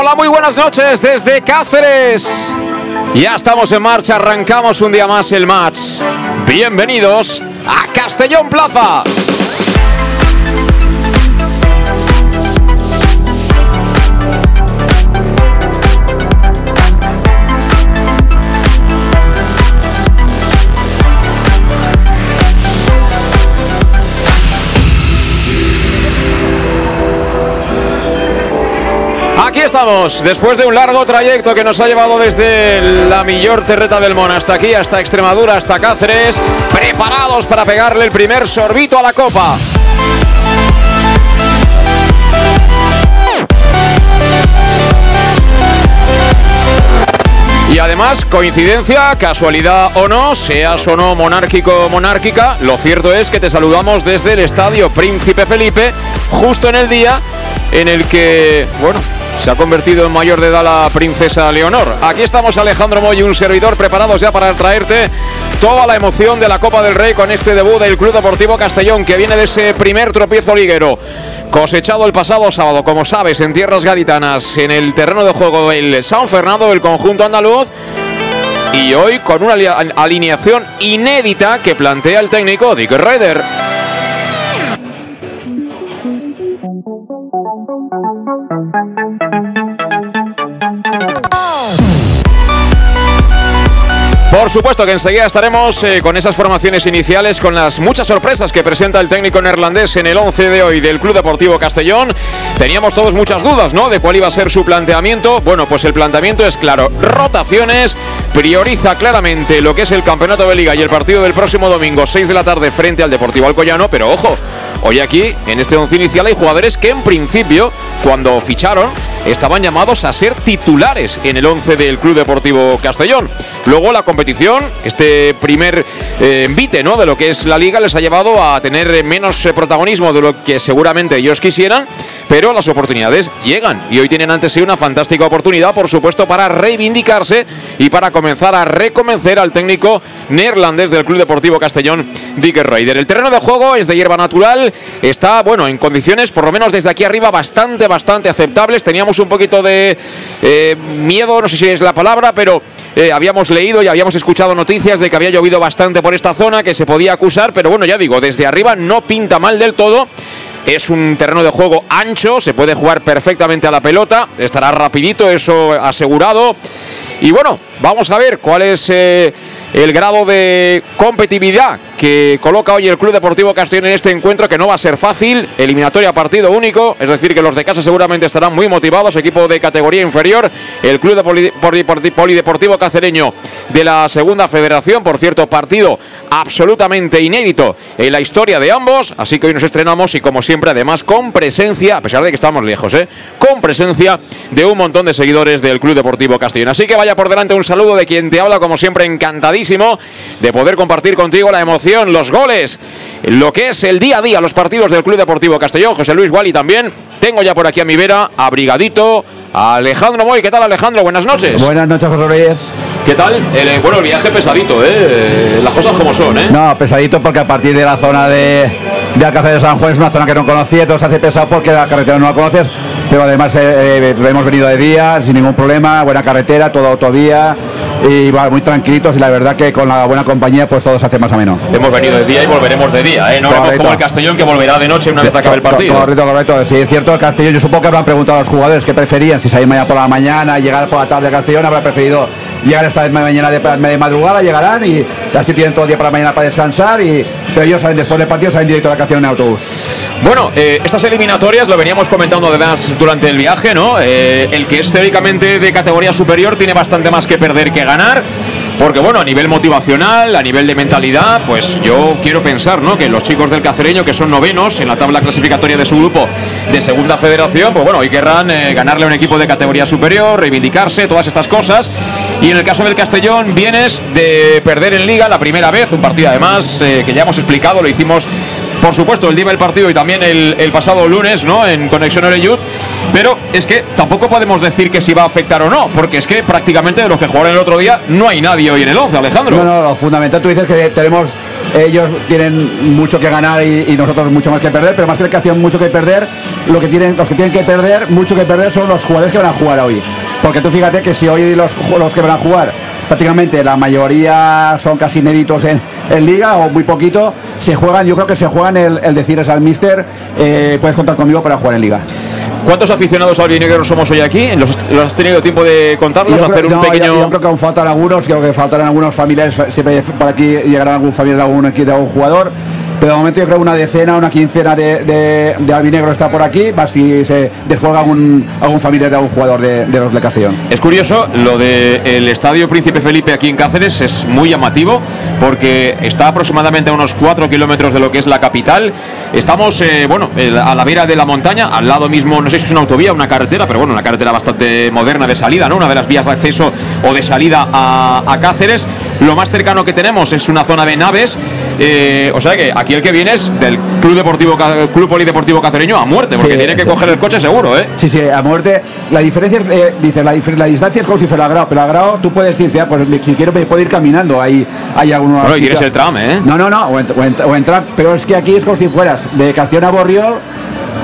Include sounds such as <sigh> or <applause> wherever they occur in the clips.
Hola, muy buenas noches desde Cáceres. Ya estamos en marcha, arrancamos un día más el match. Bienvenidos a Castellón Plaza. Estamos, después de un largo trayecto que nos ha llevado desde la Millor Terreta del Mon hasta aquí, hasta Extremadura, hasta Cáceres, preparados para pegarle el primer sorbito a la copa. Y además, coincidencia, casualidad o no, seas o no monárquico o monárquica, lo cierto es que te saludamos desde el Estadio Príncipe Felipe, justo en el día en el que, bueno, se ha convertido en mayor de edad la princesa Leonor. Aquí estamos Alejandro Moy y un servidor preparados ya para traerte toda la emoción de la Copa del Rey con este debut del Club Deportivo Castellón que viene de ese primer tropiezo liguero. Cosechado el pasado sábado, como sabes, en tierras gaditanas, en el terreno de juego del San Fernando del conjunto andaluz. Y hoy con una alineación inédita que plantea el técnico Dick Reder. Por supuesto que enseguida estaremos eh, con esas formaciones iniciales, con las muchas sorpresas que presenta el técnico neerlandés en el 11 de hoy del Club Deportivo Castellón. Teníamos todos muchas dudas, ¿no? De cuál iba a ser su planteamiento. Bueno, pues el planteamiento es claro, rotaciones, prioriza claramente lo que es el campeonato de liga y el partido del próximo domingo, 6 de la tarde, frente al Deportivo Alcoyano, pero ojo, hoy aquí, en este once inicial, hay jugadores que en principio, cuando ficharon, estaban llamados a ser titulares en el 11 del Club Deportivo Castellón. Luego la competición, este primer eh, envite ¿no? de lo que es la liga, les ha llevado a tener menos eh, protagonismo de lo que seguramente ellos quisieran, pero las oportunidades llegan y hoy tienen ante sí una fantástica oportunidad, por supuesto, para reivindicarse y para comenzar a reconvencer al técnico neerlandés del Club Deportivo Castellón, Dick Raider. El terreno de juego es de hierba natural, está, bueno, en condiciones, por lo menos desde aquí arriba, bastante, bastante aceptables. Teníamos un poquito de eh, miedo, no sé si es la palabra, pero eh, habíamos leído y habíamos escuchado noticias de que había llovido bastante por esta zona, que se podía acusar, pero bueno, ya digo, desde arriba no pinta mal del todo. Es un terreno de juego ancho, se puede jugar perfectamente a la pelota, estará rapidito, eso asegurado. Y bueno, vamos a ver cuál es eh, el grado de competitividad que coloca hoy el Club Deportivo Castellón en este encuentro, que no va a ser fácil, eliminatoria partido único, es decir, que los de casa seguramente estarán muy motivados, equipo de categoría inferior, el Club de Poli- Poli- Poli- Polideportivo Cacereño de la Segunda Federación, por cierto, partido absolutamente inédito en la historia de ambos, así que hoy nos estrenamos y como siempre, además, con presencia, a pesar de que estamos lejos, ¿eh? con presencia de un montón de seguidores del Club Deportivo Castellón. Así que vaya por delante un saludo de quien te habla, como siempre, encantadísimo de poder compartir contigo la emoción, los goles, lo que es el día a día, los partidos del Club Deportivo Castellón. José Luis Guali también. Tengo ya por aquí a mi vera, abrigadito, a Alejandro Moy. ¿Qué tal, Alejandro? Buenas noches. Buenas noches, José Luis. ¿Qué tal? El, eh, bueno, el viaje pesadito, ¿eh? Las cosas como son, ¿eh? No, pesadito porque a partir de la zona de, de Alcázar de San Juan es una zona que no conocía, se hace pesado porque la carretera no la conoces, pero además eh, eh, hemos venido de día sin ningún problema, buena carretera, todo autovía, y va muy tranquilitos y la verdad que con la buena compañía pues todo se hace más ameno. Hemos venido de día y volveremos de día, ¿eh? No haremos como el Castellón que volverá de noche una vez acabe el partido. Correcto, correcto. Sí, es cierto, el Castellón, yo supongo que habrán preguntado a los jugadores qué preferían, si salir mañana por la mañana, llegar por la tarde a Castellón, habrá preferido llegar esta mañana de, de madrugada, llegarán y así tienen todo el día para mañana para descansar, y, pero ellos salen después del partido, salen directo a la Castellón en autobús. Bueno, eh, estas eliminatorias lo veníamos comentando además durante el viaje, ¿no? Eh, el que es teóricamente de categoría superior tiene bastante más que perder que ganar. Porque bueno, a nivel motivacional, a nivel de mentalidad, pues yo quiero pensar, ¿no? Que los chicos del Cacereño, que son novenos en la tabla clasificatoria de su grupo de segunda federación, pues bueno, hoy querrán eh, ganarle a un equipo de categoría superior, reivindicarse, todas estas cosas. Y en el caso del Castellón, vienes de perder en liga la primera vez, un partido además eh, que ya hemos explicado, lo hicimos por supuesto, el día del partido y también el, pasado lunes, ¿no? En Conexión Oreyud. Pero es que tampoco podemos decir que si va a afectar o no, porque es que prácticamente de los que jugaron el otro día no hay nadie hoy en el 11, Alejandro. No, no, lo fundamental, tú dices que tenemos, ellos tienen mucho que ganar y, nosotros mucho más que perder, pero más que el Castellón mucho que perder, lo que tienen, los que tienen que perder, mucho que perder son los jugadores que van a jugar hoy. Porque tú fíjate que si hoy los, los que van a jugar prácticamente la mayoría son casi inéditos en, liga o muy poquito, se juegan, yo creo que se juegan el, el decirles al mister, eh, puedes contar conmigo para jugar en liga. ¿Cuántos aficionados albinegros somos hoy aquí? ¿Los, has tenido tiempo de contarlos? hacer un pequeño. Yo, creo que aún faltan algunos, creo que faltarán algunos familiares, siempre por aquí llegarán algún familiar de algún, de algún jugador pero de momento yo creo una decena, una quincena de, de, albinegro está por aquí, va si se desjuega algún, algún familiar de algún jugador de, los de. Es curioso, lo del Estadio Príncipe Felipe aquí en Cáceres es muy llamativo porque está aproximadamente a unos 4 kilómetros de lo que es la capital. Estamos, eh, bueno, a la vera de la montaña, al lado mismo, no sé si es una autovía una carretera, pero bueno, una carretera bastante moderna de salida, ¿no? Una de las vías de acceso o de salida a, a Cáceres. Lo más cercano que tenemos es una zona de naves, eh, o sea que aquí el que viene es del Club Deportivo Club Polideportivo Cacereño a muerte, porque tiene que coger el coche seguro, ¿eh? Sí, sí, a muerte. La diferencia, eh, dice, la, la, distancia es como si fuera grado, pero a grado tú puedes decir, pues si quiero me puedo ir caminando, ahí hay algunos. Bueno, y tienes el tram, ¿eh? No, no, no, o, entrar, pero es que aquí es como si fueras de Castellón a Borriol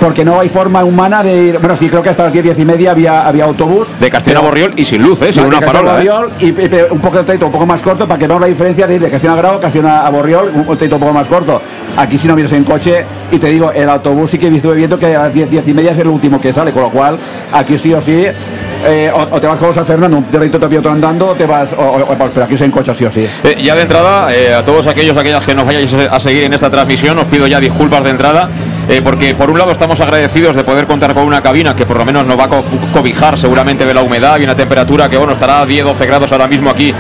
porque no hay forma humana de ir. Bueno, sí, creo que hasta las 10, 10 y media había, había autobús. De Castellón a Borriol y sin luz, ¿eh? Sin una farola. ¿eh? y, un poco de un poco más corto para que veamos la diferencia de ir de Castellón a Grado, a Borriol, un, un un poco más corto. Aquí si no vienes en coche, y te digo, el autobús sí que estuve viendo que a las 10, 10 y media es el último que sale, con lo cual aquí sí o sí eh, o, te vas con San Fernando, un terreno te otro andando, te vas, o, pero aquí es en coche sí o sí. Eh, ya de entrada, eh, a todos aquellos, aquellas que nos vayáis a seguir en esta transmisión, os pido ya disculpas de entrada, porque por un lado estamos agradecidos de poder contar con una cabina que por lo menos nos va a cobijar seguramente de la humedad y una temperatura que bueno estará a 10-12 grados ahora mismo aquí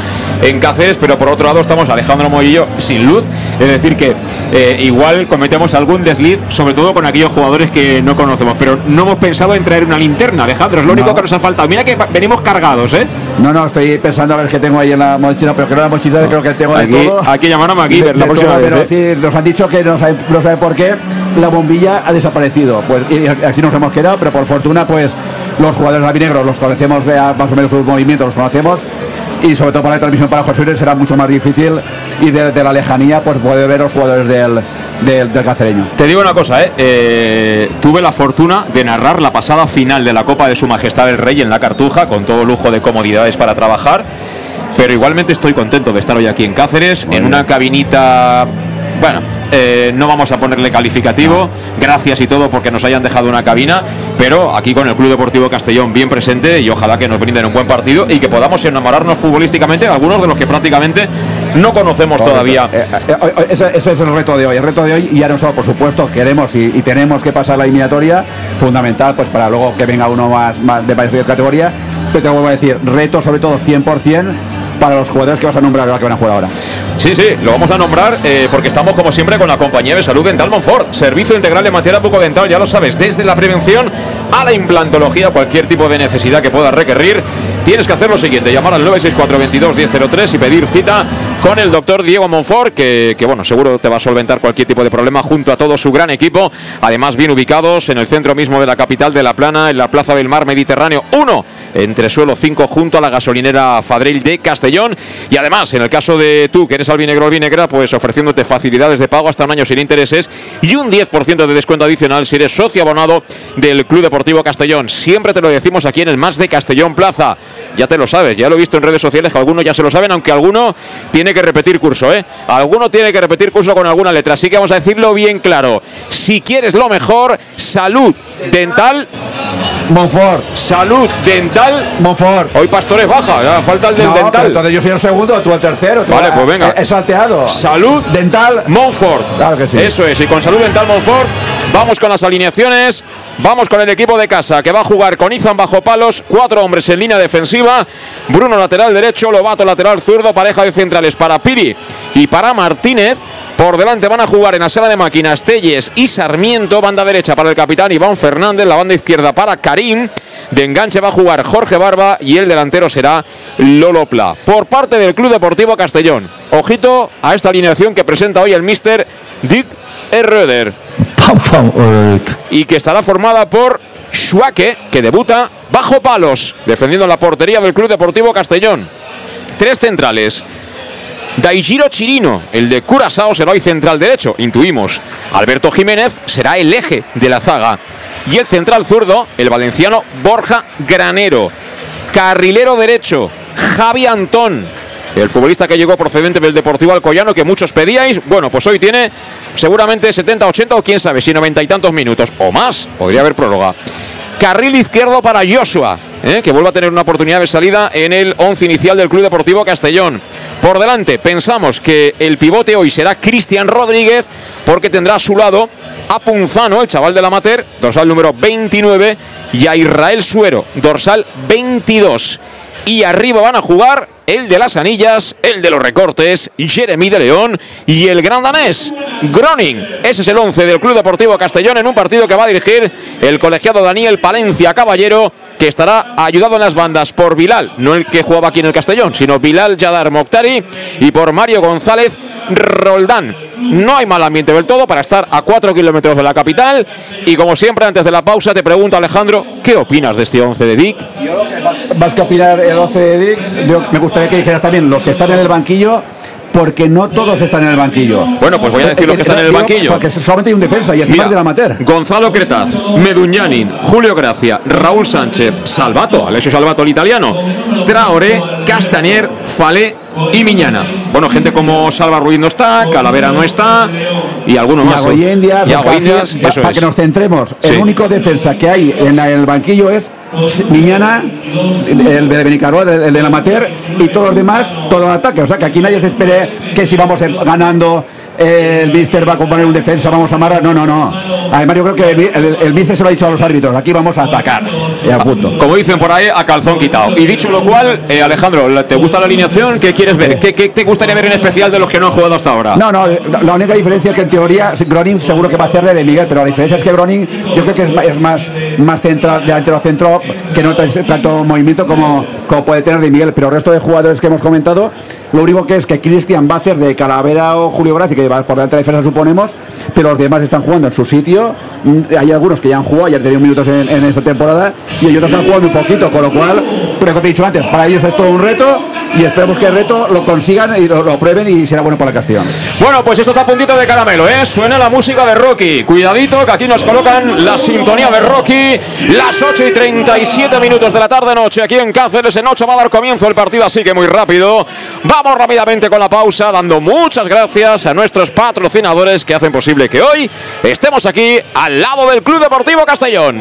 en Cáceres, pero por otro lado estamos Alejandro Morillo sin luz, es decir que igual cometemos algún desliz, sobre todo con aquellos jugadores que no conocemos, pero no hemos pensado en traer una linterna, Alejandro, es lo único que nos ha faltado mira que venimos cargados, ¿eh? No, no, estoy pensando a ver qué tengo ahí en la mochila, pero creo que la mochila creo que tengo aquí, de todo. Aquí llamarme aquí, de, la próxima vez, pero sí, nos han dicho que no sabe, no sabe por qué la bombilla ha desaparecido. Pues y aquí nos hemos quedado, pero por fortuna, pues los jugadores albinegros los conocemos, más o menos sus movimientos los conocemos y sobre todo para la transmisión para José Luis será mucho más difícil y desde la lejanía pues puede ver los jugadores del, del, cacereño. Te digo una cosa, ¿eh? ¿eh? tuve la fortuna de narrar la pasada final de la Copa de Su Majestad el Rey en la Cartuja, con todo lujo de comodidades para trabajar, pero igualmente estoy contento de estar hoy aquí en Cáceres, en una cabinita, bueno, eh, no vamos a ponerle calificativo, gracias y todo porque nos hayan dejado una cabina, pero aquí con el Club Deportivo Castellón bien presente y ojalá que nos brinden un buen partido y que podamos enamorarnos futbolísticamente algunos de los que prácticamente no conocemos todavía. Eh, eh, ese, es el reto de hoy. El reto de hoy, y ya no solo, por supuesto, queremos y, tenemos que pasar la eliminatoria, fundamental, pues para luego que venga uno más, más de de categoría. Pero te vuelvo a decir, reto sobre todo 100% para los jugadores que vas a nombrar ahora que van a jugar ahora. Sí, sí, lo vamos a nombrar eh, porque estamos como siempre con la compañía de salud dental Monfort. Servicio integral de material bucodental, ya lo sabes, desde la prevención a la implantología, cualquier tipo de necesidad que puedas requerir. Tienes que hacer lo siguiente, llamar al 964-22-1003 y pedir cita con el doctor Diego Monfort, que, que, bueno, seguro te va a solventar cualquier tipo de problema junto a todo su gran equipo. Además, bien ubicados en el centro mismo de la capital de La Plana, en la Plaza del Mar Mediterráneo 1 entre suelo 5 junto a la gasolinera Fadril de Castellón. Y además, en el caso de tú, que eres albinegro albinegra, pues ofreciéndote facilidades de pago hasta un año sin intereses y un 10% de descuento adicional si eres socio abonado del Club Deportivo Castellón. Siempre te lo decimos aquí en el Más de Castellón Plaza. Ya te lo sabes, ya lo he visto en redes sociales que algunos ya se lo saben, aunque alguno tiene que repetir curso, ¿eh? Alguno tiene que repetir curso con alguna letra. Así que vamos a decirlo bien claro. Si quieres lo mejor, salud dental. Monfort. Salud dental. Monfort. Hoy Pastores baja, ya falta el del No, dental. entonces yo soy el segundo, tú el tercero. tú- Vale, pues venga. He salteado. Salud Dental. Monfort. Claro que sí. Eso es, y con Salud Dental Monfort vamos con las alineaciones, vamos con el equipo de casa que va a jugar con Izan bajo palos, cuatro hombres en línea defensiva, Bruno lateral derecho, Lobato lateral zurdo, pareja de centrales para Piri y para Martínez. Por delante van a jugar en la sala de máquinas Telles y Sarmiento, banda derecha para el capitán Iván Fernández, la banda izquierda para Karim. De enganche va a jugar Jorge Barba y el delantero será Lolo Pla. Por parte del Club Deportivo Castellón. Ojito a esta alineación que presenta hoy el mister Dick pam, eh, y que estará formada por Schuake, que debuta bajo palos, defendiendo la portería del Club Deportivo Castellón. Tres centrales. Daijiro Chirino, el de Curazao, será hoy central derecho, intuimos. Alberto Jiménez será el eje de la zaga. Y el central zurdo, el valenciano Borja Granero. Carrilero derecho, Javi Antón. El futbolista que llegó procedente del Deportivo Alcoyano, que muchos pedíais, bueno, pues hoy tiene seguramente 70, 80 o quién sabe, si noventa y tantos minutos o más, podría haber prórroga. Carril izquierdo para Joshua, ¿eh? que vuelve a tener una oportunidad de salida en el 11 inicial del Club Deportivo Castellón. Por delante, pensamos que el pivote hoy será Cristian Rodríguez, porque tendrá a su lado a Punzano, el chaval del amateur, dorsal número 29, y a Israel Suero, dorsal 22. Y arriba van a jugar el de las anillas, el de los recortes, Jeremy de León y el gran danés, Groning. Ese es el 11 del Club Deportivo Castellón en un partido que va a dirigir el colegiado Daniel Palencia Caballero, que estará ayudado en las bandas por Bilal, no el que jugaba aquí en el Castellón, sino Bilal Yadar Moktari y por Mario González Roldán. No hay mal ambiente del todo para estar a 4 kilómetros de la capital. Y como siempre, antes de la pausa, te pregunto, Alejandro, ¿qué opinas de este 11 de Vic? Vas que opinar el 12 de Dick. Yo me gustaría que dijeras también los que están en el banquillo, porque no todos están en el banquillo. Bueno, pues voy a decir los que están en el banquillo. Porque solamente hay un defensa y encima Mira, del amateur. Gonzalo Cretaz, Meduñanin, Julio Gracia, Raúl Sánchez, Salvato, Alessio Salvato el italiano, Traoré, Castanier, Falé y Miñana. Bueno, gente como Salva Ruiz no está, Calavera no está y alguno más. Yago Indias, Yago Ocasio, Indias, eso para es. que nos centremos, Sí. el único defensa que hay en la- en el banquillo es Miñana, el de Benicarroa, el, el del amateur, y todos los demás, todo en ataque. O sea que aquí nadie se espere que si vamos eh, ganando eh, el Mister va a componer un defensa, vamos a amarrar. No, no, no. Además, yo creo que el, el, el Mister se lo ha dicho a los árbitros: aquí vamos a atacar. Y a punto. Como dicen por ahí, a calzón quitado. Y dicho lo cual, eh, Alejandro, ¿te gusta la alineación? ¿Qué quieres ver? ¿Qué, qué te gustaría ver en especial de los que no han jugado hasta ahora? No, no, la única diferencia es que en teoría Groning seguro que va a hacerle de Miguel, pero la diferencia es que Groning yo creo que es, es más, más central, delantero centro, que no tan- tanto movimiento como, como puede tener de Miguel, pero el resto de jugadores que hemos comentado, lo único que es que Cristian va a hacer de Calavera o Julio Gracia, que va por delante de defensa suponemos, pero los demás están jugando en su sitio, Mm, hay algunos que ya han jugado, ya han tenido minutos en, esta temporada, y que han jugado muy poquito, con lo cual, pero como te he dicho antes, para ellos es todo un reto, y esperemos que el reto lo consigan y lo, lo prueben y será bueno para la Castellón. Bueno, pues esto está a puntito de caramelo, ¿eh? Suena la música de Rocky. Cuidadito, que aquí nos colocan la sintonía de Rocky. Las 8 y 37 minutos de la tarde-noche aquí en Cáceres. En 8 va a dar comienzo el partido, así que muy rápido. Vamos rápidamente con la pausa, dando muchas gracias a nuestros patrocinadores que hacen posible que hoy estemos aquí al lado del Club Deportivo Castellón.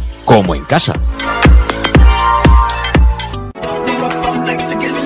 como en casa.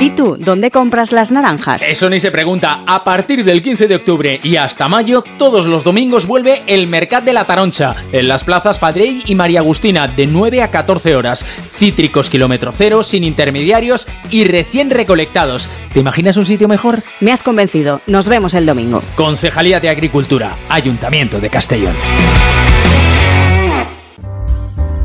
¿Y tú, dónde compras las naranjas? Eso ni se pregunta. A partir del 15 de octubre y hasta mayo, todos los domingos vuelve el Mercat de la Taroncha, en las plazas Fadrey y María Agustina, de 9 a 14 horas. Cítricos kilómetro cero, sin intermediarios y recién recolectados. ¿Te imaginas un sitio mejor? Me has convencido. Nos vemos el domingo. Concejalía de Agricultura, Ayuntamiento de Castellón.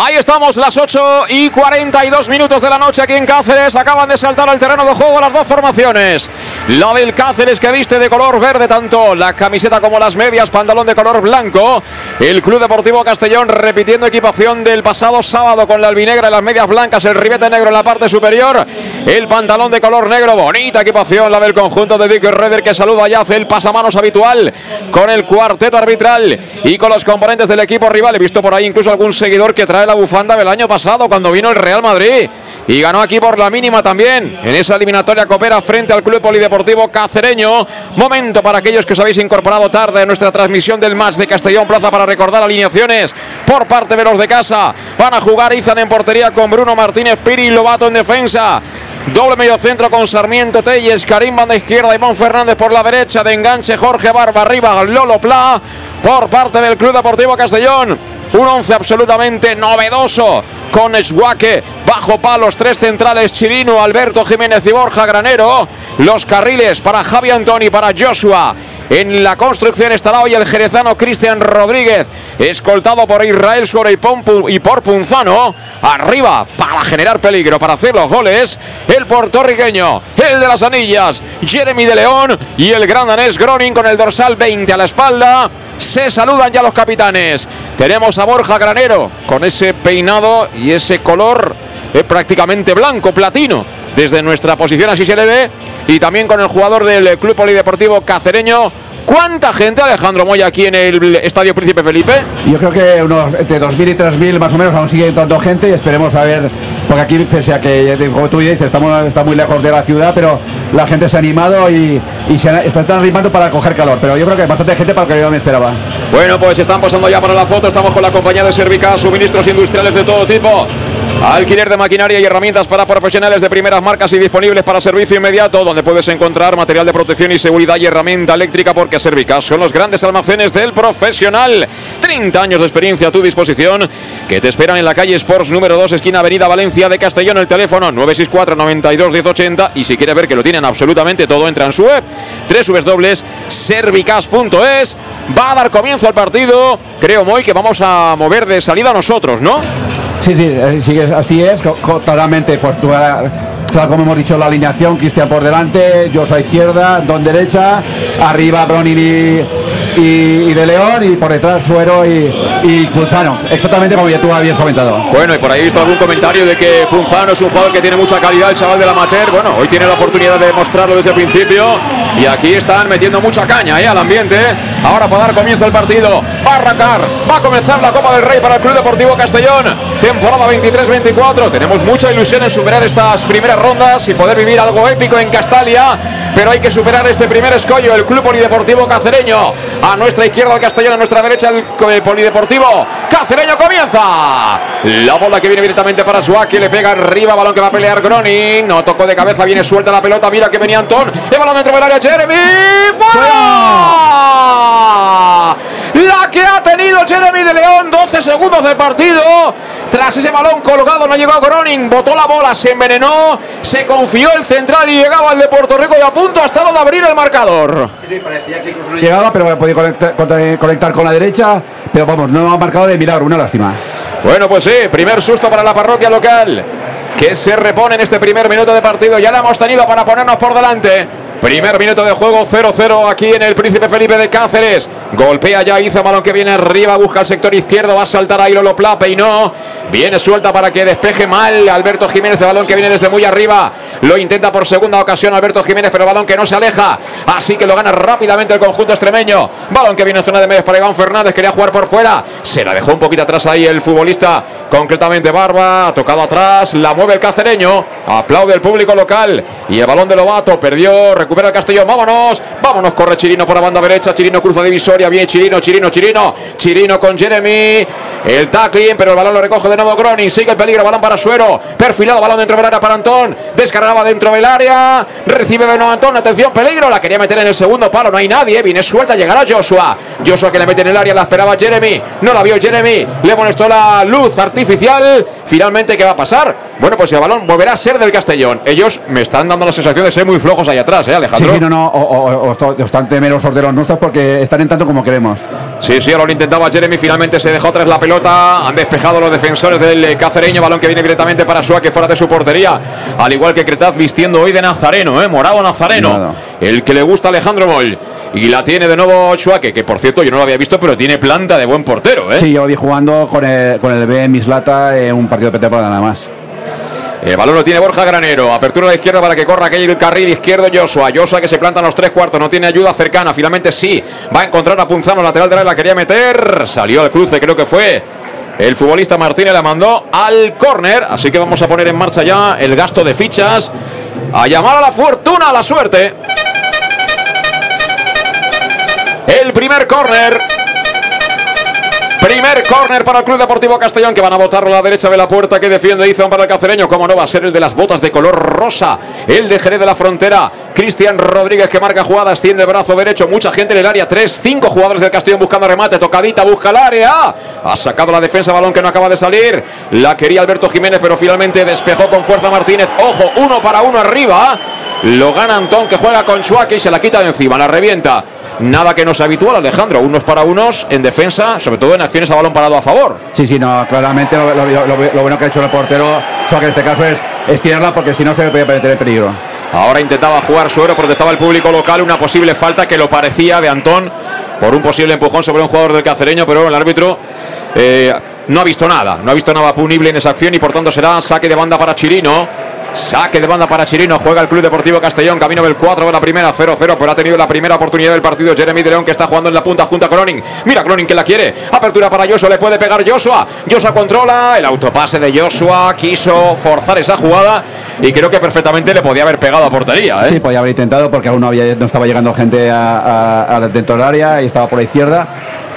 Ahí estamos, las 8 y 42 minutos de la noche aquí en Cáceres. Acaban de saltar al terreno de juego las dos formaciones. La del Cáceres que viste de color verde tanto la camiseta como las medias, pantalón de color blanco. El Club Deportivo Castellón repitiendo equipación del pasado sábado con la albinegra y las medias blancas, el ribete negro en la parte superior, el pantalón de color negro, bonita equipación la del conjunto de Dick Redder que saluda y hace el pasamanos habitual con el cuarteto arbitral y con los componentes del equipo rival. He visto por ahí incluso algún seguidor que trae la bufanda del año pasado cuando vino el Real Madrid y ganó aquí por la mínima también en esa eliminatoria coopera frente al Club Polideportivo Cacereño. Momento para aquellos que os habéis incorporado tarde en nuestra transmisión del match de Castellón Plaza para recordar alineaciones por parte de los de casa. Van a jugar Izan en portería con Bruno Martínez Piri Lobato en defensa. Doble medio centro con Sarmiento Telles, Karim Banda izquierda, Iván Fernández por la derecha, de enganche Jorge Barba arriba, Lolo Pla por parte del Club Deportivo Castellón. Un once absolutamente novedoso con Esguaque, bajo palos, tres centrales, Chirino, Alberto Jiménez y Borja Granero. Los carriles para Javi Antoni, para Joshua. En la construcción estará hoy el jerezano Cristian Rodríguez, escoltado por Israel Suárez y por Punzano. Arriba para generar peligro, para hacer los goles. El puertorriqueño, el de las anillas, Jeremy de León y el gran danés Groning con el dorsal 20 a la espalda. Se saludan ya los capitanes. Tenemos a Borja Granero con ese peinado y ese color eh, prácticamente blanco, platino. Desde nuestra posición así se le ve. Y también con el jugador del Club Polideportivo Cacereño, ¿Cuánta gente, Alejandro Moya, aquí en el Estadio Príncipe Felipe? Yo creo que unos entre 2.000 y 3.000 más o menos aún sigue entrando gente y esperemos a ver, porque aquí, pese a que, como tú dices, estamos, está muy lejos de la ciudad, pero la gente se ha animado y, y se están animando para coger calor. Pero yo creo que hay bastante gente para lo que yo me esperaba. Bueno, pues están pasando ya para la foto. Estamos con la compañía de Servica, suministros industriales de todo tipo. Alquiler de maquinaria y herramientas para profesionales de primeras marcas y disponibles para servicio inmediato, donde puedes encontrar material de protección y seguridad y herramienta eléctrica, porque Servicas son los grandes almacenes del profesional. 30 años de experiencia a tu disposición, que te esperan en la calle Sports número 2, esquina Avenida Valencia de Castellón, el teléfono 964 92 1080 y si quieres ver que lo tienen absolutamente todo, entra en su web www.servicas.es. Va a dar comienzo al partido. Creo, Moy, que vamos a mover de salida nosotros, ¿no? Sí, sí, eh, sí, así es, totalmente, pues tú como hemos dicho la alineación, Cristian por delante, yo a izquierda, Don derecha, arriba Bronin y, y, de León y por detrás Suero y, y Punzano. Exactamente como ya tú habías comentado. Bueno, y por ahí he visto algún comentario de que Punzano es un jugador que tiene mucha calidad, el chaval del amateur. Bueno, hoy tiene la oportunidad de demostrarlo desde el principio. Y aquí están metiendo mucha caña ¿eh? al ambiente. Ahora para dar comienzo al partido. Va a arrancar. Va a comenzar la Copa del Rey para el Club Deportivo Castellón. Temporada 23-24. Tenemos mucha ilusión en superar estas primeras rondas y poder vivir algo épico en Castalia. Pero hay que superar este primer escollo. El Club Polideportivo Cacereño. A nuestra izquierda el Castellón, a nuestra derecha el Polideportivo Cacereño comienza. La bola que viene directamente para Suaki, le pega arriba, balón que va a pelear Gronin. No tocó de cabeza, viene suelta la pelota, mira que venía Antón. El balón dentro del área, Jeremy. ¡Fuera! La que ha tenido Jeremy de León, 12 segundos de partido. Tras ese balón colgado no llegó a Groning, botó la bola, se envenenó, se confió el central y llegaba al de Puerto Rico y a punto ha estado de abrir el marcador. llegaba, pero podía conectar, conectar con la derecha, pero vamos, no ha marcado de milagro, una lástima. Bueno, pues sí, primer susto para la parroquia local, que se repone en este primer minuto de partido. Ya la hemos tenido para ponernos por delante. Primer minuto de juego 0-0 aquí en el Príncipe Felipe de Cáceres. Golpea ya hizo balón que viene arriba, busca el sector izquierdo, va a saltar ahí Lolo Plape y no. Viene suelta para que despeje mal Alberto Jiménez de balón que viene desde muy arriba. Lo intenta por segunda ocasión Alberto Jiménez, pero balón que no se aleja. Así que lo gana rápidamente el conjunto extremeño. Balón que viene en zona de medios para Iván Fernández, quería jugar por fuera. Se la dejó un poquito atrás ahí el futbolista, concretamente Barba. Ha tocado atrás, la mueve el cacereño. Aplaude el público local. Y el balón de Lobato perdió, recupera el Castellón. Vámonos, vámonos, corre Chirino por la banda derecha. Chirino cruza divisoria, viene Chirino, Chirino, Chirino. Chirino con Jeremy. El tackling, pero el balón lo recoge de nuevo Groning. Sigue el peligro, balón para Suero. Perfilado, balón dentro del área para Antón. Descargaba dentro del área. Recibe de nuevo Antón. Atención, peligro. La quería meter en el segundo palo. No hay nadie. Viene suelta. Llegará Joshua. Joshua que le mete en el área. La esperaba Jeremy. No la vio Jeremy. Le molestó la luz artificial. Finalmente, ¿qué va a pasar? Bueno, pues el balón volverá a ser del Castellón. Ellos me están dando la sensación de ser muy flojos ahí atrás, ¿eh, Alejandro? Sí, sí no, no. O, bastante menos orderos nuestros porque están entrando como queremos. Sí, sí, ahora lo intentaba Jeremy. Finalmente se dejó tras la pelota. Han despejado los defensores del cacereño. Balón que viene directamente para Suárez fuera de su portería. Al igual que Cretaz vistiendo hoy de Nazareno, ¿eh? morado Nazareno. el que le gusta Alejandro Moll. Y la tiene de nuevo Schuake, que por cierto yo no lo había visto, pero tiene planta de buen portero. ¿eh? Sí, yo vi jugando con el, con el B Mislata en un partido de pretemporada nada más. El balón lo tiene Borja Granero. Apertura a la izquierda para que corra aquel carril izquierdo Joshua. Joshua que se planta en los tres cuartos. No tiene ayuda cercana. Finalmente sí. Va a encontrar a Punzano. Lateral de la, la quería meter. Salió al cruce. Creo que fue el futbolista Martínez. La mandó al córner. Así que vamos a poner en marcha ya el gasto de fichas. A llamar a la fortuna, a la suerte. El primer córner. Primer córner para el Club Deportivo Castellón que van a botar a la derecha de la puerta que defiende Izan para el cacereño. Como no va a ser el de las botas de color rosa, el de Jerez de la Frontera. Cristian Rodríguez que marca jugada, extiende brazo derecho. Mucha gente en el área. Tres, cinco jugadores del Castellón buscando remate. Tocadita, busca el área. Ha sacado la defensa, balón que no acaba de salir. La quería Alberto Jiménez, pero finalmente despejó con fuerza Martínez. Ojo, uno para uno arriba. Lo gana Antón que juega con Chuaque y se la quita de encima. La revienta. Nada que no sea habitual, Alejandro. Unos para unos en defensa, sobre todo en acciones a balón parado a favor. Sí, sí, no, claramente lo, lo- lo- lo bueno que ha hecho el portero, Suárez en este caso, es, es tirarla porque si no se puede meter en peligro. Ahora intentaba jugar Suero, protestaba el público local. Una posible falta que lo parecía de Antón por un posible empujón sobre un jugador del cacereño, pero el árbitro eh, no ha visto nada. No ha visto nada punible en esa acción y por tanto será saque de banda para Chirino. Saque de banda para Chirino, juega el Club Deportivo Castellón, camino del 4 de la primera, 0-0, pero ha tenido la primera oportunidad del partido Jeremy de León que está jugando en la punta junto a Cronin. Mira Cronin que la quiere, apertura para Joshua, le puede pegar Joshua, Joshua controla, el autopase de Joshua, quiso forzar esa jugada y creo que perfectamente le podía haber pegado a portería. ¿eh? Sí, podía haber intentado porque aún no, había, no estaba llegando gente a, dentro del área y estaba por la izquierda.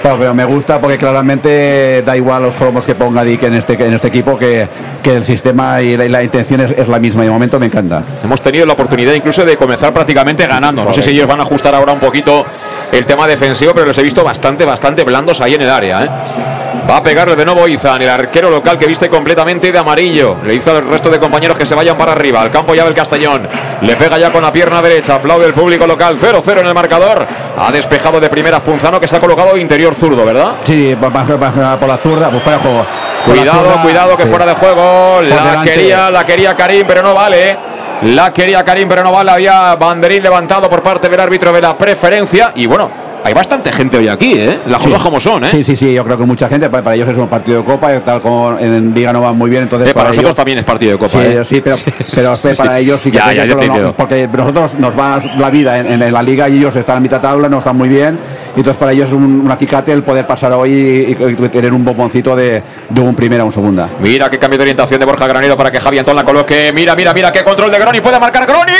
Pero, pero me gusta porque claramente da igual los cromos que ponga Dick en este, en este equipo que, que el sistema y la, y la intención es, es la misma y de momento me encanta. Hemos tenido la oportunidad incluso de comenzar prácticamente ganando. No sé si ellos van a ajustar ahora un poquito el tema defensivo, pero los he visto bastante, bastante blandos ahí en el área. ¿eh? Va a pegarle de nuevo Izan, el arquero local que viste completamente de amarillo. Le hizo al resto de compañeros que se vayan para arriba. Al campo ya del Castellón. Le pega ya con la pierna derecha. Aplaude el público local. 0-0 en el marcador. Ha despejado de primeras Punzano que se ha colocado interior zurdo, ¿verdad? Sí, por la zurda, pues fuera de juego. Por la Cuidado, zurda, cuidado que sí. fuera de juego. La delante. quería, la quería Karim, pero no vale. La quería Karim, pero no vale. Había banderín levantado por parte del árbitro de la preferencia. Y bueno, hay bastante gente hoy aquí, ¿eh? Las Sí. cosas como son, ¿eh? Sí, sí, sí, yo creo que mucha gente, para, ellos es un partido de copa, y tal como en Liga no va muy bien, entonces Eh, para nosotros ellos- también es partido de copa, Sí, ¿eh? sí, pero, pero Sí, sí. para ellos sí que Ya, sí ya, yo te no, porque nosotros nos va la vida en, en la liga y ellos están a mitad tabla, no están muy bien. Y entonces para ellos es un, un acicate el poder pasar hoy y, y tener un bomboncito de, de un primera a un segunda. Mira qué cambio de orientación de Borja Granero para que Javi Antón la coloque. Mira, mira, mira qué control de Groni. Puede marcar Groni.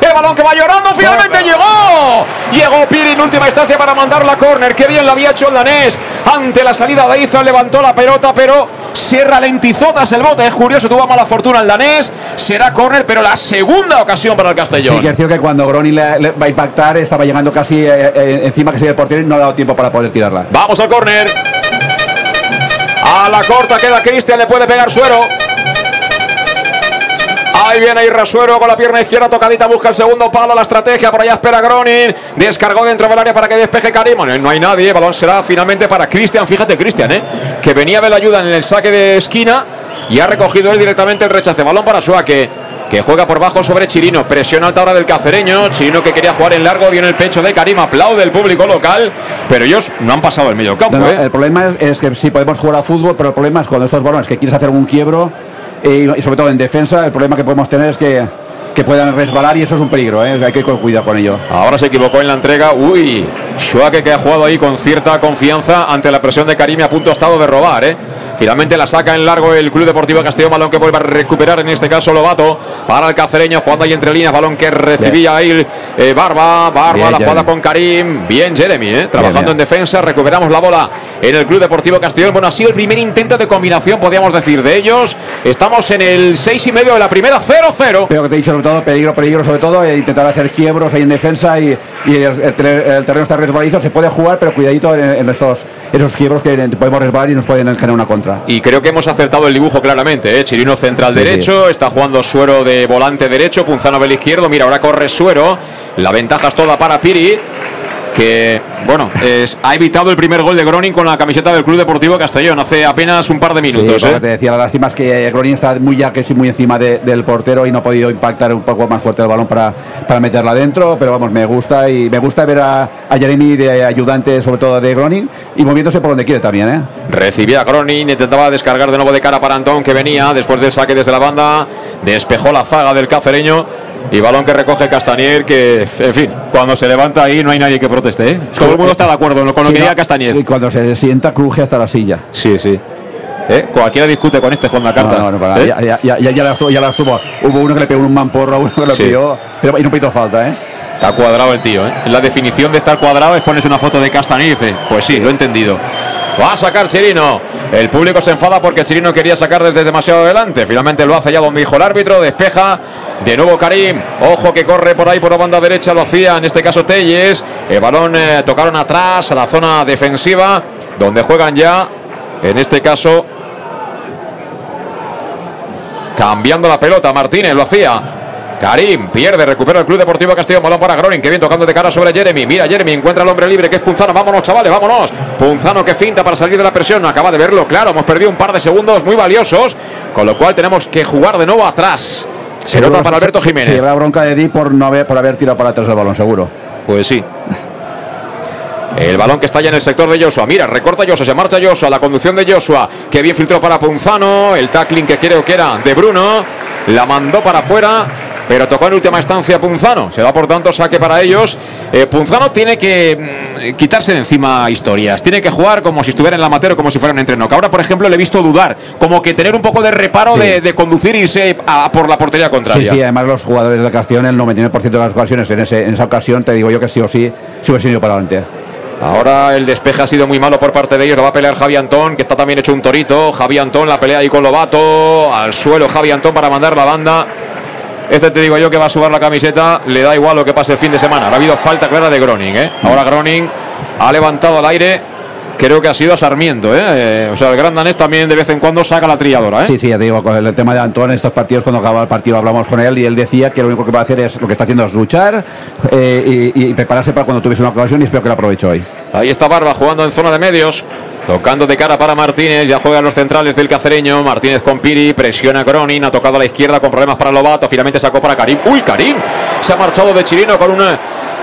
El balón que va llorando. Finalmente llegó. Llegó Piri en última instancia para mandar la córner. Qué bien lo había hecho el danés. Ante la salida de Izan levantó la pelota, pero se ralentizó tras el bote. Es curioso, tuvo mala fortuna el danés. Será córner, pero la segunda ocasión para el Castellón. Sí, que es cierto que cuando Groni le, le va a impactar, estaba llegando casi eh, eh, encima que sigue el portero y no ha dado tiempo para poder tirarla. Vamos al córner. A la corta queda Cristian, le puede pegar Suero. Ahí viene Irra Suero con la pierna izquierda tocadita, busca el segundo palo, la estrategia, por allá espera Gronin, descargó dentro del área para que despeje Karim, Bueno, no hay nadie, el balón será finalmente para Cristian, fíjate Cristian, ¿eh? que venía de la ayuda en el saque de esquina y ha recogido él directamente el rechace, balón para Suaque, que juega por bajo sobre Chirino, presión alta ahora del cacereño, Chirino que quería jugar en largo, viene el pecho de Karim, aplaude el público local, pero ellos no han pasado el medio campo. No, no, ¿eh? el problema es, es que sí podemos jugar a fútbol, pero el problema es cuando estos balones que quieres hacer un quiebro y sobre todo en defensa, el problema que podemos tener es que, que puedan resbalar y eso es un peligro, ¿eh? hay que cuidar con ello. Ahora se equivocó en la entrega. Uy, Schuake que ha jugado ahí con cierta confianza ante la presión de Karim y a punto ha estado de robar, ¿eh? Finalmente la saca en largo el Club Deportivo Castellón, balón que vuelve a recuperar en este caso Lobato para el cacereño, jugando ahí entre líneas, balón que recibía ahí eh, Barba, Barba, Bien, la jugada con Karim, bien Jeremy, ¿eh? trabajando bien. en defensa, recuperamos la bola en el Club Deportivo Castellón. Bueno, ha sido el primer intento de combinación, podríamos decir, de ellos. Estamos en el 6 y medio de la primera, 0-0. Pero que te he dicho sobre todo, peligro, peligro sobre todo, e intentar hacer quiebros ahí en defensa y, y el, el ter- el terreno está resbaladizo, se puede jugar, pero cuidadito en, en estos esos quiebros que podemos resbalar y nos pueden generar una contra. Y creo que hemos acertado el dibujo claramente. ¿eh? Chirino central Sí, derecho, está jugando Suero de volante derecho, Punzano del izquierdo. Mira, ahora corre Suero. La ventaja es toda para Piri, que bueno, es- ha evitado el primer gol de Groning con la camiseta del Club Deportivo Castellón hace apenas un par de minutos. Sí, ¿eh? te decía, la lástima es que Gronin está muy ya que sí, muy encima de- del portero y no ha podido impactar un poco más fuerte el balón para, para meterla dentro, pero vamos, me gusta y me gusta ver a, a Jeremy de ayudante, sobre todo de Gronin, y moviéndose por donde quiere también, ¿eh? Recibía a Gronin, intentaba descargar de nuevo de cara para Antón que venía después del saque desde la banda, despejó la zaga del cacereño y balón que recoge Castanier que, en fin, cuando se levanta ahí no hay nadie que proteste. ¿eh? Todo el mundo está de acuerdo con lo Sí, que diga Castanier. Y cuando se sienta, cruje hasta la silla. Sí, sí. ¿Eh? Cualquiera discute con este Juan la carta. No, no, no, para- ¿Eh? ya, ya, ya, ya, ya las tuvo, ya las tuvo. Hubo uno que le pegó un mamporro, uno que le Sí. pilló, pero y no pitó falta, ¿eh? Está cuadrado el tío, ¿eh? La definición de estar cuadrado es ponerse una foto de Castanier y dice, pues sí, lo he entendido. Va a sacar Chirino. El público se enfada porque Chirino quería sacar desde demasiado adelante. Finalmente lo hace ya donde dijo el árbitro. Despeja. De nuevo Karim. Ojo que corre por ahí por la banda derecha. Lo hacía en este caso Telles. El balón eh, tocaron atrás a la zona defensiva. Donde juegan ya. En este caso. Cambiando la pelota. Martínez lo hacía. Karim pierde, recupera el Club Deportivo Castillo, balón para Gronin, que bien tocando de cara sobre Jeremy. Mira, Jeremy encuentra al hombre libre que es Punzano. Vámonos, chavales, vámonos. Punzano que finta para salir de la presión. Acaba de verlo, claro. Hemos perdido un par de segundos muy valiosos, con lo cual tenemos que jugar de nuevo atrás. Se nota para Alberto Jiménez. habrá bronca de Di por, no haber, por haber tirado para atrás el balón, seguro. Pues sí. El balón que está ya en el sector de Joshua. Mira, recorta Joshua, se marcha Joshua. La conducción de Joshua. Que bien filtró para Punzano. El tackling que creo que era de Bruno. La mandó para afuera. Pero tocó en última instancia Punzano. Se da por tanto saque para ellos. Eh, Punzano tiene que mm, quitarse de encima historias. Tiene que jugar como si estuviera en la amateur o como si fuera un entreno. Que ahora, por ejemplo, le he visto dudar. Como que tener un poco de reparo Sí. de, de conducir e irse a- por la portería Sí, contraria. sí, además los jugadores del Castellón, el 99% de las ocasiones en, ese, en esa ocasión, te digo yo que sí o sí, se hubiese ido para adelante. Ahora el despeje ha sido muy malo por parte de ellos. Lo va a pelear Javi Antón, que está también hecho un torito. Javi Antón la pelea ahí con Lobato. Al suelo Javi Antón para mandar la banda. Este te digo yo que va a subir la camiseta. Le da igual lo que pase el fin de semana. Ahora ha habido falta clara de Groning. ¿eh? Ahora Groning ha levantado al aire. Creo que ha sido a Sarmiento. ¿eh? Eh, o sea, el gran danés también de vez en cuando saca la trilladora. ¿eh? Sí, sí, ya te digo, con el, tema de Antón, en estos partidos, cuando acaba el partido hablamos con él y él decía que lo único que va a hacer es lo que está haciendo es luchar eh, y, y prepararse para cuando tuviese una ocasión y espero que la aproveche hoy. Ahí está Barba jugando en zona de medios. Tocando de cara para Martínez, ya juegan los centrales del cacereño. Martínez con Piri, presiona Gronin, ha tocado a la izquierda con problemas para Lobato. Finalmente sacó para Karim. ¡Uy, Karim! Se ha marchado de Chirino con un eh,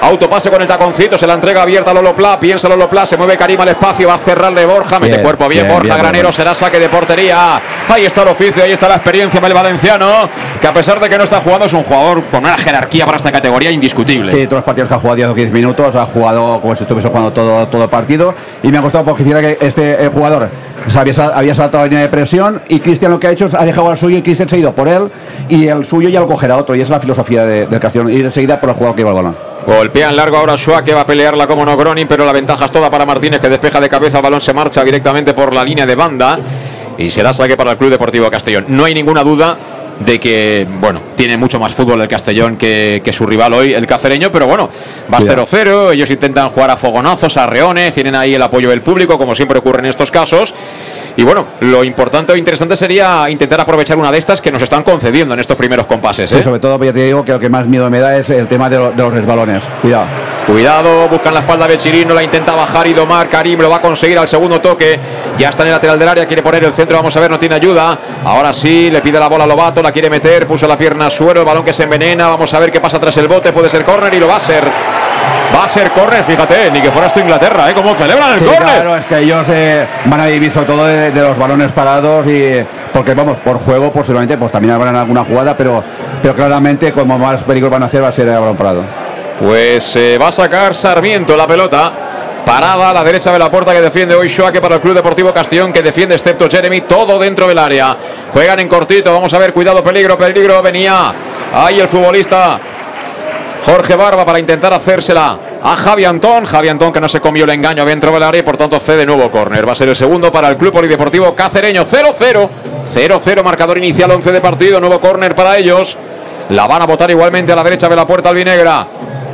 autopase con el taconcito. Se la entrega abierta a Lolo Pla. Piensa Lolo Pla, se mueve Karim al espacio. Va a cerrarle Borja. Mete Bien, cuerpo bien, bien, Borja. bien, Granero será saque de portería. Ahí está el oficio, ahí está la experiencia del valenciano. Que a pesar de que no está jugando, es un jugador con una jerarquía para esta categoría indiscutible. Sí, todos los partidos que ha jugado 10 o 15 minutos, ha jugado como si estuviese jugando todo, todo el partido. Y me ha costado porque hiciera que este eh, jugador había, sal- había saltado la línea de presión y Cristian lo que ha hecho es ha dejado al suyo y Cristian se ha ido por él y el suyo ya lo cogerá otro. Y esa es la filosofía de- del Castellón, ir enseguida por el jugador que lleva el balón. Golpea en largo ahora Schwa que va a pelearla como no Gronin, pero la ventaja es toda para Martínez que despeja de cabeza, el balón se marcha directamente por la línea de banda y será saque para el Club Deportivo Castellón. No hay ninguna duda de que, bueno, tiene mucho más fútbol el Castellón que, que su rival hoy, el cacereño, pero bueno, va Cuidado. 0-0, ellos intentan jugar a fogonazos, a reones, tienen ahí el apoyo del público, como siempre ocurre en estos casos. Y bueno, lo importante o interesante sería intentar aprovechar una de estas que nos están concediendo en estos primeros compases. Sí, ¿eh? sobre todo, ya te digo que lo que más miedo me da es el tema de, lo- de los resbalones. Cuidado. Cuidado, buscan la espalda de Chirino, la intenta bajar y domar. Karim lo va a conseguir al segundo toque. Ya está en el lateral del área, quiere poner el centro. Vamos a ver, no tiene ayuda. Ahora sí, le pide la bola a Lobato, la quiere meter, puso la pierna a suelo, el balón que se envenena. Vamos a ver qué pasa tras el bote. Puede ser córner y lo va a ser. Va a ser córner, fíjate, ni que fuera esto Inglaterra, ¿eh? Cómo celebran el Sí, córner. claro, es que ellos eh, van a vivir sobre todo de, de los balones parados y porque vamos, por juego posiblemente pues también habrán alguna jugada, pero, pero claramente como más peligro van a hacer va a ser el balón parado. Pues eh, va a sacar Sarmiento la pelota. Parada a la derecha de la puerta que defiende hoy Shoake para el Club Deportivo Castellón, que defiende excepto Jeremy, todo dentro del área. Juegan en cortito, vamos a ver, cuidado, peligro, peligro, venía ahí el futbolista Jorge Barba para intentar hacérsela a Javi Antón. Javi Antón que no se comió el engaño dentro del área y por tanto cede nuevo córner. Va a ser el segundo para el Club Polideportivo Cacereño. 0-0. 0-0 marcador inicial 11 de partido. Nuevo córner para ellos. La van a botar igualmente a la derecha de la puerta albinegra.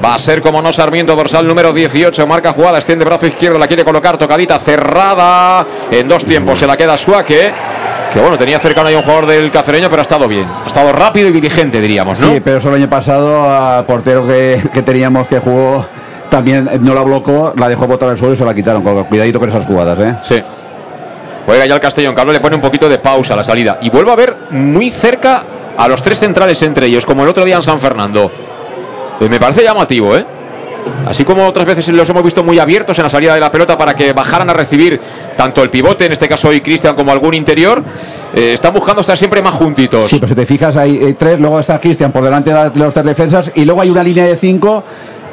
Va a ser como no Sarmiento, dorsal número 18. Marca jugada, extiende brazo izquierdo, la quiere colocar tocadita cerrada. En dos tiempos se la queda Suaque. Que bueno, tenía cercano ahí un jugador del cacereño, pero ha estado bien. Ha estado rápido y diligente, diríamos, ¿no? Sí, pero eso el año pasado, a portero que, que teníamos que jugó también no la blocó, la dejó botar al suelo y se la quitaron. Cuidadito con esas jugadas, ¿eh? Sí. Juega ya el Castellón. Carlos le pone un poquito de pausa a la salida. Y vuelve a ver muy cerca a los tres centrales entre ellos, como el otro día en San Fernando. Eh, me parece llamativo, ¿eh? Así como otras veces los hemos visto muy abiertos en la salida de la pelota para que bajaran a recibir tanto el pivote, en este caso hoy Cristian, como algún interior, eh, están buscando estar siempre más juntitos. Sí, pues si te fijas, hay tres, luego está Cristian por delante de los tres defensas y luego hay una línea de cinco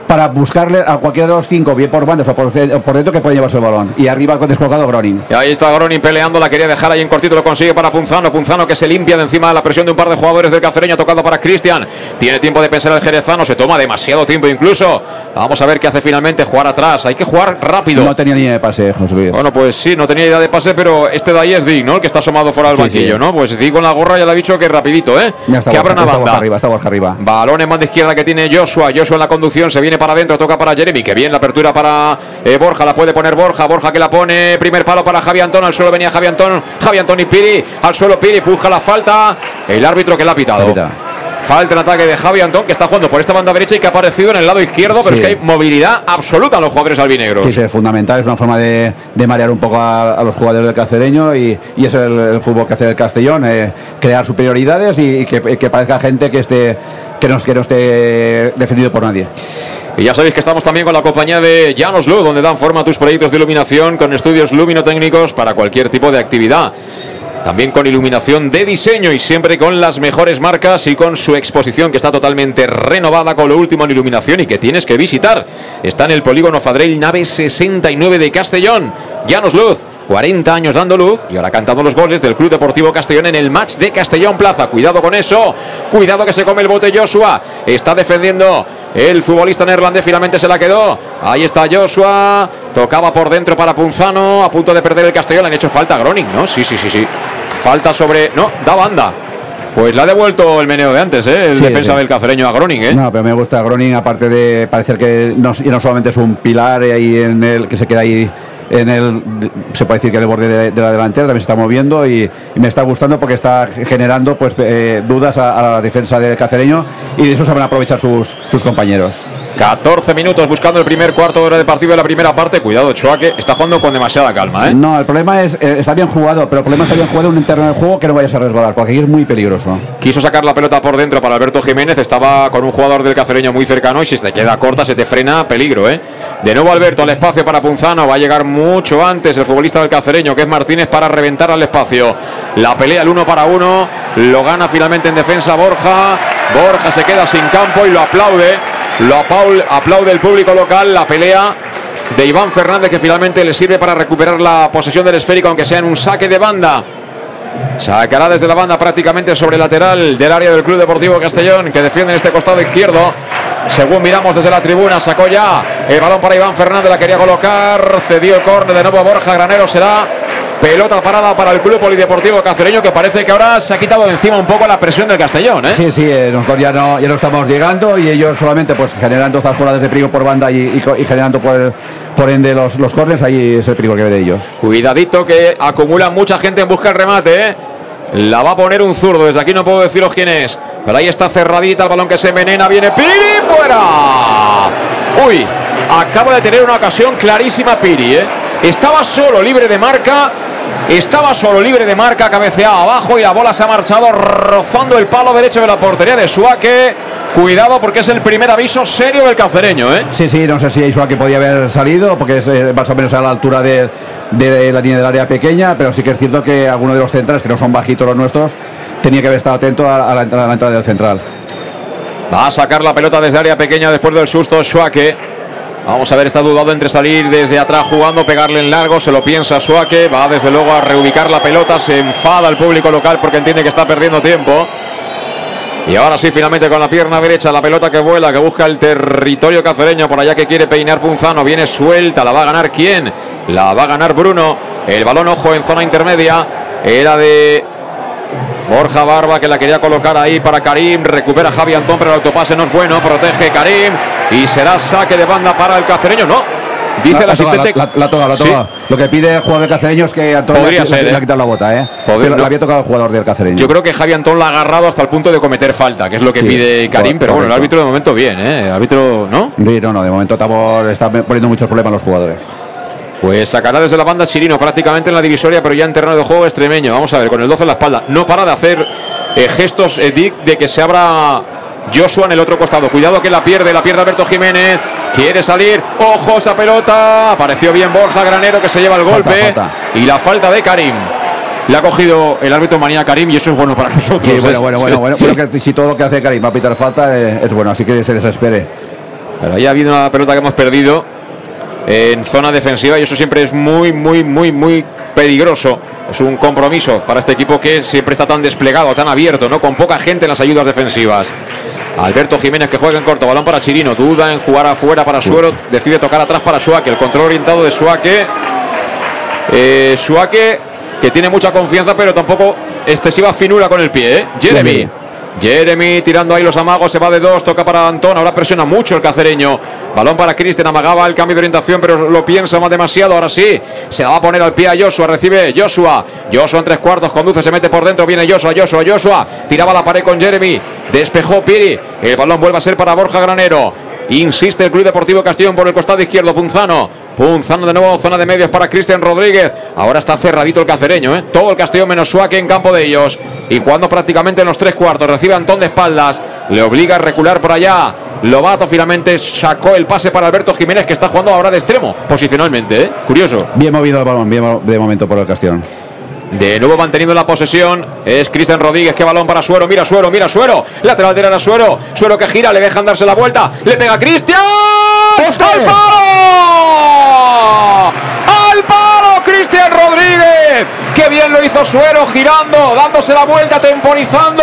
para buscarle a cualquiera de los cinco, bien por bandas o por, dentro, que puede llevarse el balón. Y arriba con descolgado Gronin. Y ahí está Gronin peleando, la quería dejar ahí en cortito, lo consigue para Punzano. Punzano que se limpia de encima de la presión de un par de jugadores del Cacereño, tocado para Cristian. Tiene tiempo de pensar el Jerezano, se toma demasiado tiempo incluso. Vamos a ver qué hace finalmente, jugar atrás. Hay que jugar rápido. No tenía ni de pase, José Luis. Bueno, pues sí, no tenía idea de pase, pero este de ahí es Dick, ¿no? El que está asomado fuera del banquillo, ¿no? Pues Dick con la gorra ya le ha dicho que rapidito, ¿eh? que abra una banda. arriba, está arriba. Balón en banda izquierda que tiene Joshua. Joshua en la conducción, se viene para adentro, toca para Jeremy, que bien la apertura para eh, Borja, la puede poner Borja, Borja que la pone, primer palo para Javi Antón, al suelo venía Javi Antón, Javi Antón y Piri, al suelo Piri, puja la falta, el árbitro que la ha pitado. Falta el ataque de Javi Antón, que está jugando por esta banda derecha y que ha aparecido en el lado izquierdo, pero es que hay movilidad absoluta en los jugadores albinegros. Sí, es fundamental, es una forma de, marear un poco a, los jugadores del cacereño y, es el, fútbol que hace el Castellón, eh, crear superioridades y, que, que, parezca gente que esté que no, que no esté defendido por nadie. Y ya sabéis que estamos también con la compañía de Llanos Luz, donde dan forma a tus proyectos de iluminación con estudios luminotécnicos para cualquier tipo de actividad. También con iluminación de diseño y siempre con las mejores marcas y con su exposición que está totalmente renovada con lo último en iluminación y que tienes que visitar. Está en el polígono Fadrell, nave 69 de Castellón. Llanos Luz, 40 años dando luz y ahora cantando los goles del Club Deportivo Castellón en el match de Castellón Plaza. Cuidado con eso, cuidado que se come el bote Joshua. Está defendiendo el futbolista neerlandés, finalmente se la quedó. Ahí está Joshua, tocaba por dentro para Punzano, a punto de perder el Castellón. Le han hecho falta a Groning, ¿no? Sí, sí, sí, sí. Falta sobre. No, da banda. Pues le ha devuelto el meneo de antes, ¿eh? el defensa del cacereño a Groning. ¿eh? No, pero me gusta Groning, aparte de parecer que no, no solamente es un pilar ahí en el que se queda ahí en el se puede decir que el borde de, la delantera también se está moviendo y, me está gustando porque está generando pues eh, dudas a, la defensa del cacereño y de eso saben aprovechar sus compañeros. 14 minutos buscando el primer cuarto de hora de partido de la primera parte. Cuidado, Choaque está jugando con demasiada calma. ¿eh? No, el problema es, eh, está bien jugado, pero el problema está bien jugado un interno del juego que no vayas a resbalar, porque aquí es muy peligroso. Quiso sacar la pelota por dentro para Alberto Jiménez, estaba con un jugador del cacereño muy cercano y si te queda corta se te frena, peligro. ¿eh? De nuevo Alberto al espacio para Punzano, va a llegar mucho antes el futbolista del cacereño, que es Martínez, para reventar al espacio. La pelea el uno para uno, lo gana finalmente en defensa Borja. Borja se queda sin campo y lo aplaude lo aplaude el público local, la pelea de Iván Fernández que finalmente le sirve para recuperar la posesión del esférico, aunque sea en un saque de banda. Sacará desde la banda prácticamente sobre el lateral del área del Club Deportivo Castellón, que defiende en este costado izquierdo. Según miramos desde la tribuna, sacó ya el balón para Iván Fernández, la quería colocar, cedió el córner de nuevo a Borja Granero, será Pelota parada para el Club Polideportivo Cacereño que parece que ahora se ha quitado de encima un poco la presión del Castellón. ¿eh? Sí, sí, eh, nosotros ya no, ya no estamos llegando y ellos solamente pues generando estas jugadas de peligro por banda y, generando por, por ende los, los corners, ahí es el peligro que ve de ellos. Cuidadito que acumula mucha gente en busca del remate. ¿eh? La va a poner un zurdo, desde aquí no puedo deciros quién es. Pero ahí está cerradita el balón que se envenena, viene Piri fuera. Uy, acaba de tener una ocasión clarísima Piri, ¿eh? Estaba solo, libre de marca estaba solo libre de marca, cabeceado abajo y la bola se ha marchado rozando el palo derecho de la portería de Suaque. Cuidado porque es el primer aviso serio del cacereño, ¿eh? Sí, sí, no sé si Suaque podía haber salido porque es eh, más o menos a la altura de, la línea del área pequeña, pero sí que es cierto que algunos de los centrales, que no son bajitos los nuestros, tenía que haber estado atento a, la, entrada del central. Va a sacar la pelota desde área pequeña después del susto Suaque. Vamos a ver, está dudado entre salir desde atrás jugando, pegarle en largo, se lo piensa Suake, va desde luego a reubicar la pelota, se enfada el público local porque entiende que está perdiendo tiempo. Y ahora sí, finalmente con la pierna derecha, la pelota que vuela, que busca el territorio cacereño, por allá que quiere peinar Punzano, viene suelta, la va a ganar quién? La va a ganar Bruno. El balón, ojo, en zona intermedia, era de Borja Barba que la quería colocar ahí para Karim. Recupera Javi Antón, pero el autopase no es bueno. Protege Karim. Y será saque de banda para el cacereño. No. Dice el La- la toca, asistente. La, la toca, la Sí. Lo que pide el jugador del cacereño es que Podría le, ser, le ¿eh? ha quitado la bota, ¿eh? Podría- no. le había tocado el jugador del cacereño. Yo creo que Javi Antón la ha agarrado hasta el punto de cometer falta, que es lo que Sí, pide Karim, pero bueno, el árbitro de momento bien, ¿eh? El árbitro, ¿no? Sí, no, no, de momento estamos, está poniendo muchos problemas los jugadores. Pues sacará desde la banda Chirino prácticamente en la divisoria, pero ya en terreno de juego extremeño. Vamos a ver, con el 12 en la espalda. No para de hacer eh, gestos, eh, Dick, de que se abra Joshua en el otro costado. Cuidado que la pierde, la pierde Alberto Jiménez. Quiere salir. Ojo esa pelota. Apareció bien Borja Granero que se lleva el golpe. falta. Y la falta de Karim. Le ha cogido el árbitro manía Karim y eso es bueno para <laughs> nosotros. Sí, ¿eh? bueno, bueno, bueno, bueno, bueno, que si todo lo que hace Karim va a pitar falta eh, es bueno, así que se desespere. Pero ahí ha habido una pelota que hemos perdido en zona defensiva y eso siempre es muy, muy, muy, muy peligroso. Es un compromiso para este equipo que siempre está tan desplegado, tan abierto, ¿no? Con poca gente en las ayudas defensivas. Alberto Jiménez que juega en corto, balón para Chirino, duda en jugar afuera para Suero, decide tocar atrás para Suárez, el control orientado de Suárez. Eh, que tiene mucha confianza pero tampoco excesiva finura con el pie, ¿eh? Jeremy. Jeremy. Tirando ahí los amagos, se va de dos, toca para Antón, ahora presiona mucho el cacereño. Balón para Cristian, amagaba el cambio de orientación, pero lo piensa más demasiado. Ahora sí, se va a poner al pie a Joshua, recibe Joshua. Joshua en tres cuartos, conduce, se mete por dentro, viene Joshua, Joshua, Joshua. Tiraba la pared con Jeremy, despejó Piri. El balón vuelve a ser para Borja Granero. Insiste el Club Deportivo Castellón por el costado izquierdo, Punzano. Punzano de nuevo, zona de medios para Cristian Rodríguez. Ahora está cerradito el cacereño, ¿eh? Todo el Castellón menos Suárez en campo de ellos. Y jugando prácticamente en los tres cuartos. Recibe Antón de espaldas. Le obliga a recular por allá. Lobato finalmente sacó el pase para Alberto Jiménez, que está jugando ahora de extremo, posicionalmente, ¿eh? Curioso. Bien movido el balón, bien de momento por el Castellón. De nuevo manteniendo la posesión es Cristian Rodríguez. Qué balón para Suero. Mira Suero, mira Suero. Lateral derecha a Suero. Suero que gira, le dejan darse la vuelta. Le pega Cristian. Rodríguez. Qué bien lo hizo Suero girando, dándose la vuelta, temporizando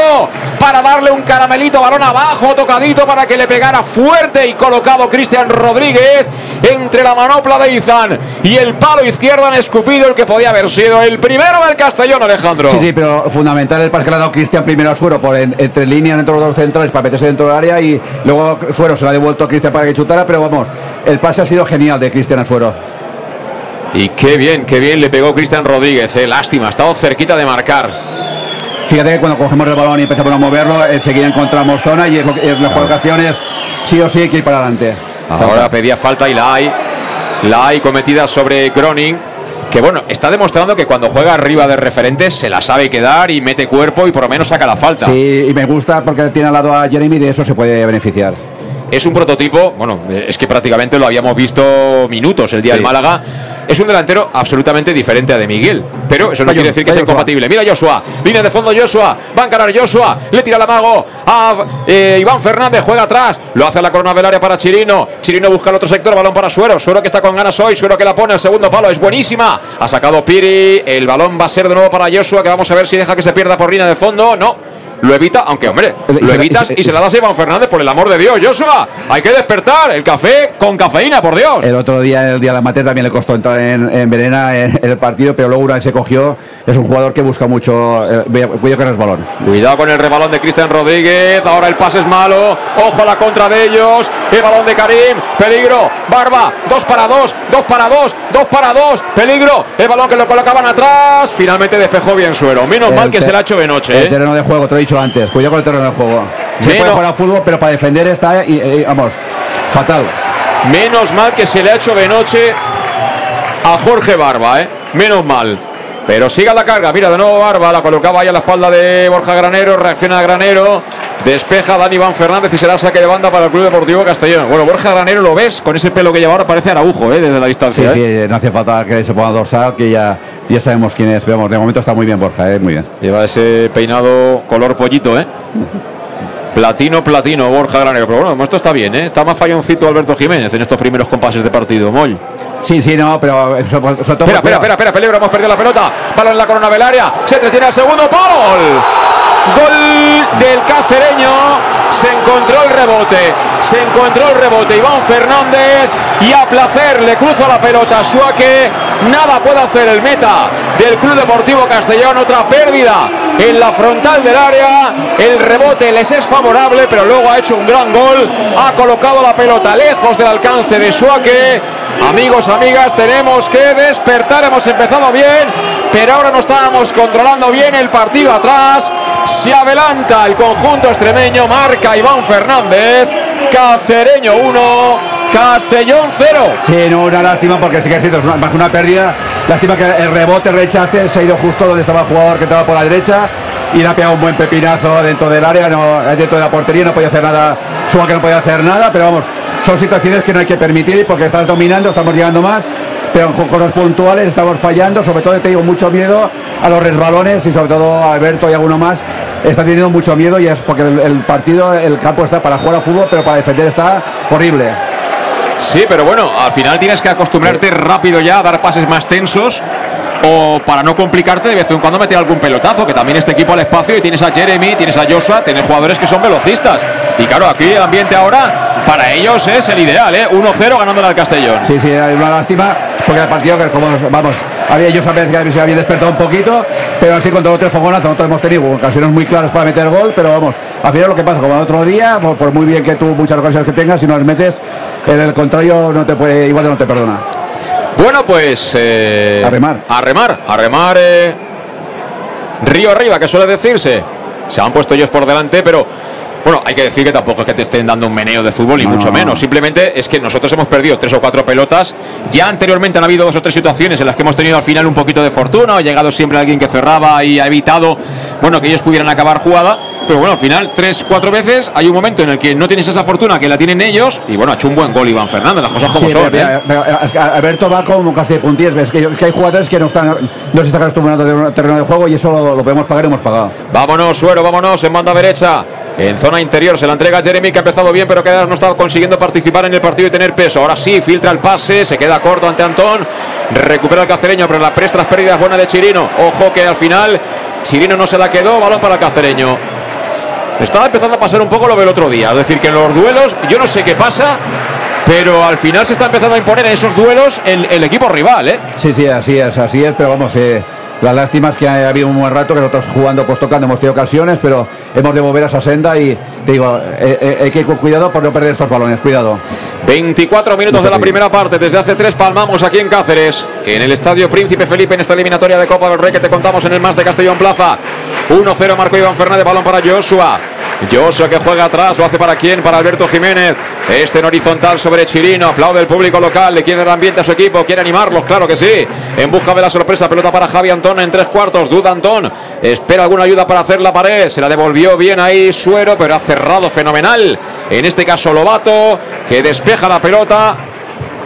para darle un caramelito, balón abajo, tocadito para que le pegara fuerte y colocado Cristian Rodríguez entre la manopla de Izan y el palo izquierdo han escupido el que podía haber sido el primero del Castellón, Alejandro. Sí, sí, pero fundamental el pase que le ha dado Cristian primero a Suero por en- entre líneas entre los dos centrales para meterse dentro del área y luego Suero se lo ha devuelto a Cristian para que chutara, pero vamos, el pase ha sido genial de Cristian a Suero. Y qué bien, qué bien le pegó Cristian Rodríguez. eh. Lástima, ha estado cerquita de marcar. Fíjate que cuando cogemos el balón y empezamos a moverlo, enseguida encontramos zona y es lo en las ocasiones sí o sí hay que ir para adelante. Ahora pedía falta y la hay. La hay cometida sobre Groning. Que bueno, está demostrando que cuando juega arriba de referentes se la sabe quedar y mete cuerpo y por lo menos saca la falta. Sí, y me gusta porque tiene al lado a Jeremy y de eso se puede beneficiar. Es un prototipo, bueno, es que prácticamente lo habíamos visto minutos el día Sí. del Málaga. Es un delantero absolutamente diferente a de Miguel, pero eso no quiere decir que sea incompatible. Mira Joshua, línea de fondo Joshua, va a encarar Joshua, le tira el amago a eh, Iván Fernández, juega atrás, lo hace a la corona del área para Chirino. Chirino busca el otro sector, balón para Suero. Suero que está con ganas hoy, Suero que la pone al segundo palo, es buenísima. Ha sacado Piri, el balón va a ser de nuevo para Joshua, que vamos a ver si deja que se pierda por línea de fondo. No. Lo evita, aunque hombre, lo evitas y se- la das a Iván Fernández, por el amor de Dios, Joshua. Hay que despertar el café con cafeína, por Dios. El otro día, el día de la Mater, también le costó entrar en, en Verena en, en el partido, pero luego una vez se cogió. Es un jugador que busca mucho. Eh, cuidado con el balón. Cuidado con el rebalón de Cristian Rodríguez. Ahora el pase es malo. Ojo a la contra de ellos. El balón de Karim. Peligro. Barba. Dos para dos. Dos para dos. Dos para dos. Peligro. El balón que lo colocaban atrás. Finalmente despejó bien Suero. Menos El mal que se la ha hecho de noche. El ¿eh? terreno de juego, te lo he dicho antes. Cuidado con el terreno de juego. Se Menos- puede jugar al fútbol, pero para defender está, y, y- vamos, fatal. Menos mal que se le ha hecho de noche a Jorge Barba, ¿eh? Menos mal. Pero siga la carga, mira de nuevo Barba, la colocaba ahí a la espalda de Borja Granero, reacciona Granero, despeja Dani Iván Fernández y será saque de banda para el Club Deportivo Castellón. Bueno, Borja Granero lo ves, con ese pelo que lleva ahora parece Araujo, ¿eh? Desde la Sí, distancia. ¿eh? sí, no hace falta que se ponga dorsal, que ya, ya sabemos quién es. Vamos, de momento está muy bien Borja, eh, muy bien. Lleva ese peinado color pollito, ¿eh? Platino, platino, Borja Granero. Pero bueno, esto está bien, ¿eh? Está más falloncito Alberto Jiménez en estos primeros compases de partido, Moll. Sí, sí, no, pero eh, todo. Espera, espera, espera, espera, peligro, hemos perdido la pelota. Balón en la corona del área. Se entretiene al segundo palo. Gol. Del cacereño. Se encontró el rebote. Se encontró el rebote. Iván Fernández. Y a placer le cruza la pelota a Suaque. Nada puede hacer el meta del Club Deportivo Castellón. Otra pérdida en la frontal del área. El rebote les es favorable, pero luego ha hecho un gran gol. Ha colocado la pelota lejos del alcance de Suaque. Amigos, amigas, tenemos que despertar. Hemos empezado bien, pero ahora no estábamos controlando bien el partido atrás. Se adelanta el conjunto extremeño, marca Iván Fernández. Cacereño 1, Castellón 0. Sí, no, una lástima porque sí que es más una pérdida. Lástima que el rebote, rechace, se ha ido justo donde estaba el jugador que estaba por la derecha y le ha pegado un buen pepinazo dentro del área, dentro de la portería, no podía hacer nada, Suba que no podía hacer nada, pero vamos, son situaciones que no hay que permitir porque estás dominando, estamos llegando más, pero con cosas puntuales estamos fallando, sobre todo te digo mucho miedo a los resbalones y sobre todo a Alberto y alguno más. Está teniendo mucho miedo y es porque el, el partido, el campo está para jugar a fútbol, pero para defender está horrible. Sí, pero bueno, al final tienes que acostumbrarte rápido ya a dar pases más tensos o para no complicarte de vez en cuando meter algún pelotazo, que también este equipo al espacio y tienes a Jeremy, tienes a Joshua, tienes jugadores que son velocistas. Y claro, aquí el ambiente ahora para ellos es el ideal, ¿eh? 1-0 ganándole al Castellón. Sí, sí, hay una lástima porque el partido que como vamos, había ellos sabían que se había despertado un poquito, pero así con todo tres fogonazos nosotros hemos tenido ocasiones muy claras para meter gol, pero vamos, al final lo que pasa, como el otro día, por, por muy bien que tú muchas ocasiones que tengas, si no las metes, en el contrario no te puede, igual no te perdona. Bueno, pues. eh, A remar. A remar, a remar. eh, río arriba, que suele decirse. Se han puesto ellos por delante, pero. Bueno, hay que decir que tampoco es que te estén dando un meneo de fútbol, No, mucho no, no. menos. Simplemente es que nosotros hemos perdido tres o cuatro pelotas. Ya anteriormente han habido dos o tres situaciones en las que hemos tenido al final un poquito de fortuna. Ha llegado siempre alguien que cerraba y ha evitado, bueno, que ellos pudieran acabar jugada. Pero bueno, al final, tres, cuatro veces hay un momento en el que no tienes esa fortuna que la tienen ellos. Y bueno, ha hecho un buen gol Iván Fernández, las cosas como Sí, son. pero- ¿eh? pero- pero, es que Alberto va como casi de puntillas, ves que, que hay jugadores que no están, no se están acostumbrando a un terreno de juego y eso lo, lo podemos pagar y hemos pagado. Vámonos, Suero, vámonos en banda derecha. En zona interior se la entrega Jeremy, que ha empezado bien, pero que no está consiguiendo participar en el partido y tener peso. Ahora sí, filtra el pase, se queda corto ante Antón. Recupera el cacereño, pero la presta las pérdidas buena de Chirino. Ojo que al final Chirino no se la quedó, balón para el cacereño. Estaba empezando a pasar un poco lo del otro día. Es decir, que en los duelos, yo no sé qué pasa, pero al final se está empezando a imponer en esos duelos el, el equipo rival, ¿eh? Sí, sí, así es, así es, pero vamos, la lástima es que ha habido un buen rato que nosotros jugando, pues tocando, hemos tenido ocasiones, pero hemos de volver a esa senda y te digo, eh, eh, hay que ir con cuidado por no perder estos balones, cuidado. 24 minutos de la primera parte. Desde hace tres palmamos aquí en Cáceres, en el Estadio Príncipe Felipe, en esta eliminatoria de Copa del Rey que te contamos en el más de Castellón Plaza. 1-0 marcó Iván Fernández, balón para Joshua. Joshua que juega atrás, lo hace para quién? Para Alberto Jiménez. Este en horizontal sobre Chirino. Aplaude el público local, le quiere el ambiente a su equipo, quiere animarlos, claro que sí. En busca de la sorpresa, pelota para Javi Antón en tres cuartos. Duda Antón, espera alguna ayuda para hacer la pared. Se la devolvió bien ahí Suero, pero ha cerrado fenomenal. En este caso Lobato, que despeja la pelota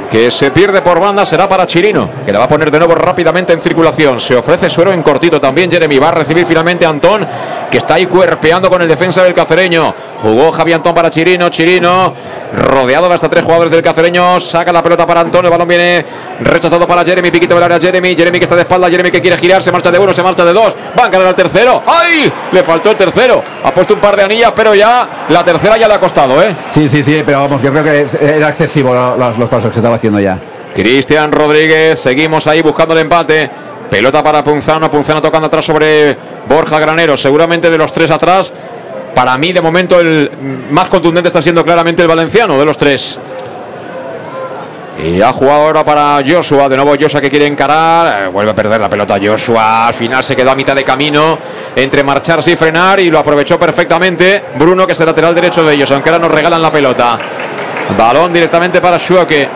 que se pierde por banda será para Chirino, que la va a poner de nuevo rápidamente en circulación. Se ofrece suero en cortito también Jeremy. Va a recibir finalmente a Antón, que está ahí cuerpeando con el defensa del cacereño. Jugó Javi Antón para Chirino. Chirino, rodeado de hasta tres jugadores del cacereño, saca la pelota para Antón. El balón viene rechazado para Jeremy. Piquito del área Jeremy. Jeremy que está de espalda. Jeremy que quiere girar. Se marcha de uno, se marcha de dos. Va a encarar al tercero. ¡Ay! Le faltó el tercero. Ha puesto un par de anillas, pero ya la tercera ya le ha costado, ¿eh? Sí, sí, sí, pero vamos, yo creo que era excesivo los, pasos que estaba haciendo ya. Cristian Rodríguez, seguimos ahí buscando el empate. Pelota para Punzano, Punzano tocando atrás sobre Borja Granero. Seguramente de los tres atrás, para mí de momento el más contundente está siendo claramente el valenciano de los tres. Y ha jugado ahora para Joshua. De nuevo Joshua que quiere encarar. Eh, vuelve a perder la pelota Joshua. Al final se quedó a mitad de camino entre marcharse y frenar. Y lo aprovechó perfectamente Bruno, que es el lateral derecho de ellos. Aunque ahora nos regalan la pelota. Balón directamente para Schuake.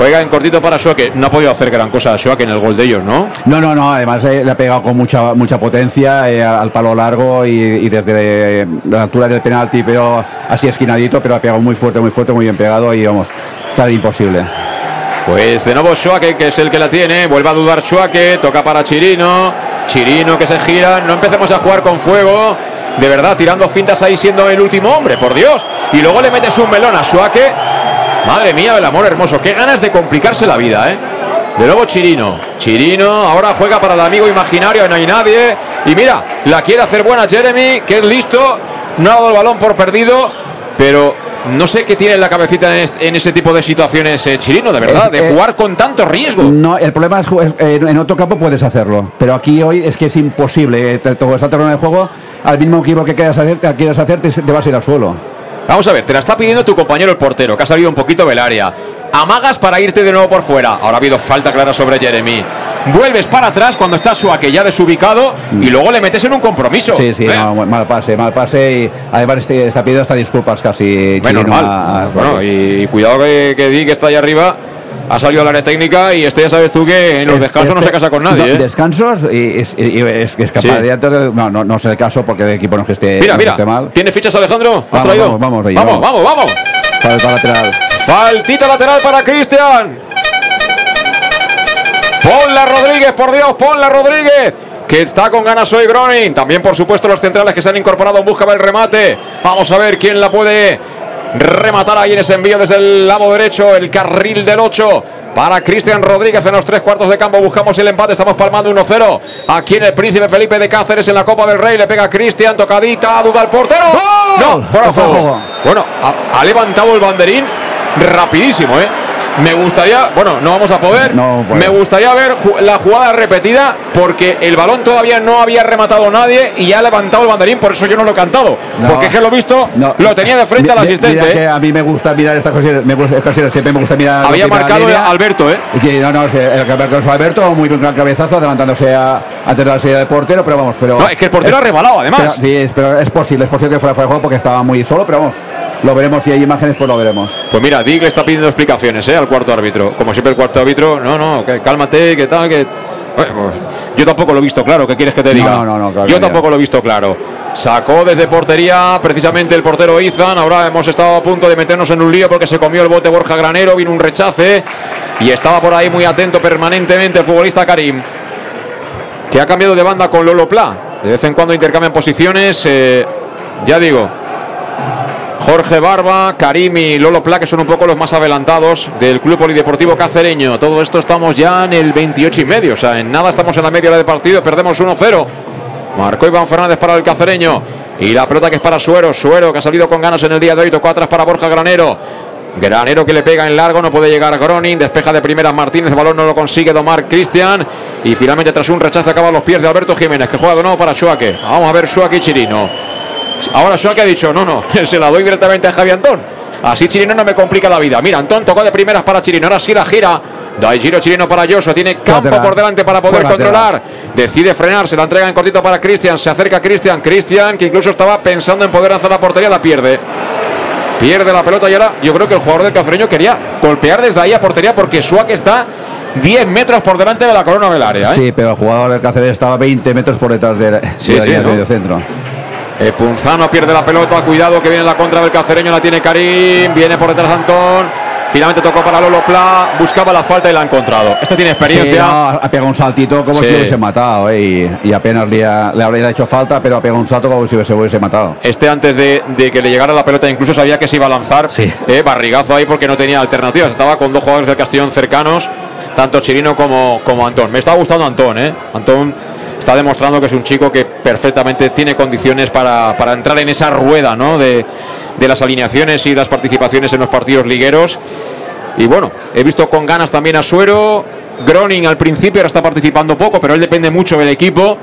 Juega en cortito para Schuake. No ha podido hacer gran cosa a Schuake en el gol de ellos, ¿no? No, no, no, además eh, le ha pegado con mucha mucha potencia eh, al palo largo y, y desde eh, la altura del penalti, pero así esquinadito, pero ha pegado muy fuerte, muy fuerte, muy bien pegado y vamos, está imposible. Pues de nuevo Schuake, que es el que la tiene. Vuelve a dudar Schuake. Toca para Chirino. Chirino que se gira. No empecemos a jugar con fuego. De verdad, tirando fintas ahí siendo el último hombre, por Dios. Y luego le metes un melón a Schuake. Madre mía, el amor hermoso. Qué ganas de complicarse la vida, ¿eh? De nuevo Chirino. Chirino ahora juega para el amigo imaginario. No hay nadie. Y mira, la quiere hacer buena Jeremy, que es listo. No ha dado el balón por perdido. Pero no sé qué tiene en la cabecita en, este- en ese tipo de situaciones eh, Chirino, de verdad. De eh, jugar con tanto riesgo. No, el problema es, eh, en otro campo puedes hacerlo, pero aquí hoy es que es imposible. eh, Te terreno de juego, al mismo equipo que quieras hacer, que quieras hacer te, te vas a ir al suelo. Vamos a ver, te la está pidiendo tu compañero el portero, que ha salido un poquito del área. Amagas para irte de nuevo por fuera. Ahora ha habido falta clara sobre Jeremy. Vuelves para atrás cuando está Suake ya desubicado y luego le metes en un compromiso. Sí, sí, Eh, no, mal pase, mal pase y además este, está pidiendo hasta disculpas casi. Bueno, Chirino, normal. a- a- Bueno, y, y cuidado que, que Di, que está ahí arriba, ha salido al área técnica y este ya sabes tú que en los descansos no se Este- casa con nadie. no, ¿eh? Descansos y, es, y- y es que es capaz Sí. de antes- No, no, no es el caso porque el equipo no es que esté, Mira, mira. esté mal. ¿Tienes fichas, Alejandro? ¿Has Vamos, traído? vamos, vamos, ahí, vamos, vamos. vamos. Falta lateral. Faltita lateral para Cristian. Ponla Rodríguez, por Dios, ponla Rodríguez. Que está con ganas hoy Gronin. También, por supuesto, los centrales que se han incorporado en busca del remate. Vamos a ver quién la puede rematar ahí en ese envío desde el lado derecho. El carril del 8 para Cristian Rodríguez en los tres cuartos de campo. Buscamos el empate. Estamos palmando 1-0. Aquí en el Príncipe Felipe de Cáceres en la Copa del Rey. Le pega Cristian. Tocadita. Duda al portero. No, fuera de juego. Bueno, ha, ha levantado el banderín rapidísimo, ¿eh? Me gustaría, bueno, no vamos a poder. No me gustaría ver la jugada repetida porque el balón todavía no había rematado nadie y ha levantado el banderín, por eso yo no lo he cantado. No. porque es que lo he visto, No. lo tenía de frente al Mi- asistente. Mira ¿eh? que a mí me gusta mirar estas cosas, me gusta, siempre me gusta mirar. Había que marcado. Alberto, ¿eh? Que, no, no, sí, el Alberto es Alberto, muy gran cabezazo, adelantándose a, antes de la salida del portero, pero vamos, pero. No, es que el portero ha rebalado, además. Pero, sí, es, pero es posible, es posible que fuera fuera de juego porque estaba muy solo, pero vamos, lo veremos si hay imágenes, pues lo veremos. Pues mira, Dick le está pidiendo explicaciones ¿eh? al cuarto árbitro. Como siempre, el cuarto árbitro, no, no, que cálmate, que tal, que. Bueno, pues, yo tampoco lo he visto claro, ¿qué quieres que te diga? No, no, no, claro, yo tampoco lo he visto claro. Sacó desde portería precisamente el portero Izan. Ahora hemos estado a punto de meternos en un lío porque se comió el bote Borja Granero. Vino un rechace y estaba por ahí muy atento permanentemente el futbolista Karim. Que ha cambiado de banda con Lolo Pla. De vez en cuando intercambian posiciones. eh, ya digo, Jorge Barba, Karim y Lolo Pla, que son un poco los más adelantados del Club Polideportivo Cacereño. Todo esto estamos ya en el 28 y medio, o sea, en nada estamos en la media hora de partido, perdemos 1-0. Marcó Iván Fernández para el Cacereño y la pelota que es para Suero, Suero que ha salido con ganas en el día de hoy, tocó atrás para Borja Granero. Granero que le pega en largo, no puede llegar Gronin, despeja de primeras Martínez, el balón no lo consigue domar Cristian y finalmente tras un rechazo acaba a los pies de Alberto Jiménez que juega de nuevo para Schuake. Vamos a ver Schuake y Chirino. Ahora Schuake ha dicho, no, no, <laughs> se la doy directamente a Javi Antón. Así Chirino no me complica la vida. Mira, Antón tocó de primeras para Chirino, ahora sí la gira. Da el giro Chirino para Yoso, tiene campo por delante para poder controlar. Decide frenar, se la entrega en cortito para Cristian, se acerca Cristian, Cristian que incluso estaba pensando en poder lanzar la portería, la pierde. Pierde la pelota y ahora yo creo que el jugador del cacereño quería golpear desde ahí a portería porque Suárez está 10 metros por delante de la corona del área. ¿eh? Sí, pero el jugador del Cáceres estaba 20 metros por detrás de la, Sí, medio centro. Eh, Punzano pierde la pelota, cuidado que viene la contra del cacereño, la tiene Karim, viene por detrás Antón. Finalmente tocó para Lolo Pla, buscaba la falta y la ha encontrado. Este tiene experiencia. Sí, no, ha pegado un saltito como Sí. si hubiese matado, eh, y, y apenas le, ha- le habría hecho falta, pero ha pegado un salto como si hubiese, hubiese matado. Este antes de, de que le llegara la pelota incluso sabía que se iba a lanzar. Sí. Eh, barrigazo ahí porque no tenía alternativas. Estaba con dos jugadores del Castellón cercanos, tanto Chirino como, como Antón. Me está gustando Antón, ¿eh? Antón está demostrando que es un chico que perfectamente tiene condiciones para, para entrar en esa rueda ¿no? de, de las alineaciones y las participaciones en los partidos ligueros. Y bueno, he visto con ganas también a Suero. Groning al principio ahora está participando poco, pero él depende mucho del equipo.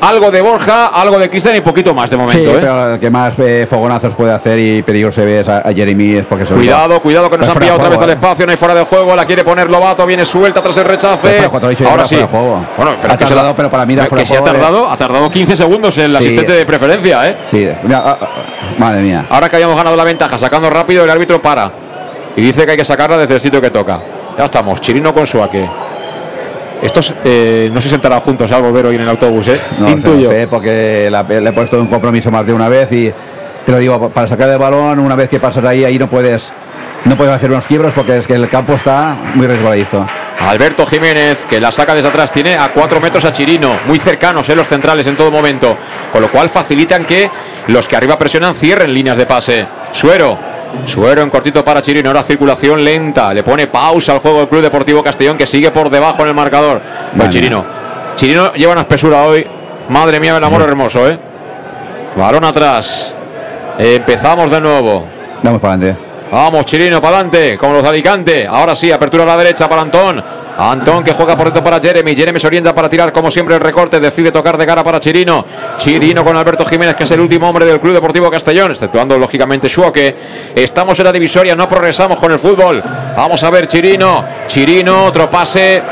Algo de Borja, algo de Cristian y poquito más de momento. Sí, ¿eh? pero el que más eh, fogonazos puede hacer y peligro se ve es a, a Jeremy es porque se Cuidado, cuidado que nos Está han pillado otra vez al eh. espacio, no hay fuera de juego, la quiere poner Lobato, viene suelta tras el rechace. He dicho Ahora sí. juego. Bueno, pero Ha que se tardado, la- pero para mí que se ha tardado, ha tardado 15 segundos el Sí. asistente de preferencia, ¿eh? Sí, mira, ah, ah, madre mía. Ahora que habíamos ganado la ventaja, sacando rápido, el árbitro para. Y dice que hay que sacarla desde el sitio que toca. Ya estamos, Chirino con Suaque. Estos eh, no se sentarán juntos al volver hoy en el autobús, ¿eh? No sé, Intuyo. no sé, porque la- le he puesto un compromiso más de una vez y te lo digo, para sacar el balón, una vez que pasas ahí, ahí no puedes no puedes hacer unos quiebros porque es que el campo está muy resbaladizo. Alberto Jiménez, que la saca desde atrás, tiene a cuatro metros a Chirino, muy cercanos en los centrales en todo momento, con lo cual facilitan que los que arriba presionan cierren líneas de pase. Suero, Suero en cortito para Chirino, ahora circulación lenta, le pone pausa al juego del Club Deportivo Castellón, que sigue por debajo en el marcador. Vale. Chirino, Chirino lleva una espesura hoy, madre mía, el amor hermoso, ¿eh? Balón atrás, empezamos de nuevo. Vamos para adelante. Vamos, Chirino, para adelante, como los de Alicante. Ahora sí, apertura a la derecha para Antón. Antón que juega por dentro para Jeremy. Jeremy se orienta para tirar como siempre el recorte. Decide tocar de cara para Chirino. Chirino con Alberto Jiménez, que es el último hombre del Club Deportivo Castellón, exceptuando lógicamente Shuoque. Estamos en la divisoria, no progresamos con el fútbol. Vamos a ver Chirino. Chirino, otro pase.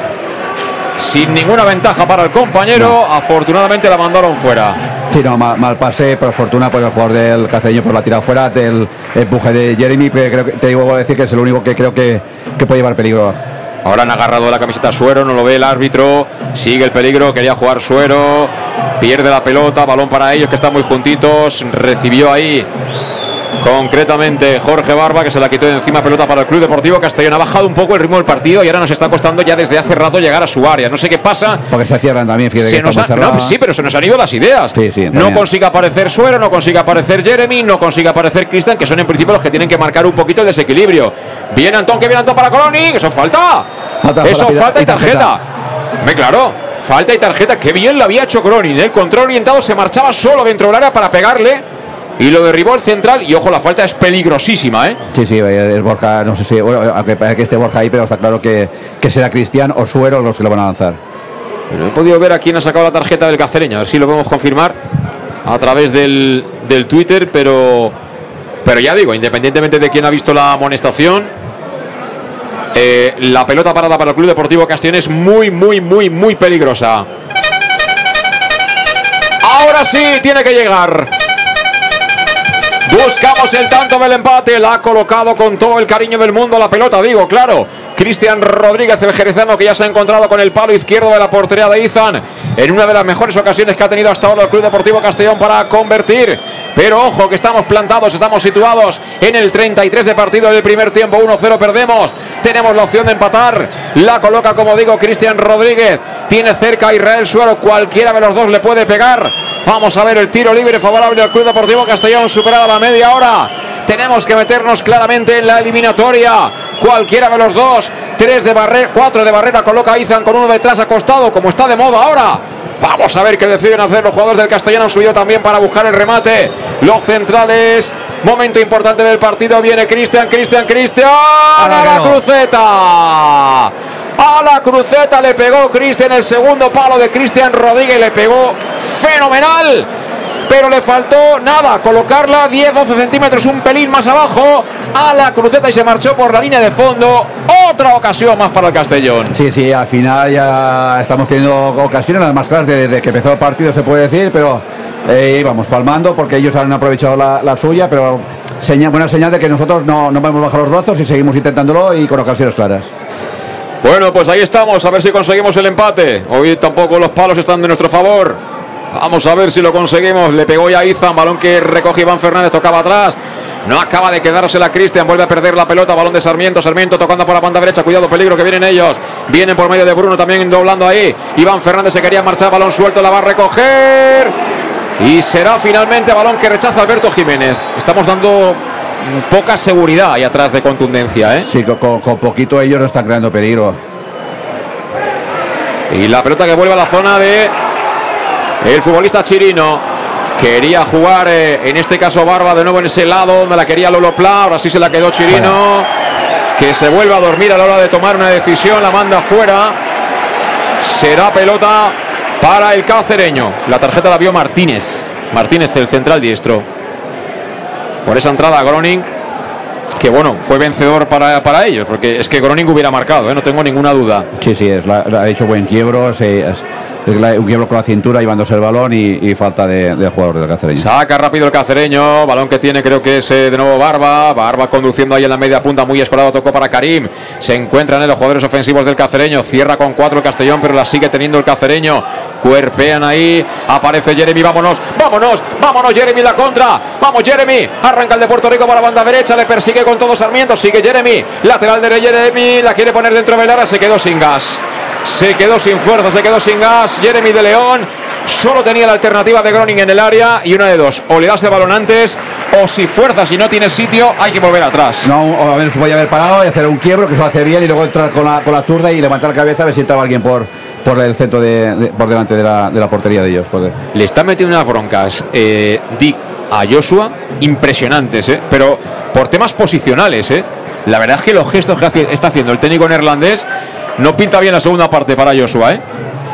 Sin ninguna ventaja para el compañero. Afortunadamente la mandaron fuera. Sí, no, mal, mal pase, por fortuna por el jugador del caceño por la tirada fuera del empuje de Jeremy, pero creo que, te digo a decir que es el único que creo que, que puede llevar peligro. Ahora han agarrado la camiseta Suero, no lo ve el árbitro. Sigue el peligro, quería jugar Suero. Pierde la pelota, balón para ellos que están muy juntitos. Recibió ahí concretamente Jorge Barba que se la quitó de encima pelota para el Club Deportivo Castellón. Ha bajado un poco el ritmo del partido y ahora nos está costando ya desde hace rato llegar a su área. No sé qué pasa. Porque se cierran también fíjate se que nos está ha- muy no, sí pero se nos han ido las ideas. Sí, sí, no consigue aparecer Suero no consigue aparecer Jeremy no consigue aparecer Cristian que son en principio los que tienen que marcar un poquito el desequilibrio. Viene Antón que viene Antón para Coloni eso falta. Falta, eso falta, falta y tarjeta. tarjeta. Me claro falta y tarjeta. Qué bien lo había hecho Cronin el control orientado se marchaba solo dentro del área para pegarle y lo derribó el central y ojo la falta es peligrosísima eh Sí, sí, es Borja, no sé si, bueno, aunque parece que esté Borja ahí, pero está claro que, que será Cristian o Suero los que lo van a lanzar. He podido ver a quién ha sacado la tarjeta del cacereño, a ver si lo podemos confirmar a través del, del Twitter, pero, pero ya digo, independientemente de quién ha visto la amonestación, eh, la pelota parada para el Club Deportivo Castellón es muy, muy, muy, muy peligrosa. Ahora sí, tiene que llegar. Buscamos el tanto del empate. La ha colocado con todo el cariño del mundo la pelota, digo, claro. Cristian Rodríguez, el jerezano, que ya se ha encontrado con el palo izquierdo de la portería de Izan. En una de las mejores ocasiones que ha tenido hasta ahora el Club Deportivo Castellón para convertir. Pero ojo, que estamos plantados, estamos situados en el 33 de partido del primer tiempo. 1-0 perdemos. Tenemos la opción de empatar. La coloca, como digo, Cristian Rodríguez. Tiene cerca a Israel Suero. Cualquiera de los dos le puede pegar. Vamos a ver el tiro libre favorable al Club Deportivo Castellón, superada la media hora. Tenemos que meternos claramente en la eliminatoria. Cualquiera de los dos. Tres de barrera, cuatro de barrera coloca a Izan con uno detrás acostado, como está de moda ahora. Vamos a ver qué deciden hacer los jugadores del Castellano. Han subido también para buscar el remate. Los centrales. Momento importante del partido. Viene Cristian, Cristian, Cristian. A la cruceta. A la cruceta le pegó Cristian el segundo palo de Cristian Rodríguez. Le pegó fenomenal. Pero le faltó nada, colocarla 10-12 centímetros, un pelín más abajo a la cruceta y se marchó por la línea de fondo. Otra ocasión más para el Castellón. Sí, sí, al final ya estamos teniendo ocasiones, las más claras desde que empezó el partido, se puede decir, pero eh, íbamos palmando porque ellos han aprovechado la, la suya, pero señal, buena señal de que nosotros no, no vamos a bajar los brazos y seguimos intentándolo y con ocasiones claras. Bueno, pues ahí estamos, a ver si conseguimos el empate. Hoy tampoco los palos están de nuestro favor. Vamos a ver si lo conseguimos. Le pegó ya Izan, balón que recoge Iván Fernández, tocaba atrás. No acaba de quedársela Cristian, vuelve a perder la pelota, balón de Sarmiento, Sarmiento tocando por la banda derecha, cuidado, peligro que vienen ellos. Vienen por medio de Bruno también doblando ahí. Iván Fernández se quería marchar, balón suelto, la va a recoger. Y será finalmente balón que rechaza Alberto Jiménez. Estamos dando poca seguridad ahí atrás de contundencia, ¿eh? Sí, con, poquito ellos no están creando peligro. Y la pelota que vuelve a la zona de el futbolista chirino. Quería jugar, eh, en este caso Barba, de nuevo en ese lado donde la quería Lolo Pla. Ahora sí se la quedó Chirino. Que se vuelve a dormir a la hora de tomar una decisión. La manda fuera. Será pelota para el cacereño. La tarjeta la vio Martínez. Martínez, el central diestro. Por esa entrada, Groning. Que bueno, fue vencedor para, para ellos. Porque es que Groning hubiera marcado, eh, no tengo ninguna duda. Sí, sí, es ha hecho buen quiebro, un quiebro con la cintura llevándose el balón y, falta de, jugador del cacereño. Saca rápido el cacereño, balón que tiene creo que es eh, de nuevo Barba, Barba conduciendo ahí en la media punta, muy escolado, tocó para Karim, se encuentran en los jugadores ofensivos del cacereño, cierra con cuatro el Castellón, pero la sigue teniendo el cacereño, cuerpean ahí, aparece Jeremy, vámonos, vámonos, vámonos Jeremy la contra, vamos Jeremy, arranca el de Puerto Rico para la banda derecha, le persigue con todo Sarmiento, sigue Jeremy, lateral de Jeremy, la quiere poner dentro del área, se quedó sin gas. Se quedó sin fuerza, se quedó sin gas. Jeremy de León solo tenía la alternativa de Groning en el área y una de dos. O le das el balón antes o si fuerzas y no tienes sitio hay que volver atrás. No, o a ver, se puede haber parado y hacer un quiebro, que eso hace bien, y luego entrar con la, con la zurda y levantar la cabeza a ver si entraba alguien por, por el centro de, de- por delante de la, de la portería de ellos. porque- Le están metiendo unas broncas eh, Dick a Joshua impresionantes, eh, pero por temas posicionales. Eh. La verdad es que los gestos que hace- está haciendo el técnico neerlandés no pinta bien la segunda parte para Joshua, ¿eh?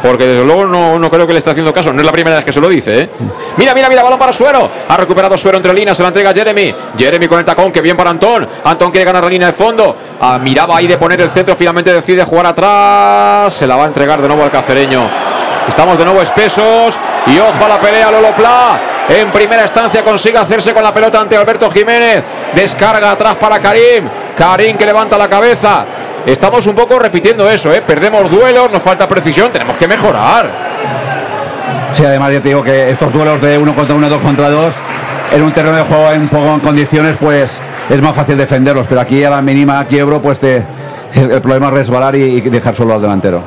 Porque desde luego no, no, creo que le esté haciendo caso. No es la primera vez que se lo dice, ¿eh? Mira, mira, mira, balón para Suero. Ha recuperado Suero entre líneas, se la entrega Jeremy. Jeremy con el tacón, que bien para Antón. Antón quiere ganar la línea de fondo. Ah, miraba ahí de poner el centro, finalmente decide jugar atrás. Se la va a entregar de nuevo al cacereño. Estamos de nuevo espesos. Y ojo a la pelea, Lolo Pla. En primera instancia consigue hacerse con la pelota ante Alberto Jiménez. Descarga atrás para Karim. Karim que levanta la cabeza estamos un poco repitiendo eso, ¿eh? Perdemos duelos, nos falta precisión, tenemos que mejorar. Sí, además ya te digo que estos duelos de uno contra uno, dos contra dos, en un terreno de juego un poco en condiciones, pues es más fácil defenderlos, pero aquí a la mínima quiebro, pues te, el, problema es resbalar y, dejar solo al delantero.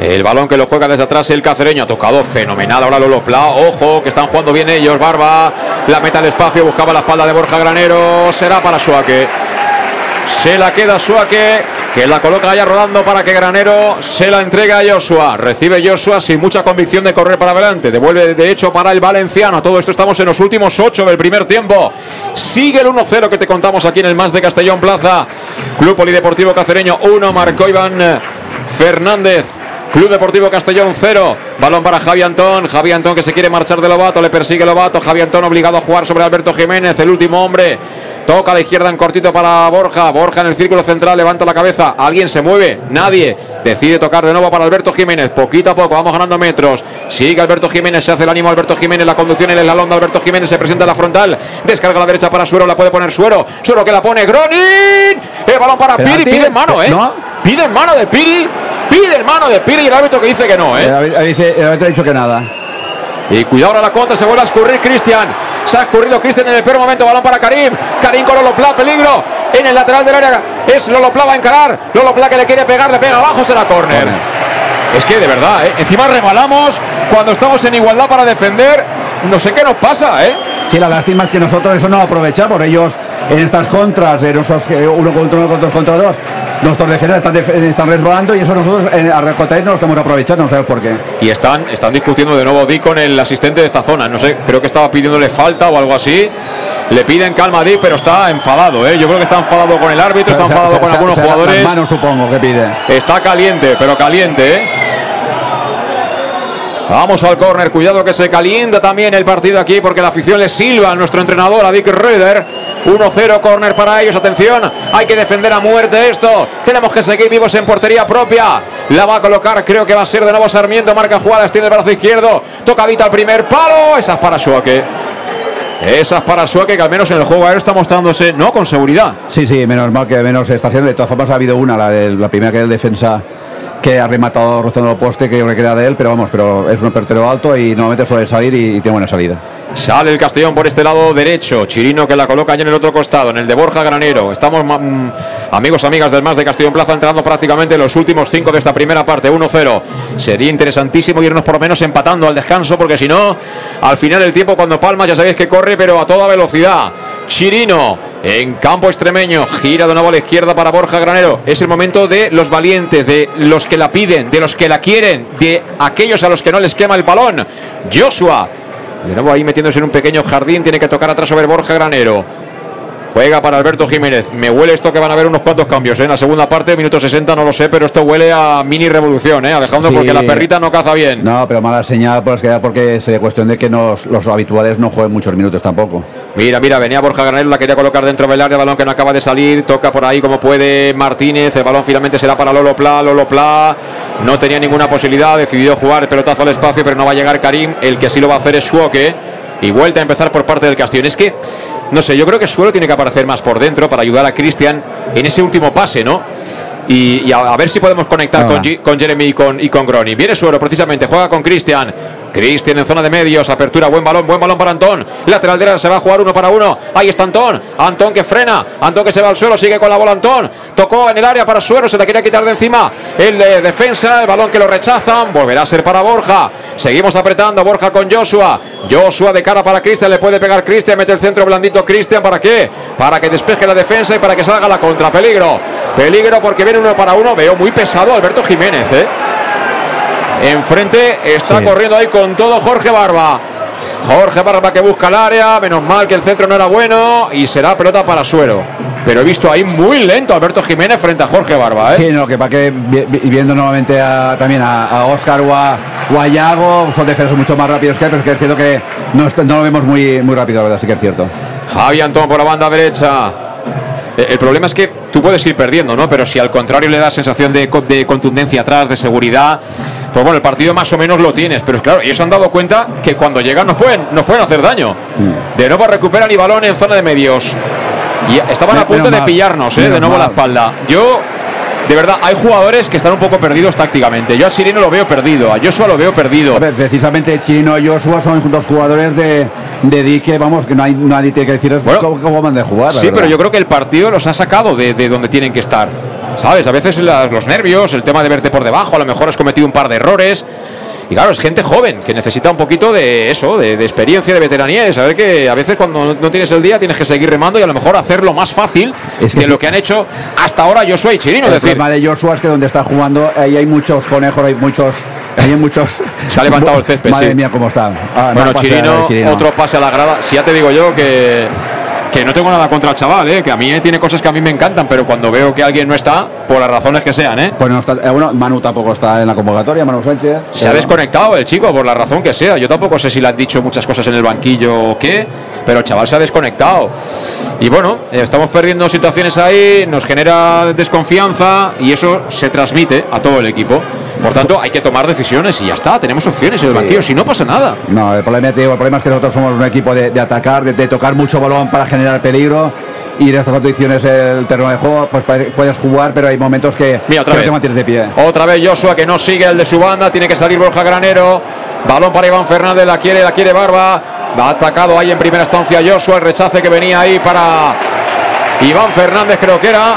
El balón que lo juega desde atrás el cacereño ha tocado fenomenal. Ahora Lolo Pla. Ojo, que están jugando bien ellos. Barba la meta al espacio, buscaba la espalda de Borja Granero. Será para Suaque. Se la queda Suaque que la coloca allá rodando para que Granero se la entrega a Joshua. Recibe Joshua sin mucha convicción de correr para adelante. Devuelve de hecho para el valenciano. Todo esto estamos en los últimos ocho del primer tiempo. Sigue el 1-0 que te contamos aquí en el más de Castellón Plaza. Club Polideportivo Cacereño 1, marcó Iván Fernández. Club Deportivo Castellón 0. Balón para Javi Antón. Javi Antón que se quiere marchar de Lobato. Le persigue Lobato. Javi Antón obligado a jugar sobre Alberto Jiménez, el último hombre. Toca a la izquierda en cortito para Borja. Borja en el círculo central, levanta la cabeza. Alguien se mueve, nadie. Decide tocar de nuevo para Alberto Jiménez. Poquito a poco, vamos ganando metros. Sigue Alberto Jiménez, se hace el ánimo Alberto Jiménez. La conducción en el eslalón de Alberto Jiménez se presenta en la frontal. Descarga a la derecha para Suero, la puede poner Suero. Suero que la pone Gronin. El balón para Piri, pide mano, ¿eh? Pide mano de Piri. Pide mano de Piri y el árbitro que dice que no, ¿eh? El árbitro ha dicho que nada. Y cuidado ahora la contra, se vuelve a escurrir Cristian. Se ha escurrido Cristian en el peor momento. Balón para Karim. Karim con Lolopla, peligro. En el lateral del área es Lolopla, va a encarar. Lolopla que le quiere pegar, le pega abajo, será córner. Es que de verdad, ¿eh? encima remalamos cuando estamos en igualdad para defender. No sé qué nos pasa, ¿eh? Sí, la lástima es que nosotros eso no lo aprovechamos. Ellos en estas contras, en esos eh, uno contra uno, dos contra dos, nuestros defensores están, están resbalando y eso nosotros en, a no lo estamos aprovechando, no sabemos por qué. Y están, están discutiendo de nuevo Di con el asistente de esta zona. No sé, creo que estaba pidiéndole falta o algo así. Le piden calma a Di, pero está enfadado. ¿eh? Yo creo que está enfadado con el árbitro, está enfadado con algunos jugadores. supongo que pide. Está caliente, pero caliente. ¿eh? Vamos al córner, cuidado que se calienta también el partido aquí porque la afición le silba a nuestro entrenador, a Dick Röder. 1-0 córner para ellos, atención, hay que defender a muerte esto. Tenemos que seguir vivos en portería propia. La va a colocar, creo que va a ser de nuevo Sarmiento, marca jugadas, tiene el brazo izquierdo, tocadita al primer palo, esa es para Suaque. Esa es para Suaque, que al menos en el juego aéreo está mostrándose, no con seguridad. Sí, sí, menos mal que menos está haciendo. De todas formas, ha habido una, la, de, la primera que es el defensa que ha rematado rozando el poste, que yo creo que de él, pero vamos, pero es un portero alto y normalmente suele salir y, tiene buena salida. Sale el Castellón por este lado derecho. Chirino que la coloca ya en el otro costado, en el de Borja Granero. Estamos, mm, amigos, amigas del más de Castellón Plaza, entrando prácticamente los últimos cinco de esta primera parte. 1-0. Sería interesantísimo irnos por lo menos empatando al descanso, porque si no, al final del tiempo, cuando Palma ya sabéis que corre, pero a toda velocidad. Chirino en campo extremeño, gira de nuevo a la izquierda para Borja Granero. Es el momento de los valientes, de los que la piden, de los que la quieren, de aquellos a los que no les quema el balón. Joshua, de nuevo ahí metiéndose en un pequeño jardín, tiene que tocar atrás sobre Borja Granero. Juega para Alberto Jiménez. Me huele esto que van a haber unos cuantos cambios. ¿eh? En la segunda parte, minuto 60, no lo sé, pero esto huele a mini revolución, ¿eh? Alejandro, porque la perrita no caza bien. No, pero mala señal pues, porque sería cuestión de que los habituales no jueguen muchos minutos tampoco. Mira, mira, venía Borja Granero, la quería colocar dentro del área, balón que no acaba de salir, toca por ahí como puede Martínez, el balón finalmente será para Lolo Pla, Lolo Pla. No tenía ninguna posibilidad, decidió jugar pelotazo al espacio, pero no va a llegar Karim. El que sí lo va a hacer es Suoque. Y vuelta a empezar por parte del Castellón. Es que no sé, yo creo que Suelo tiene que aparecer más por dentro para ayudar a Cristian en ese último pase, ¿no? Y, a, ver si podemos conectar con, con, Jeremy y con, y con Groni. Viene Suero precisamente, juega con Cristian. Cristian en zona de medios, apertura, buen balón, buen balón para Antón. Lateral derecha se va a jugar uno para uno. Ahí está Antón. Antón que frena. Antón que se va al suelo, sigue con la bola Antón. Tocó en el área para Suero, se la quería quitar de encima. El de defensa, el balón que lo rechazan. Volverá a ser para Borja. Seguimos apretando. Borja con Joshua. Joshua de cara para Cristian. Le puede pegar Cristian. Mete el centro blandito Cristian. ¿Para qué? Para que despeje la defensa y para que salga la contra. Peligro. Peligro porque viene uno para uno. Veo muy pesado Alberto Jiménez, ¿eh? Enfrente está corriendo ahí con todo Jorge Barba. Jorge Barba que busca el área, menos mal que el centro no era bueno y será pelota para Suero. Pero he visto ahí muy lento a Alberto Jiménez frente a Jorge Barba. ¿eh? Sí, no, que para que vi- vi- viendo nuevamente a- también a, a Oscar o a, o a Yago, son defensas mucho más rápidos que él, pero es que es cierto que no lo vemos muy, muy rápido, la verdad, sí que es cierto. Javi Antón por la banda derecha. Eh, El problema es que tú puedes ir perdiendo, ¿no? Pero si al contrario le das sensación de, co- de contundencia atrás, de seguridad, pues bueno, el partido más o menos lo tienes. Pero es claro, ellos han dado cuenta que cuando llegan nos pueden, nos pueden hacer daño. De nuevo recuperan y balón en zona de medios. Y estaban a punto de pillarnos, ¿eh? De nuevo la espalda. Yo. De verdad, hay jugadores que están un poco perdidos tácticamente. Yo a Sirino lo veo perdido, a Joshua lo veo perdido. A ver, precisamente Chino y Joshua son dos jugadores de, de vamos, que no hay, nadie tiene que decirles cómo, cómo van de jugar. Sí, verdad. pero yo creo que el partido los ha sacado de, de donde tienen que estar. ¿Sabes? A veces las- los nervios, el tema de verte por debajo, a lo mejor has cometido un par de errores. Y claro, es gente joven que necesita un poquito de eso, de, de experiencia, de veteranía, y saber que a veces cuando no- tienes el día tienes que seguir remando y a lo mejor hacerlo más fácil Es que- de lo que han hecho hasta ahora Joshua y Chirino. el decir, problema de Joshua es que donde está jugando, ahí hay muchos conejos, hay muchos. Hay muchos. <laughs> Se ha levantado el césped, <laughs> Madre sí. mía, cómo está. Ah, bueno, de Chirino. otro pase a la grada. Si ya te digo yo que, que no tengo nada contra el chaval, ¿eh? que a mí eh, tiene cosas que a mí me encantan, pero cuando veo que alguien no está, por las razones que sean, ¿eh? Pues no está, eh, bueno, Manu tampoco está en la convocatoria, Manu Sánchez. Se ha Pero- desconectado el chico, por la razón que sea. Yo tampoco sé si le han dicho muchas cosas en el banquillo o qué, pero el chaval se ha desconectado. Y bueno, eh, estamos perdiendo situaciones ahí, nos genera desconfianza y eso se transmite a todo el equipo. Por tanto, hay que tomar decisiones y ya está, tenemos opciones en el banquillo, si no pasa nada. No, el problema, te digo, el problema es que nosotros somos un equipo de, de atacar, de, de tocar mucho balón para generar peligro. Y en estas condiciones el terreno de juego, pues puedes jugar, pero hay momentos que, Mira, otra que no vez. te mantienes de pie. Otra vez Joshua que no sigue el de su banda, tiene que salir Borja Granero. Balón para Iván Fernández, la quiere, la quiere Barba. Va atacado ahí en primera instancia Joshua, el rechace que venía ahí para Iván Fernández creo que era.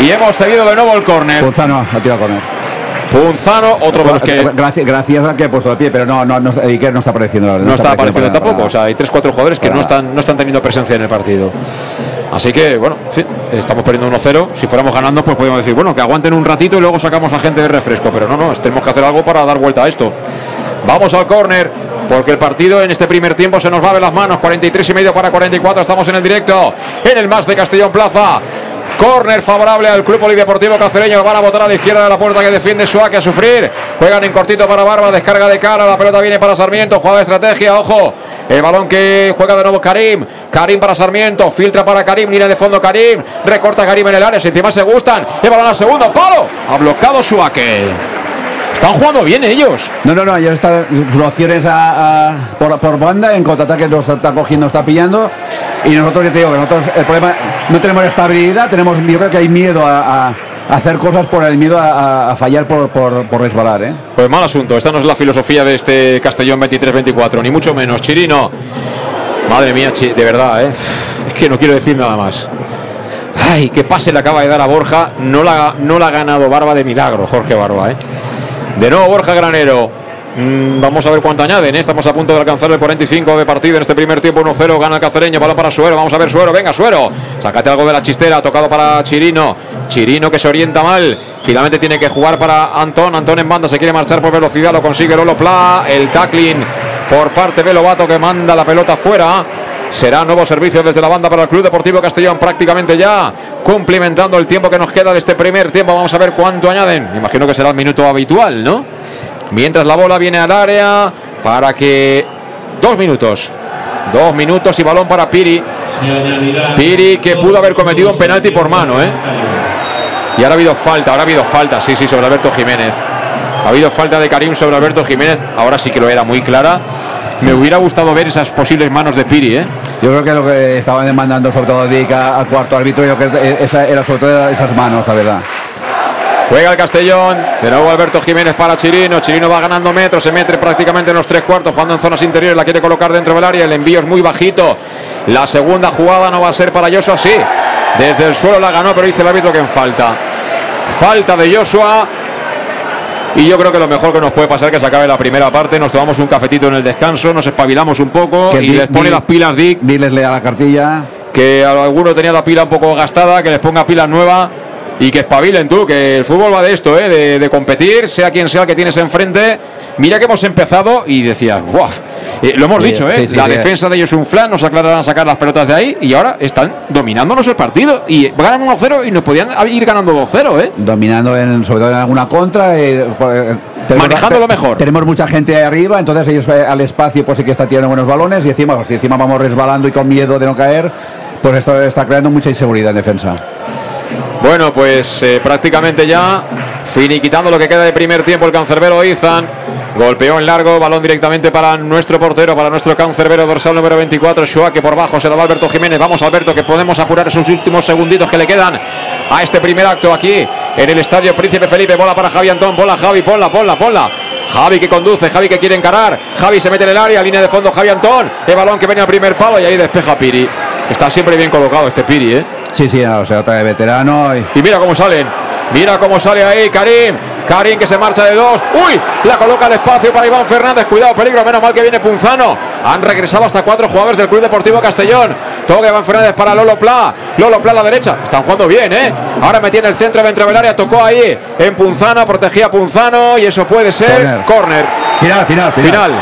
Y hemos cedido de nuevo el córner. Punzano ha tirado él. Punzano, otro de los que Gracias, gracias al que ha puesto el pie, pero no, no, no, Iker no está apareciendo. verdad, no está apareciendo para- tampoco. para- O sea, hay tres, cuatro jugadores que no están, no están teniendo presencia en el partido. Así que, bueno, sí, estamos perdiendo 1-0. Si fuéramos ganando, pues podríamos decir, bueno, que aguanten un ratito y luego sacamos a gente de refresco. Pero no, no, tenemos que hacer algo para dar vuelta a esto. Vamos al córner, porque el partido en este primer tiempo se nos va de las manos. 43 y medio para 44. Estamos en el directo, en el más de Castellón Plaza. Córner favorable al Club Polideportivo Cacereño. Van a botar a la izquierda de la puerta que defiende Suárez a sufrir. Juegan en cortito para Barba. Descarga de cara. La pelota viene para Sarmiento. Juega de estrategia. Ojo. El balón que juega de nuevo Karim. Karim para Sarmiento. Filtra para Karim. Línea de fondo Karim. Recorta Karim en el área. Si encima se gustan. El balón al segundo. Palo. Ha bloqueado Suárez. Están jugando bien ellos. No, no, no, ellos están sus opciones por, por banda, en contraataque nos está cogiendo, está pillando. Y nosotros, ya te digo, que nosotros el problema, no tenemos estabilidad, tenemos, yo creo que hay miedo a, hacer cosas por el miedo a, fallar por, por, por resbalar, ¿eh? Pues mal asunto. Esta no es la filosofía de este Castellón 23-24. Ni mucho menos. Chirino. Madre mía, Chi- de verdad, ¿eh? Es que no quiero decir nada más. Ay, qué pase le acaba de dar a Borja. No la, no la ha ganado Barba de milagro, Jorge Barba, ¿eh? De nuevo Borja Granero. Mm, vamos a ver cuánto añaden. ¿eh? Estamos a punto de alcanzar el 45 de partido en este primer tiempo. 1-0. Gana el cacereño. Balón para Suero. Vamos a ver Suero. Venga, Suero. Sácate algo de la chistera. Tocado para Chirino. Chirino que se orienta mal. Finalmente tiene que jugar para Antón. Antón en banda. Se quiere marchar por velocidad. Lo consigue Lolo Pla. El tackling por parte de Lobato que manda la pelota fuera. Será nuevo servicio desde la banda para el Club Deportivo Castellón. Prácticamente ya cumplimentando el tiempo que nos queda de este primer tiempo. Vamos a ver cuánto añaden. Imagino que será el minuto habitual, ¿no? Mientras la bola viene al área para que. Dos minutos. Dos minutos y balón para Piri. Piri que pudo haber cometido un penalti por mano, ¿eh? Y ahora ha habido falta, ahora ha habido falta, sí, sí, sobre Alberto Jiménez. Ha habido falta de Karim sobre Alberto Jiménez. Ahora sí que lo era muy clara. Me hubiera gustado ver esas posibles manos de Piri, ¿eh? Yo creo que lo que estaban demandando sobre todo Dick al cuarto árbitro, yo creo que esa era sobre todo esas manos, la verdad. Juega el Castellón. De nuevo Alberto Jiménez para Chirino. Chirino va ganando metros. Se mete prácticamente en los tres cuartos. Jugando en zonas interiores. La quiere colocar dentro del área. El envío es muy bajito. La segunda jugada no va a ser para Joshua. Sí. Desde el suelo la ganó, pero dice el árbitro que en falta. Falta de Joshua. Y yo creo que lo mejor que nos puede pasar es que se acabe la primera parte. Nos tomamos un cafetito en el descanso. Nos espabilamos un poco. Que y les pone las pilas Dick. Diles lea la cartilla. Que alguno tenía la pila un poco gastada. Que les ponga pilas nuevas. Y que espabilen tú, que el fútbol va de esto, ¿eh? de, de competir, sea quien sea el que tienes enfrente, mira que hemos empezado y decía, ¡guau! Eh, lo hemos Sí, dicho, ¿eh? sí, sí, la defensa de ellos es un flan, nos aclararán sacar las pelotas de ahí y ahora están dominándonos el partido y ganan 1-0 y nos podían ir ganando 2-0, ¿eh? Dominando en, sobre todo en alguna contra. eh, pues, tenemos- Manejándolo mejor. Tenemos mucha gente ahí arriba, entonces ellos eh, al espacio pues sí que están tirando buenos balones y encima, pues, encima vamos resbalando y con miedo de no caer, pues esto está creando mucha inseguridad en defensa. Bueno, pues eh, prácticamente ya finiquitando lo que queda de primer tiempo el cancerbero Izan. Golpeó en largo, balón directamente para nuestro portero, para nuestro cancerbero dorsal número 24, Shua, por bajo se lo va Alberto Jiménez. Vamos, Alberto, que podemos apurar esos últimos segunditos que le quedan a este primer acto aquí en el estadio Príncipe Felipe. Bola para Javi Antón, bola Javi, ponla, ponla, ponla. Javi que conduce, Javi que quiere encarar. Javi se mete en el área, línea de fondo Javi Antón. El balón que viene al primer palo y ahí despeja Piri. Está siempre bien colocado este Piri, ¿eh? Sí, sí, o sea, otra de veterano. y- Y mira cómo salen. Mira cómo sale ahí Karim. Karim que se marcha de dos. ¡Uy! La coloca al espacio para Iván Fernández. Cuidado, peligro. Menos mal que viene Punzano. Han regresado hasta cuatro jugadores del Club Deportivo Castellón. Toca Iván Fernández para Lolo Pla. Lolo Pla a la derecha. Están jugando bien, ¿eh? Ahora metí en el centro dentro del área. Tocó ahí en Punzano. Protegía a Punzano. Y eso puede ser Córner. córner. Final, final, final. Final.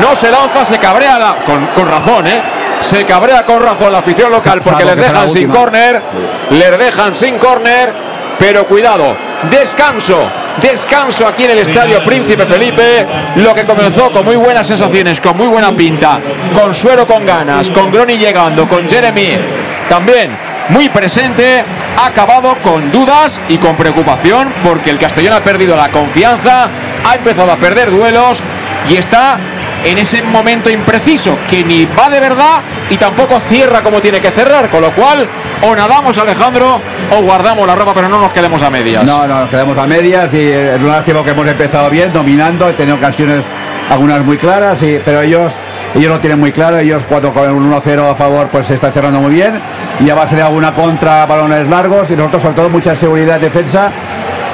No se lanza, se cabrea la- con, con razón, ¿eh? Se cabrea con razón la afición local porque salvo les dejan sin córner. Les dejan sin córner. Pero cuidado, descanso, descanso aquí en el estadio Príncipe Felipe. Lo que comenzó con muy buenas sensaciones, con muy buena pinta, con Suero con ganas, con Groni llegando, con Jeremy también muy presente, ha acabado con dudas y con preocupación porque el Castellón ha perdido la confianza, ha empezado a perder duelos y está en ese momento impreciso que ni va de verdad y tampoco cierra como tiene que cerrar, con lo cual o nadamos Alejandro o guardamos la ropa pero no nos quedemos a medias. No, no, nos quedamos a medias y es un lástima que hemos empezado bien, dominando, he tenido ocasiones algunas muy claras, y, pero ellos ellos lo tienen muy claro, ellos cuando con un 1-0 a favor pues se está cerrando muy bien y a base de alguna contra, balones largos y nosotros sobre todo mucha seguridad de defensa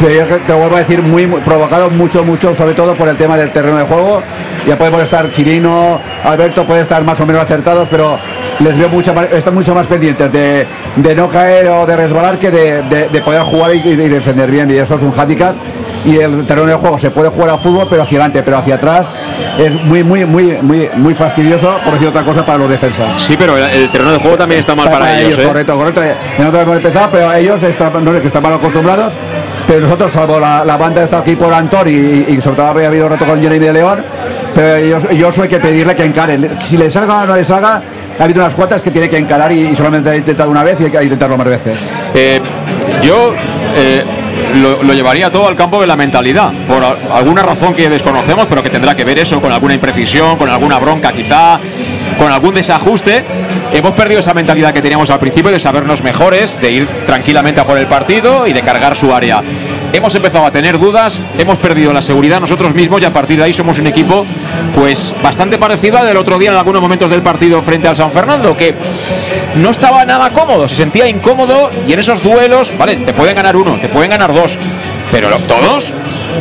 que yo te vuelvo a decir muy, muy provocado mucho, mucho, sobre todo por el tema del terreno de juego. Ya podemos estar Chirino, Alberto puede estar más o menos acertados, pero les veo mucho más, están mucho más pendientes de, de no caer o de resbalar que de, de- de poder jugar y, y defender bien. Y eso es un handicap. Y el terreno de juego se puede jugar a fútbol, pero hacia adelante, pero hacia atrás es muy, muy, muy, muy, muy fastidioso, por decir otra cosa, para los defensas. Sí, pero el, el terreno de juego también está mal para, ellos. ¿eh? Correcto, correcto. Nosotros hemos empezado, pero ellos están, no que están mal acostumbrados. Pero nosotros, la, banda está aquí por Antor y, sobre todo habría habido rato con Jeremy de León, pero ellos, ellos hay que pedirle que encaren. Si le salga o no le salga, ha habido unas cuantas que tiene que encarar y, solamente ha intentado una vez y hay que intentarlo más veces. Eh, yo eh, lo, llevaría todo al campo de la mentalidad, por alguna razón que desconocemos, pero que tendrá que ver eso con alguna imprecisión, con alguna bronca quizá, con algún desajuste. Hemos perdido esa mentalidad que teníamos al principio de sabernos mejores, de ir tranquilamente a por el partido y de cargar su área. Hemos empezado a tener dudas, hemos perdido la seguridad nosotros mismos y a partir de ahí somos un equipo pues bastante parecido al del otro día en algunos momentos del partido frente al San Fernando, que no estaba nada cómodo, se sentía incómodo y en esos duelos, vale, te pueden ganar uno, te pueden ganar dos, pero todos,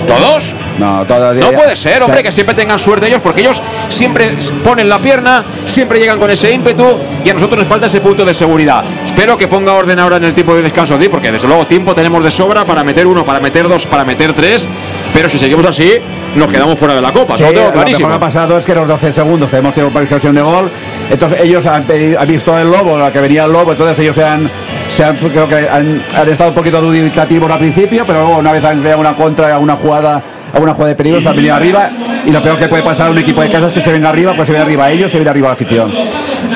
todos, No, todavía- no puede ser, hombre, que siempre tengan suerte ellos, porque ellos siempre ponen la pierna, siempre llegan con ese ímpetu y a nosotros nos falta ese punto de seguridad. Espero que ponga orden ahora en el tiempo de descanso, Di, porque desde luego tiempo tenemos de sobra para meter uno, para meter dos, para meter tres, pero si seguimos así, nos quedamos fuera de la copa, eso lo tengo lo que clarísimo. ha pasado es que los 12 segundos hemos tenido una ocasión de gol. Entonces ellos han, visto el lobo, la que venía el lobo, entonces ellos se han, se han- creo que han, han estado un poquito dubitativos al principio, pero luego una vez han creado una contra, alguna jugada, alguna jugada de peligro, se han venido arriba. Y lo peor que puede pasar a un equipo de casa es que se venga arriba, pues se viene arriba ellos, se viene arriba la afición.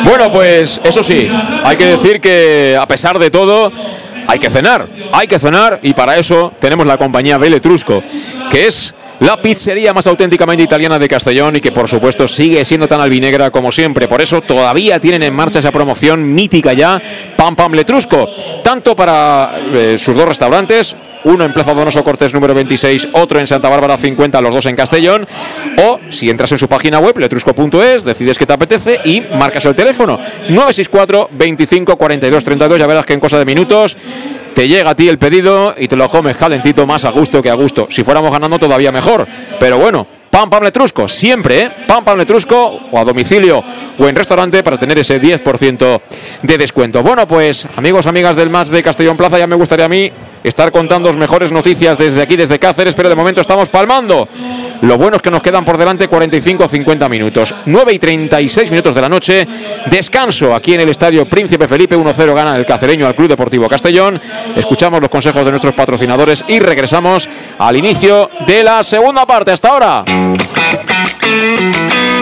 Bueno, pues eso sí, hay que decir que a pesar de todo, hay que cenar, hay que cenar y para eso tenemos la compañía Veletrusco, que es la pizzería más auténticamente italiana de Castellón y que por supuesto sigue siendo tan albinegra como siempre. Por eso todavía tienen en marcha esa promoción mítica ya, Pam Pam Letrusco, tanto para eh, sus dos restaurantes, uno en Plaza Donoso Cortés número 26, otro en Santa Bárbara 50, los dos en Castellón, o si entras en su página web, letrusco.es, decides que te apetece y marcas el teléfono 964 25 42 32, ya verás que en cosa de minutos te llega a ti el pedido y te lo comes calentito más a gusto que a gusto. Si fuéramos ganando todavía mejor, pero bueno, Pam Pam Letrusco, siempre, ¿eh? Pam Pam Letrusco, o a domicilio o en restaurante para tener ese 10% de descuento. Bueno, pues amigos, amigas del match de Castellón Plaza, ya me gustaría a mí estar contando mejores noticias desde aquí, desde Cáceres, pero de momento estamos palmando. Lo bueno es que nos quedan por delante 45 50 minutos. 9 y 36 minutos de la noche. Descanso aquí en el estadio Príncipe Felipe. 1-0 gana el cacereño al Club Deportivo Castellón. Escuchamos los consejos de nuestros patrocinadores y regresamos al inicio de la segunda parte. Hasta ahora.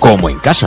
como en casa.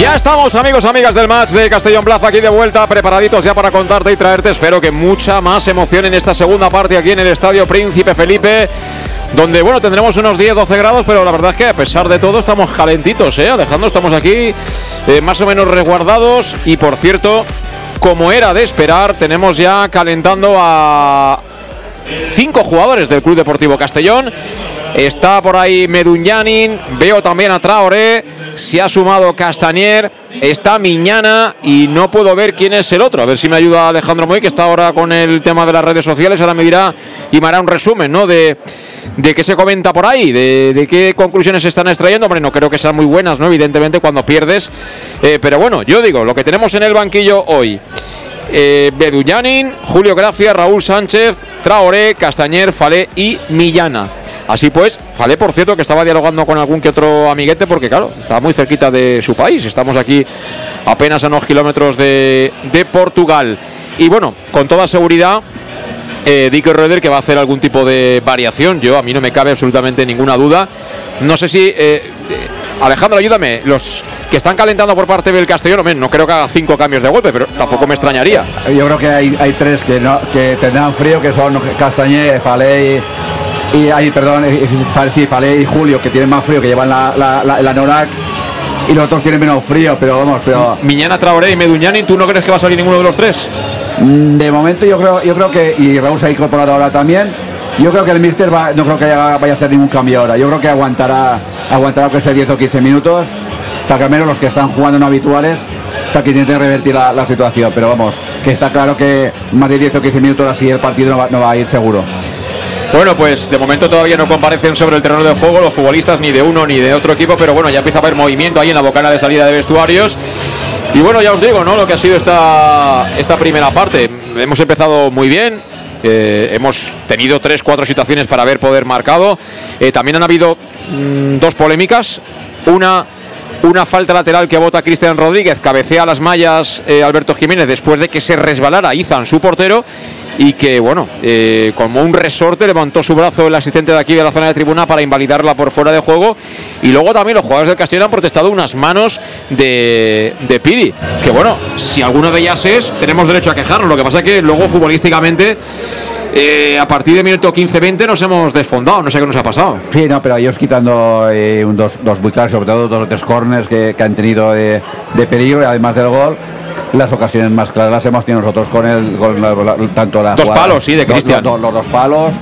Ya estamos amigos, amigas del match de Castellón Plaza aquí de vuelta, preparaditos ya para contarte y traerte, espero que mucha más emoción en esta segunda parte aquí en el Estadio Príncipe Felipe, donde bueno, tendremos unos 10-12 grados, pero la verdad es que a pesar de todo estamos calentitos, ¿eh? Alejandro, estamos aquí eh, más o menos resguardados y por cierto, como era de esperar, tenemos ya calentando a cinco jugadores del Club Deportivo Castellón. Está por ahí Medunyanin, veo también a Traoré, se ha sumado Castañer, está Miñana y no puedo ver quién es el otro. A ver si me ayuda Alejandro Moy, que está ahora con el tema de las redes sociales. Ahora me dirá y me hará un resumen, ¿no? De, de qué se comenta por ahí, de, qué conclusiones se están extrayendo. Hombre, no creo que sean muy buenas, ¿no? Evidentemente cuando pierdes. Eh, pero bueno, yo digo, lo que tenemos en el banquillo hoy. Eh, Julio Gracia, Raúl Sánchez, Traoré, Castañer, Falé y Millana. Así pues, Falé, por cierto, que estaba dialogando con algún que otro amiguete, porque claro, está muy cerquita de su país. Estamos aquí apenas a unos kilómetros de, de Portugal. Y bueno, con toda seguridad, eh, Dick que va a hacer algún tipo de variación. Yo, a mí no me cabe absolutamente ninguna duda. No sé si. eh, eh, Alejandro, ayúdame. Los que están calentando por parte del Castellón, no creo que haga cinco cambios de golpe, pero tampoco me extrañaría. Yo creo que hay, tres que, que tendrán frío, que son Castañé, Falé y, ahí, perdón, sí, Falé y Julio, que tienen más frío, que llevan la, la, la, y los otros tienen menos frío, pero vamos, pero Miñana, Traoré y Meduñani, ¿tú no crees que va a salir ninguno de los tres? mm, de momento yo creo, yo creo que, y Raúl se ha incorporado ahora también, yo creo que el Mister va, no creo que haya- vaya a hacer ningún cambio ahora, yo creo que aguantará, aguantará que sea 10 o 15 minutos, para que al menos los que están jugando no habituales, para que intenten revertir la, la situación, pero vamos, que está claro que más de 10 o 15 minutos así el partido no va, no va a ir seguro. Bueno, pues de momento todavía no comparecen sobre el terreno de juego los futbolistas ni de uno ni de otro equipo, pero bueno, ya empieza a haber movimiento ahí en la bocana de salida de vestuarios. Y bueno, ya os digo, ¿no? Lo que ha sido esta, esta primera parte. Hemos empezado muy bien. eh, hemos tenido tres, cuatro situaciones para haber poder marcado. Eh, también han habido mm, dos polémicas. Una una falta lateral que vota Cristian Rodríguez, cabecea las mallas eh, Alberto Jiménez después de que se resbalara Izan, su portero, y que, bueno, eh, como un resorte levantó su brazo el asistente de aquí de la zona de tribuna para invalidarla por fuera de juego. Y luego también los jugadores del Castellón han protestado unas manos de, de Piri, que bueno, si alguno de ellas es, tenemos derecho a quejarnos. Lo que pasa es que luego futbolísticamente, eh, a partir de minuto 15-20 nos hemos desfondado, no sé qué nos ha pasado. Sí, no, pero ellos quitando eh, un dos, dos muy claros, sobre todo dos o tres corners que, que han tenido de, de peligro además del gol. Las ocasiones más claras las hemos tenido nosotros con el con la- la- tanto la Dos jugada- palos, sí, de los- Cristian. Los, los dos palos.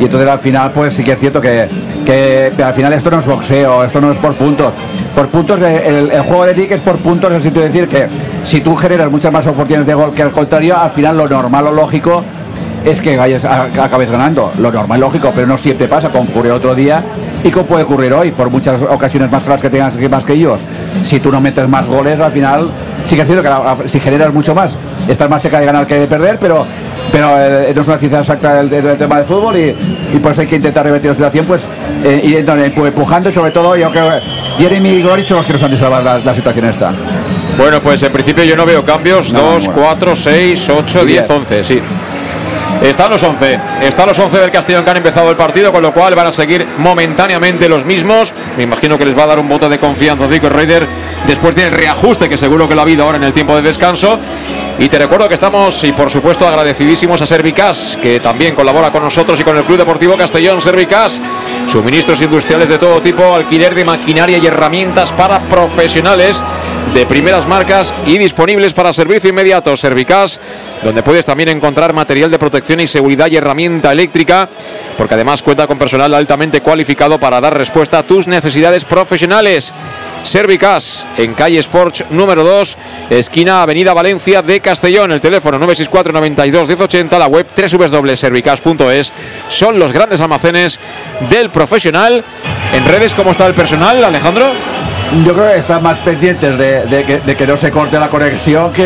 Y entonces al final, pues sí que es cierto que, que al final esto no es boxeo, esto no es por puntos. Por puntos, el, el juego de Dick es por puntos, en el sentido de decir que si tú generas muchas más oportunidades de gol que al contrario, al final lo normal o lógico es que vayas acabes ganando. Lo normal, lógico, pero no siempre pasa, como ocurrió otro día y como puede ocurrir hoy, por muchas ocasiones más claras que tengas que más que ellos. Si tú no metes más goles, al final sí que es cierto que si generas mucho más, estás más cerca de ganar que de perder, pero pero eh, no es una ciencia exacta del, del tema del fútbol y, y por eso hay que intentar revertir la situación, pues eh, y entonces, pues, empujando y sobre todo yo creo que Jeremy y Glorich son los que nos han de salvar la, la situación esta. Bueno, pues en principio yo no veo cambios. No, 2, bueno. 4, 6, 8, 10, Diez. 11, sí. Están los 11. Están los 11 del Castellón que han empezado el partido, con lo cual van a seguir momentáneamente los mismos. Me imagino que les va a dar un voto de confianza Zico Raider después del reajuste que seguro que lo ha habido ahora en el tiempo de descanso. Y te recuerdo que estamos, y por supuesto, agradecidísimos a Servicas, que también colabora con nosotros y con el Club Deportivo Castellón. Servicas, suministros industriales de todo tipo, alquiler de maquinaria y herramientas para profesionales de primeras marcas y disponibles para servicio inmediato. Servicas, donde puedes también encontrar material de protección y seguridad y herramienta eléctrica, porque además cuenta con personal altamente cualificado para dar respuesta a tus necesidades profesionales. Servicas en calle Sports número 2, esquina Avenida Valencia de Castellón. El teléfono 964 92 1080, la web www.servicas.es. Son los grandes almacenes del profesional. En redes, ¿cómo está el personal, Alejandro? Yo creo que están más pendientes de, de que, de que no se corte la conexión que.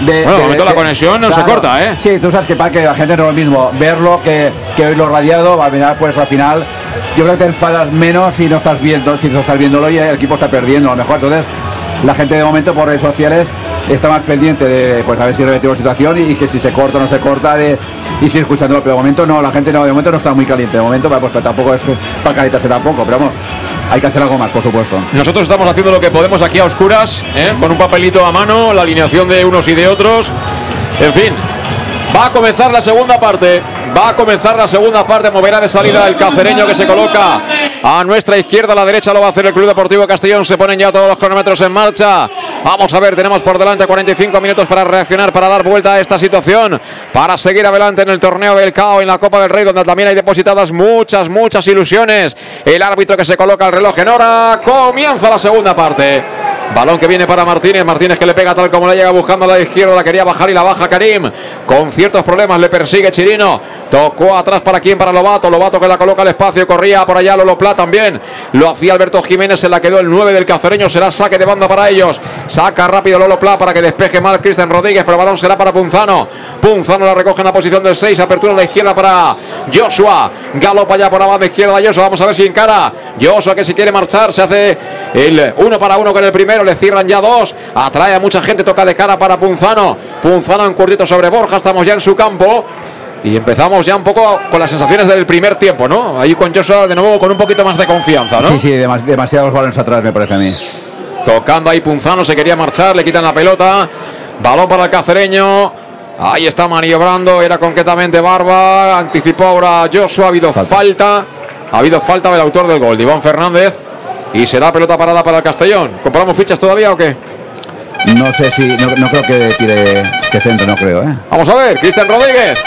De, Bueno, de de- momento la conexión no se corta, ¿eh? Sí, tú sabes que para que la gente no es lo mismo verlo que, que oírlo radiado, al final, pues al final, yo creo que te enfadas menos si no estás viendo, si no estás viéndolo y el equipo está perdiendo, a lo mejor. Entonces, la gente de momento por redes sociales está más pendiente de pues a ver si revertimos la situación y, y que si se corta o no se corta de y sigue escuchándolo, pero de momento no, la gente no, de momento no está muy caliente, de momento pues, tampoco es para calentarse tampoco, pero vamos, hay que hacer algo más, por supuesto. Nosotros estamos haciendo lo que podemos aquí a oscuras, ¿eh? con un papelito a mano, la alineación de unos y de otros. En fin, va a comenzar la segunda parte. Va a comenzar la segunda parte. Moverá de salida el cacereño que se coloca a nuestra izquierda. A la derecha lo va a hacer el Club Deportivo Castellón. Se ponen ya todos los cronómetros en marcha. Vamos a ver, tenemos por delante 45 minutos para reaccionar, para dar vuelta a esta situación. Para seguir adelante en el torneo del CAO, en la Copa del Rey, donde también hay depositadas muchas, muchas ilusiones. El árbitro que se coloca el reloj en hora. Comienza la segunda parte. Balón que viene para Martínez. Martínez que le pega tal como le llega buscando a la izquierda. La quería bajar y la baja Karim. Con ciertos problemas le persigue Chirino. Tocó atrás para quién? Para Lobato. Lobato que la coloca al espacio. Corría por allá Lolo Pla también. Lo hacía Alberto Jiménez. Se la quedó el 9 del cacereño. Será saque de banda para ellos. Saca rápido Lolo Pla para que despeje mal Cristian Rodríguez. Pero el balón será para Punzano. Punzano la recoge en la posición del 6. Apertura a la izquierda para Joshua. Galopa ya por la banda izquierda Joshua. Vamos a ver si encara. Joshua que si quiere marchar se hace el uno para uno con el primero. Le cierran ya dos. Atrae a mucha gente. Toca de cara para Punzano. Punzano en cortito sobre Borja. Estamos ya en su campo. Y empezamos ya un poco con las sensaciones del primer tiempo, ¿no? Ahí con Joshua de nuevo con un poquito más de confianza, ¿no? Sí, sí, demas- demasiados balones atrás me parece a mí. Tocando ahí Punzano, se quería marchar, le quitan la pelota. Balón para el cacereño. Ahí está maniobrando, era concretamente Barba. Anticipó ahora Joshua, ha habido falta. Ha habido falta del autor del gol, de Iván Fernández. Y será pelota parada para el Castellón. ¿Compramos fichas todavía o qué? No sé si, no, no creo que tire que centro, no creo, ¿eh? Vamos a ver, Cristian Rodríguez.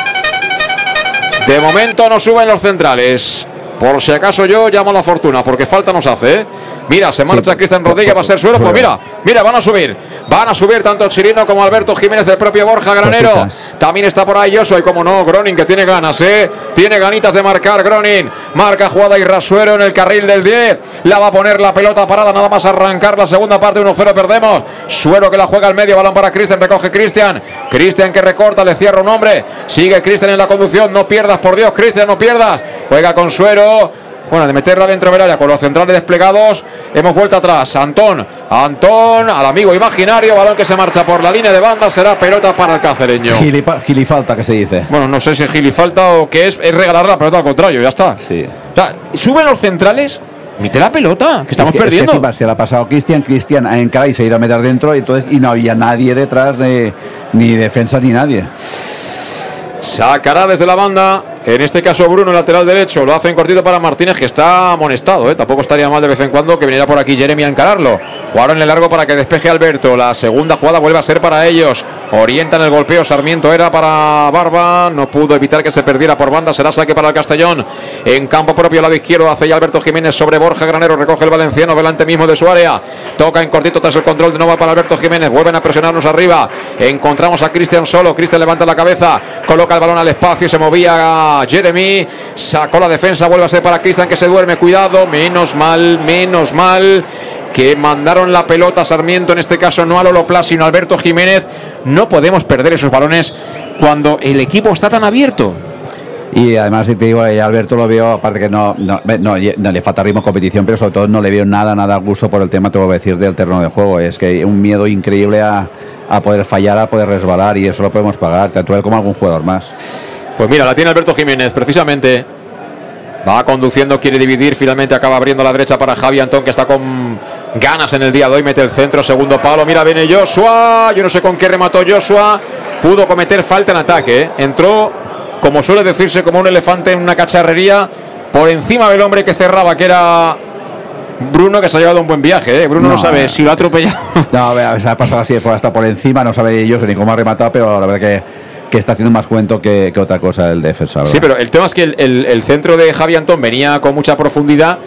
De momento no suben los centrales. Por si acaso yo llamo a la fortuna, porque falta nos hace, ¿eh? Mira, se marcha Cristian Rodríguez, va a ser suelo. Pues mira, mira, van a subir. Van a subir tanto Chirino como Alberto Jiménez, del propio Borja Granero. Cositas. También está por ahí Joshua y como no, Gronin que tiene ganas, ¿eh? Tiene ganitas de marcar Gronin. Marca jugada y Rasuero en el carril del 10. La va a poner la pelota parada, nada más arrancar la segunda parte, 1-0 perdemos. Suero que la juega al medio, balón para Cristian, recoge Cristian. Cristian que recorta, le cierra un hombre. Sigue Cristian en la conducción, no pierdas, por Dios, Cristian, no pierdas. Juega con Suero. Bueno, de meterla dentro del área con los centrales desplegados, hemos vuelto atrás. Antón, Antón, al amigo imaginario, balón que se marcha por la línea de banda, será pelota para el cacereño. Gilipa- gilifalta que se dice. Bueno, no sé si Gili falta o qué es, es regalar la pelota al contrario, ya está. Sí. O sea, suben los centrales, mete la pelota, que estamos Es que- es que perdiendo. se la ha pasado Cristian, Cristian ha encarado y se ha ido a meter dentro y entonces y no había nadie detrás de ni defensa ni nadie. Sacará desde la banda, en este caso Bruno, lateral derecho, lo hace en cortito para Martínez, que está amonestado, ¿eh? tampoco estaría mal de vez en cuando que viniera por aquí Jeremy a encararlo. Jugaron en el largo para que despeje Alberto, la segunda jugada vuelve a ser para ellos, orientan el golpeo, Sarmiento era para Barba, no pudo evitar que se perdiera por banda, será saque para el Castellón, en campo propio, lado izquierdo, hace ya Alberto Jiménez sobre Borja Granero, recoge el valenciano delante mismo de su área, toca en cortito tras el control de nuevo para Alberto Jiménez, vuelven a presionarnos arriba, encontramos a Cristian solo, Cristian levanta la cabeza, coloca el balón al espacio, se movía Jeremy, sacó la defensa, vuelve a ser para Cristian que se duerme, cuidado, menos mal, menos mal que mandaron la pelota a Sarmiento, en este caso no a Lolo Pla, sino a Alberto Jiménez. No podemos perder esos balones cuando el equipo está tan abierto. Y además te digo, eh, Alberto lo veo, aparte que no, no, le falta ritmo competición, pero sobre todo no le veo nada, nada gusto por el tema, te voy a decir, del terreno de juego. Es que un miedo increíble a, a poder fallar, a poder resbalar y eso lo podemos pagar, tanto él como algún jugador más. Pues mira, la tiene Alberto Jiménez, precisamente. Va conduciendo, quiere dividir, finalmente acaba abriendo la derecha para Javi Antón, que está con ganas en el día de hoy, mete el centro, segundo palo, mira, viene Joshua, yo no sé con qué remató Joshua, pudo cometer falta en ataque, ¿eh? entró, como suele decirse, como un elefante en una cacharrería, por encima del hombre que cerraba, que era Bruno, que se ha llevado un buen viaje, ¿eh? Bruno no, No, sabe eh. si lo ha atropellado. No, a ver, se ha pasado así, hasta por encima, no sabe ellos ni cómo ha rematado, pero la verdad que, que está haciendo más cuento que, que otra cosa el defensa. Sí, pero el tema es que el, el- el centro de Javi Antón venía con mucha profundidad,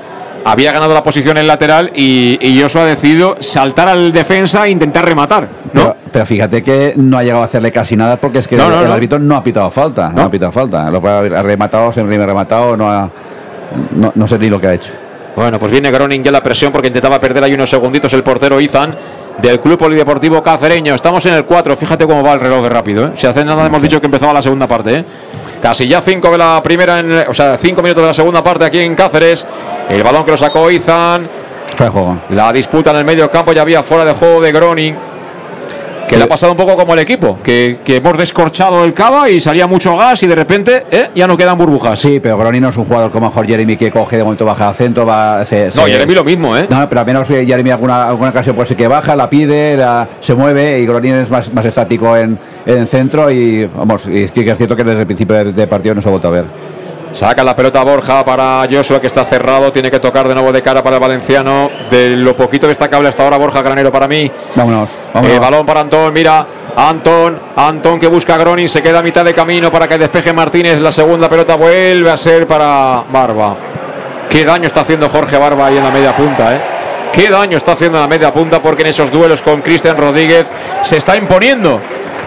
había ganado la posición en lateral y, y Joshua ha decidido saltar al defensa e intentar rematar, ¿no? Pero, pero fíjate que no ha llegado a hacerle casi nada porque es que No, el, no, el no. árbitro no ha pitado falta. No, ha pitado falta. Lo haber rematado, se ha rematado, no, ha- no, no sé ni lo que ha hecho. Bueno, pues viene Groning ya la presión porque intentaba perder ahí unos segunditos el portero Izan del Club Polideportivo Cacereño. Estamos en el 4, fíjate cómo va el reloj de rápido. ¿eh? Si hace nada hemos dicho que empezaba la segunda parte. ¿eh? Casi ya 5 de la primera, en- o sea, 5 minutos de la segunda parte aquí en Cáceres. El balón que lo sacó Izan. Juego. La disputa en el medio del campo ya había fuera de juego de Groning. Que le ha pasado un poco como el equipo, que, que hemos descorchado el cava y salía mucho gas y de repente eh, ya no quedan burbujas. Sí, pero Groni no es un jugador como mejor Jeremy que coge de momento baja al centro, va, se, No, se- Jeremy lo mismo, ¿eh? No, pero al menos eh, Jeremy alguna, alguna ocasión pues sí que baja, la pide, la- se mueve y Gronin es más, más estático en, en centro y vamos, y es cierto que desde el principio del de partido no se ha vuelto a ver. Saca la pelota Borja para Joshua que está cerrado, tiene que tocar de nuevo de cara para el valenciano. De lo poquito destacable hasta ahora Borja Granero para mí. Vámonos, vámonos. Eh, balón para Antón, mira, Antón, Antón que busca a Gronin, se queda a mitad de camino para que despeje Martínez. La segunda pelota vuelve a ser para Barba. Qué daño está haciendo Jorge Barba ahí en la media punta, ¿eh? Qué daño está haciendo en la media punta porque en esos duelos con Cristian Rodríguez se está imponiendo.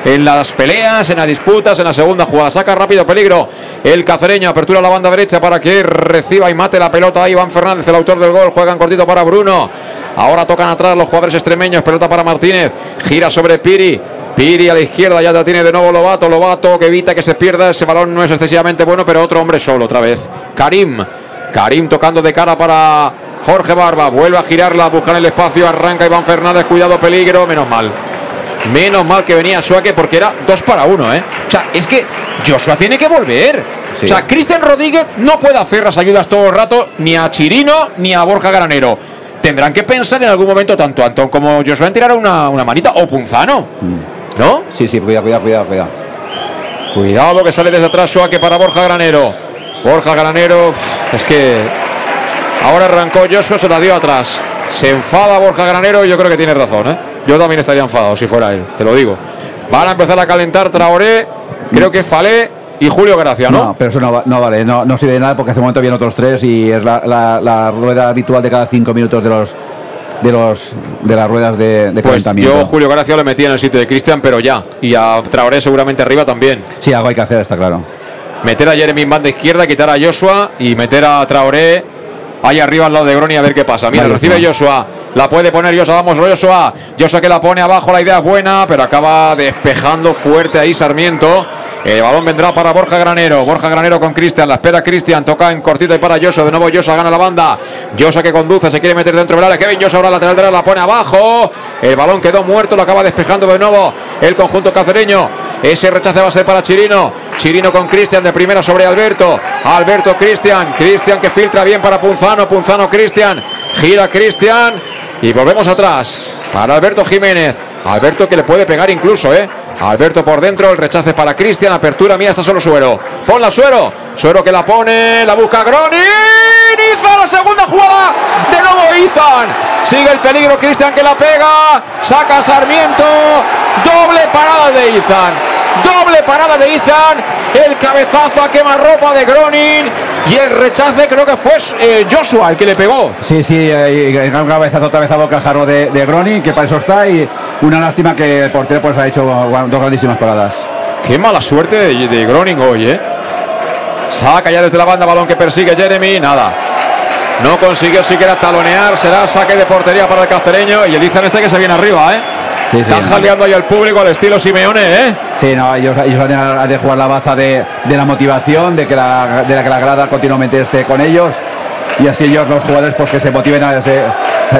En las peleas, en las disputas, en la segunda jugada. Saca rápido peligro. El cacereño apertura a la banda derecha para que reciba y mate la pelota. Iván Fernández, el autor del gol. Juegan cortito para Bruno. Ahora tocan atrás los jugadores extremeños. Pelota para Martínez. Gira sobre Piri. Piri a la izquierda, ya la tiene de nuevo Lobato. Lobato que evita que se pierda. Ese balón no es excesivamente bueno, pero otro hombre solo otra vez. Karim. Karim tocando de cara para Jorge Barba. Vuelve a girarla, a buscar el espacio. Arranca Iván Fernández. Cuidado, peligro. Menos mal. Menos mal que venía Suárez porque era dos para uno, ¿eh? O sea, es que Joshua tiene que volver. Sí. O sea, Cristian Rodríguez no puede hacer las ayudas todo el rato, ni a Chirino ni a Borja Granero. Tendrán que pensar en algún momento tanto Antón como Joshua en tirar una, una manita o Punzano. ¿No? Sí, sí, cuidado, cuidado, cuidado, cuidado. Cuidado que sale desde atrás Suárez para Borja Granero. Borja Granero, es que ahora arrancó Joshua, se la dio atrás. Se enfada Borja Granero y yo creo que tiene razón, ¿eh? Yo también estaría enfadado si fuera él, te lo digo. Van a empezar a calentar Traoré, creo que Falé y Julio Gracia, ¿no? No, pero eso no, no vale, no, no sirve de nada porque hace un momento vienen otros tres y es la, la- la rueda habitual de cada cinco minutos de los de los de las ruedas de, de pues calentamiento. yo Julio Gracia lo metía en el sitio de Cristian, pero ya. Y a Traoré seguramente arriba también. Sí, algo hay que hacer, está claro. Meter a Jeremy en banda izquierda, quitar a Joshua y meter a Traoré ahí arriba al lado de Groni a ver qué pasa. Mira, recibe. Joshua, la puede poner Joshua, vamos Joshua. Joshua que la pone abajo, la idea es buena, pero acaba despejando fuerte ahí Sarmiento. El balón vendrá para Borja Granero. Borja Granero con Cristian. La espera Cristian. Toca en cortito y para Joshua. De nuevo Joshua gana la banda. Joshua que conduce. Se quiere meter dentro del área. Kevin Joshua ahora lateral derecha. La pone abajo. El balón quedó muerto. Lo acaba despejando de nuevo el conjunto cacereño. Ese rechace va a ser para Chirino. Chirino con Cristian de primera sobre Alberto. Alberto Cristian. Cristian que filtra bien para Punzano. Punzano Cristian. Gira Cristian. Y volvemos atrás. Para Alberto Jiménez. Alberto que le puede pegar incluso, ¿eh? Alberto por dentro, el rechace para Cristian, apertura, mira, está solo Suero. Ponla Suero, Suero que la pone, la busca Gronin. Izan, la segunda jugada, de nuevo Izan. Sigue el peligro, Cristian que la pega, saca Sarmiento, doble parada de Izan. Doble parada de Izan, el cabezazo a quemarropa de Gronin y el rechace creo que fue eh, Joshua el que le pegó. Sí, sí, eh, y un cabezazo otra vez a bocajarro de, de Groni, que para eso está, y una lástima que el portero pues ha hecho dos grandísimas paradas. Qué mala suerte de, de Groning hoy, ¿eh? Saca ya desde la banda balón que persigue Jeremy. Nada. No consiguió siquiera talonear. Será saque de portería para el cacereño. Y el Izan este que se viene arriba, ¿eh? Sí, sí, Está no. jaleando ahí al público al estilo Simeone, ¿eh? Sí, no, ellos, ellos han de- jugar la baza de, de la motivación, de que la, de la que la grada continuamente esté con ellos, y así ellos, los jugadores, pues que se motiven a ese-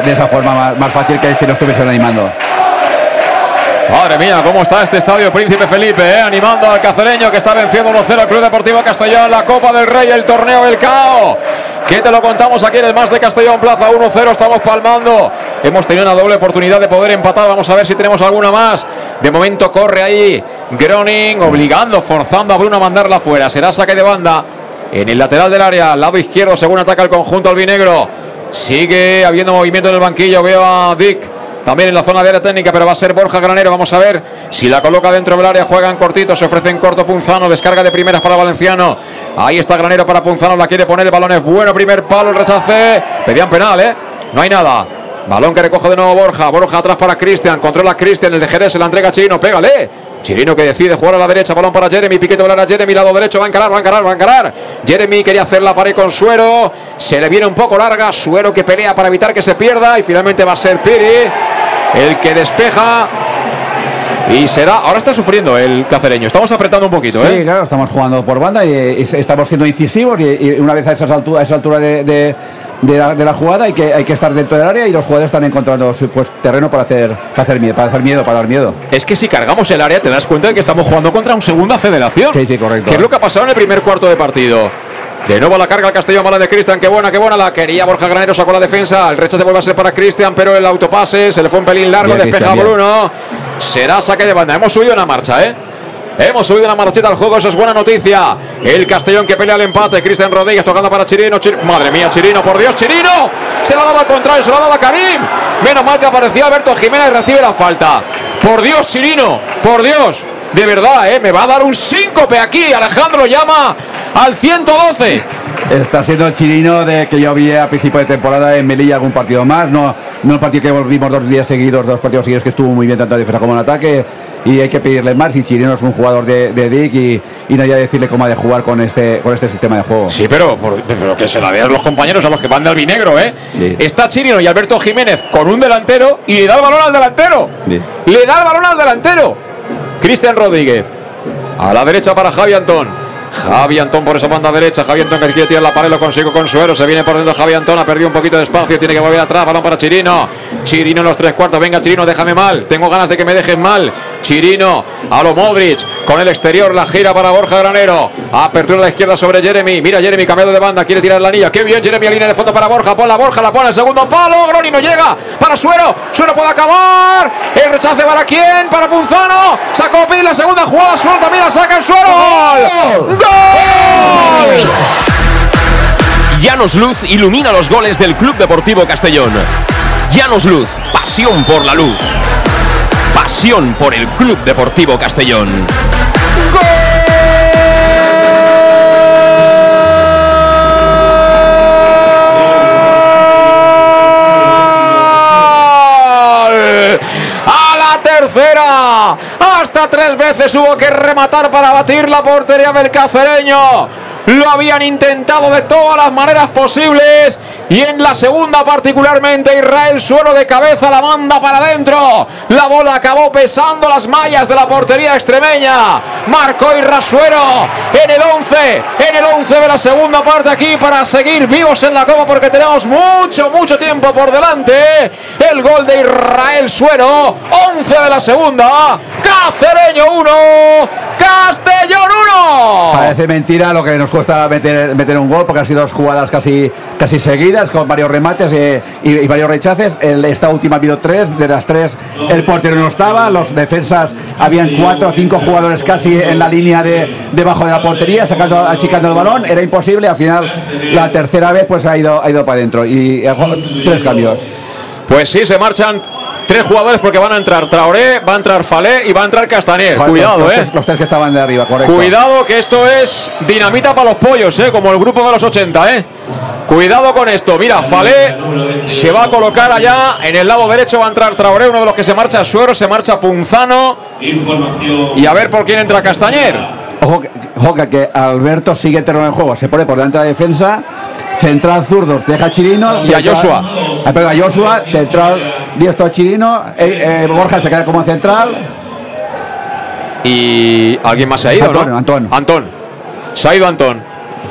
de esa forma más, más fácil que si no estuviesen animando. Madre mía, cómo está este estadio Príncipe Felipe, eh? animando al cacereño que está venciendo 1-0 al Club Deportivo Castellón, la Copa del Rey, el torneo del CAO. Que te lo contamos aquí en el Más de Castellón Plaza 1-0, estamos palmando. Hemos tenido una doble oportunidad de poder empatar, vamos a ver si tenemos alguna más. De momento corre ahí Groning, obligando, forzando a Bruno a mandarla fuera. Será saque de banda en el lateral del área, lado izquierdo, según ataca el conjunto albinegro. Sigue habiendo movimiento en el banquillo, veo a Dick también en la zona de área técnica, pero va a ser Borja Granero. Vamos a ver si la coloca dentro del área. Juega en cortito, se ofrece en corto Punzano. Descarga de primeras para Valenciano. Ahí está Granero para Punzano. La quiere poner. El balón es bueno. Primer palo, el rechace. Pedían penal, ¿eh? No hay nada. Balón que recoge de nuevo Borja. Borja atrás para Cristian. Controla Cristian. El de Jerez se la entrega a Chirino. Pégale. Chirino que decide jugar a la derecha. Balón para Jeremy. Piquete volar a Jeremy. Lado derecho. Va a encarar, va a encarar, va a encarar. Jeremy quería hacer la pared con Suero. Se le viene un poco larga. Suero que pelea para evitar que se pierda. Y finalmente va a ser Piri el que despeja. Y será. Ahora está sufriendo el cacereño. Estamos apretando un poquito, ¿eh? Sí, claro, estamos jugando por banda y, y estamos siendo incisivos. Y, y una vez a, esas altura, a esa altura de, de, de, la, de, la, jugada hay que, hay que estar dentro del área y los jugadores están encontrando pues, terreno para hacer, para hacer miedo, para hacer miedo, para dar miedo. Es que si cargamos el área te das cuenta de que estamos jugando contra un segunda federación. Sí, sí, correcto. Que es lo que ha pasado en el primer cuarto de partido. De nuevo la carga el Castellón, mala de Cristian, qué buena, qué buena, la quería Borja Granero, sacó la defensa, el rechace vuelve a ser para Cristian, pero el autopase se le fue un pelín largo, bien, despeja Bruno, será saque de banda, hemos subido una marcha, ¿eh? Hemos subido una marchita al juego, eso es buena noticia. El Castellón que pelea el empate. Cristian Rodríguez tocando para Chirino. Chir Madre mía, Chirino, por Dios, Chirino. Se lo ha dado al contrario, se lo ha dado a Karim. Menos mal que aparecía Alberto Jiménez y recibe la falta. Por Dios, Chirino, por Dios. De verdad, ¿eh? me va a dar un síncope aquí. Alejandro llama al 112. Está siendo el chirino de que yo vi a principio de temporada en Melilla algún partido más. No, no el partido que volvimos dos días seguidos, dos partidos seguidos que estuvo muy bien tanto en defensa como en ataque. Y hay que pedirle más. Y Chirino es un jugador de, de Dick y, y no hay que decirle cómo ha de jugar con este, con este sistema de juego. Sí, pero, por, pero que se la vean los compañeros a los que van de albinegro, ¿eh? Sí. Está Chirino y Alberto Jiménez con un delantero y le da el balón al delantero. Sí. Le da el balón al delantero. Cristian Rodríguez. A la derecha para Javi Antón. Javi Antón por esa banda derecha. Javi Antón que quiere tirar la pared, lo consigo con suero. Se viene por dentro Javi Antón, ha perdido un poquito de espacio. Tiene que volver atrás. Balón para Chirino. Chirino en los tres cuartos. Venga, Chirino, déjame mal. Tengo ganas de que me dejen mal. Chirino a lo Modric. Con el exterior, la gira para Borja Granero. Apertura a la izquierda sobre Jeremy. Mira, Jeremy cambiado de banda. Quiere tirar la anilla. Qué bien, Jeremy a línea de fondo para Borja. Pon la Borja, la pone el segundo palo. Groni no llega. Para Suero. Suero puede acabar. El rechace para quién? Para Punzano. Sacó Piri la segunda jugada. Suero también la saca el Suero. ¡Gol! ¡Gol! Llanos Luz ilumina los goles del Club Deportivo Castellón. Llanos Luz, pasión por la luz. Por el Club Deportivo Castellón. ¡A la tercera! Hasta tres veces hubo que rematar para batir la portería del cacereño. Lo habían intentado de todas las maneras posibles. Y en la segunda particularmente Israel suelo de cabeza la manda para adentro. La bola acabó pesando las mallas de la portería extremeña. Marcó Irrasuero en el 11. En el 11 de la segunda parte aquí para seguir vivos en la copa porque tenemos mucho, mucho tiempo por delante. El gol de Israel Suero. 11 de la segunda. Cacereño 1. Castellón 1. Parece mentira lo que nos cuesta meter, meter un gol porque han sido dos jugadas casi, casi seguidas con varios remates eh, y, y, varios rechaces. El, esta última ha habido tres, de las tres el portero no estaba, los defensas habían cuatro o cinco jugadores casi en la línea de debajo de la portería, sacando, achicando el balón, era imposible, al final la tercera vez pues ha ido, ha ido para adentro y eh, tres cambios. Pues sí, se marchan tres jugadores porque van a entrar Traoré, va a entrar Falé y va a entrar Castañer. Cuidado, los, eh. Tres, los tres que estaban de arriba, correcto. Cuidado que esto es dinamita para los pollos, eh, como el grupo de los 80, eh. Cuidado con esto. Mira, Falé se va a colocar allá. En el lado derecho va a entrar Traoré, uno de los que se marcha Suero, se marcha Punzano. Y a ver por quién entra Castañer. Ojo, ojo que Alberto sigue terreno de juego. Se pone por delante de la defensa. Central zurdos, deja Chirino. Y a Joshua. Ah, a Joshua, central diestro Chirino. Eh, eh, Borja se queda como central. Y alguien más se ha ido, Antón, ¿no? Antón. Antón. Se ha ido Antón.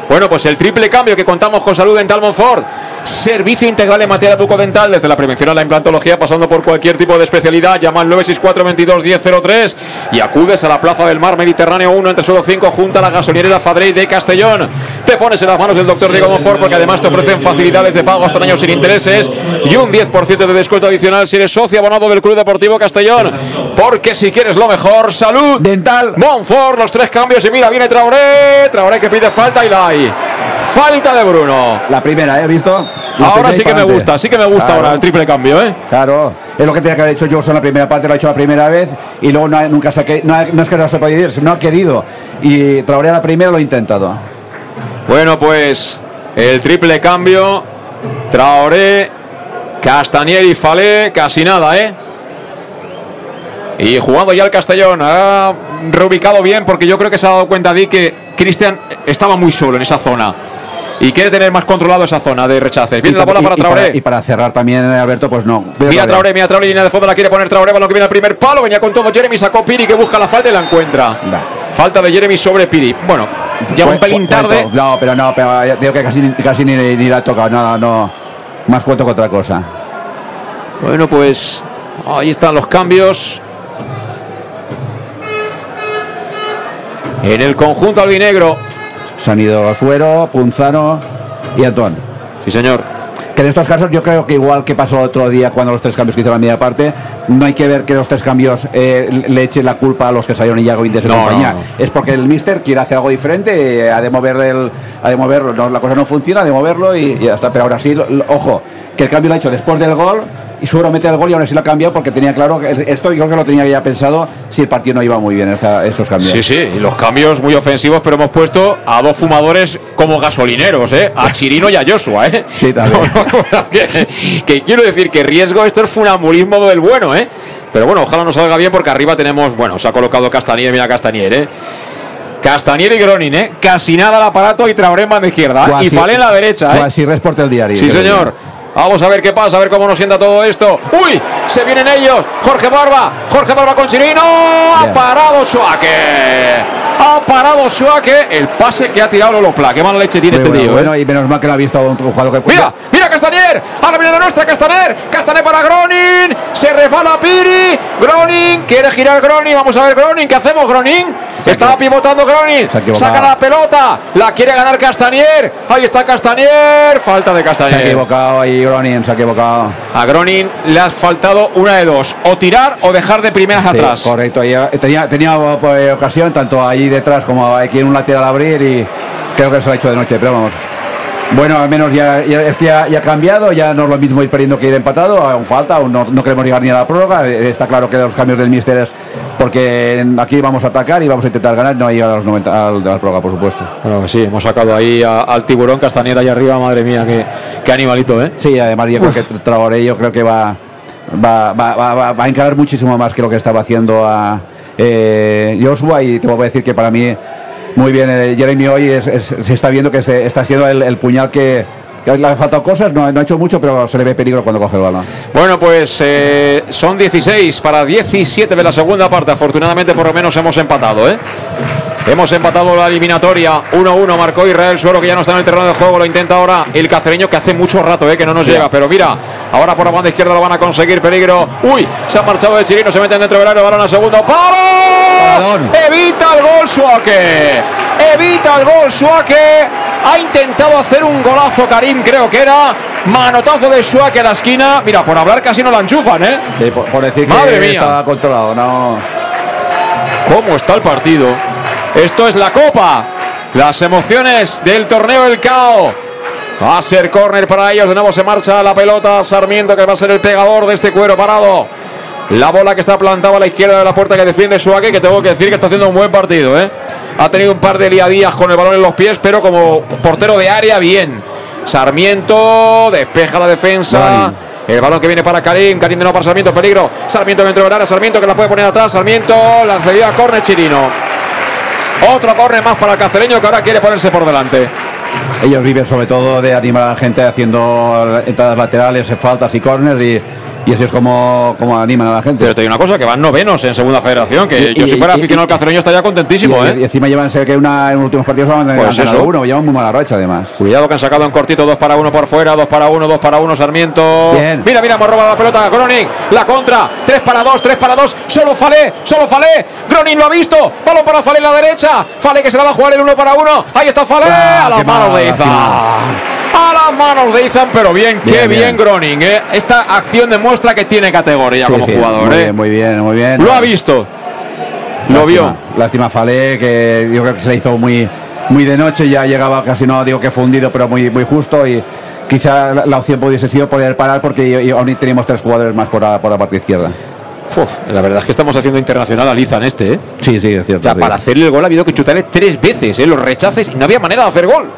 Bueno, pues el triple cambio que contamos con salud en Talmonford. Servicio integral en materia bucodental, desde la prevención a la implantología, pasando por cualquier tipo de especialidad. Llama al 964 22 1003 y acudes a la Plaza del Mar Mediterráneo 1 entre suelo 5 junto a la gasolinera Fadrey de Castellón. Te pones en las manos del doctor Diego Monfort porque además te ofrecen facilidades de pago hasta un año sin intereses y un 10% de descuento adicional si eres socio abonado del Club Deportivo Castellón. Porque si quieres lo mejor, salud. Dental. Monfort, los tres cambios y mira, viene Traoré. Traoré que pide falta y la hay. Falta de Bruno. La primera, ¿eh? ¿Visto? La Ahora sí que me gusta, sí que me gusta Claro. ahora el triple cambio, ¿eh? Claro, es lo que tenía que haber hecho Johnson la primera parte, lo ha hecho la primera vez y luego no, ha- nunca se ha no, ha- no es que no se puede ir, no ha querido. Y Traoré a la primera lo ha intentado. Bueno, pues el triple cambio. Traoré, Castanier y Falé, casi nada, ¿eh? Y jugando ya el Castellón, ha reubicado bien porque yo creo que se ha dado cuenta de que Cristian estaba muy solo en esa zona y quiere tener más controlado esa zona de rechaces. Viene Y la bola para y Traoré. y para cerrar también, eh, Alberto, pues no. Mira Traoré, mira Traoré, línea de fondo la quiere poner Traoré, balón que viene al primer palo, venía con todo Jeremy, sacó Piri que busca la falta y la encuentra. Falta de Jeremy sobre Piri. Bueno, ya un pelín tarde. No, pero no, pero ya digo que casi, ni- casi ni, ni la ha tocado, nada, no. Más cuento que otra cosa. Bueno, pues ahí están los cambios. En el conjunto albinegro. Se han ido Suero, Punzano y Antón. Sí, señor. Que en estos casos yo creo que igual que pasó otro día cuando los tres cambios que hizo la media parte, no hay que ver que los tres cambios eh, le echen la culpa a los que salieron y Iago y No, compañía. no, no. Es porque el mister quiere hacer algo diferente, eh, ha de mover el, ha de moverlo, no, la cosa no funciona, ha de moverlo y, y ya está. Pero ahora sí, ojo, que el cambio lo ha hecho después del gol y Suero mete el gol y ahora sí lo ha cambiado porque tenía claro que esto yo creo que lo tenía ya pensado si el partido no iba muy bien esa- esos cambios. Sí, sí, y los cambios muy ofensivos, pero hemos puesto a dos fumadores como gasolineros, ¿eh? A Chirino y a Joshua, ¿eh? Sí, también. <laughs> que, que quiero decir que riesgo, esto es funambulismo del bueno, ¿eh? Pero bueno, ojalá nos salga bien porque arriba tenemos, bueno, se ha colocado Castanier, mira Castanier, ¿eh? Castanier y Gronin, ¿eh? Casi nada al aparato y Traoré en banda izquierda. ¿eh? Y Falé en la derecha, ¿eh? Resporte el diario. Sí, señor. Vamos a ver qué pasa, a ver cómo nos sienta todo esto. ¡Uy! Se vienen ellos. Jorge Barba. Jorge Barba con Chirino. Ha parado Suárez. Ha parado Suárez. El pase que ha tirado Lolo Pla. Qué mala leche tiene Muy este bueno, tío. ¿eh? bueno, y menos mal que lo ha visto un jugador que Mira, mira Castanier. Ahora viene la nuestra Castaner. Castaner para Gronin. Se resbala Piri. Gronin. Quiere girar Gronin. Vamos a ver Gronin. ¿Qué hacemos, Gronin? Estaba pivotando Gronin. Saca la pelota. La quiere ganar Castanier. Ahí está Castanier. Falta de Se ha equivocado ahí, Gronin, se ha equivocado. A Gronin le ha faltado una de dos, o tirar o dejar de primeras Sí, atrás. correcto, eh, tenía, tenía pues, ocasión tanto ahí detrás como aquí en un lateral abrir y creo que se lo ha hecho de noche, pero vamos. Bueno, al menos ya, ya, esto ya, ya ha cambiado, ya no es lo mismo ir perdiendo que ir empatado, aún falta, aún no, no queremos llegar ni a la prórroga. eh, Está claro que los cambios del míster es porque aquí vamos a atacar y vamos a intentar ganar, no llegar a los 90 al, de la prórroga, por supuesto. Bueno, sí, hemos sacado ahí a- al tiburón Castañeda ahí arriba, madre mía, qué, qué animalito, ¿eh? Sí, además yo creo que Traoré yo creo que va, va, va, va, va- va a encarar muchísimo más que lo que estaba haciendo a eh, Joshua y te voy a decir que para mí muy bien eh, Jeremy hoy se está viendo que se está siendo el, puñal que, le ha faltado cosas, no, no ha hecho mucho, pero se le ve peligro cuando coge el balón. Bueno, pues eh, son 16 para 17 de la segunda parte. Afortunadamente, por lo menos hemos empatado, ¿eh? Hemos empatado la eliminatoria 1-1, marcó Israel Suero que ya no está en el terreno de juego, lo intenta ahora el cacereño que hace mucho rato eh, que no nos llega, pero mira, ahora por la banda izquierda lo van a conseguir, peligro, uy, se han marchado de Chirino, se meten dentro del área, balón al segundo, ¡palo! Paradón. Evita el gol Suárez, evita el gol Suárez, ha intentado hacer un golazo Karim, creo que era, manotazo de Suárez a la esquina, mira, por hablar casi no la enchufan, ¿eh? Sí, por, por decir Madre que mía. está controlado, no. ¿Cómo está el partido? Esto es la Copa. Las emociones del torneo El Cao. Va a ser córner para ellos. De nuevo se marcha la pelota. Sarmiento que va a ser el pegador de este cuero parado. La bola que está plantada a la izquierda de la puerta que defiende Suárez, que tengo que decir que está haciendo un buen partido. ¿eh? Ha tenido un par de liadías con el balón en los pies, pero como portero de área, bien. Sarmiento despeja la defensa. El balón que viene para Karim, Karim de no para Sarmiento, peligro. Sarmiento dentro del área, Sarmiento que la puede poner atrás, Sarmiento la cedió a córner Chirino. Otro córner más para cacereño que ahora quiere ponerse por delante. Ellos viven sobre todo de animar a la gente haciendo entradas laterales, faltas y corners y, Y así es como, como animan a la gente. Pero te digo una cosa, que van novenos en segunda federación, que Y- yo si fuera aficionado al cacereño estaría contentísimo, y, ¿eh? y encima llevan, sé que una, en los últimos partidos solamente Pues han ganado eso. uno, llevan muy mala racha además. Cuidado que han sacado en cortito, dos para uno por fuera, dos para uno, dos para uno, Sarmiento. Bien. Mira, mira, hemos robado la pelota, Groning, la contra, tres para dos, tres para dos, solo Falé, solo Falé, Groning lo ha visto, balón para Falé en la derecha, Falé que se la va a jugar el uno para uno, ahí está Falé, Ah, a manos mala de Izan. A las manos de Izan, pero bien, qué Bien. Groning, ¿eh? Esta acción demuestra que tiene categoría Sí, como sí, jugador, muy ¿eh? bien, muy bien, muy bien. Lo ha visto, lo vio. Lástima Falé, que yo creo que se hizo muy, muy de noche, ya llegaba casi no digo que fundido, pero muy, muy justo y quizá la, la opción pudiese sido poder parar porque y- y aún teníamos tres jugadores más por la, por la parte izquierda. Uf, la verdad es que estamos haciendo internacional a Izan este, ¿eh? Sí, sí, es cierto. O sea, sí. para hacerle el gol ha habido que chutarle tres veces, ¿eh? los rechaces y no había manera de hacer gol.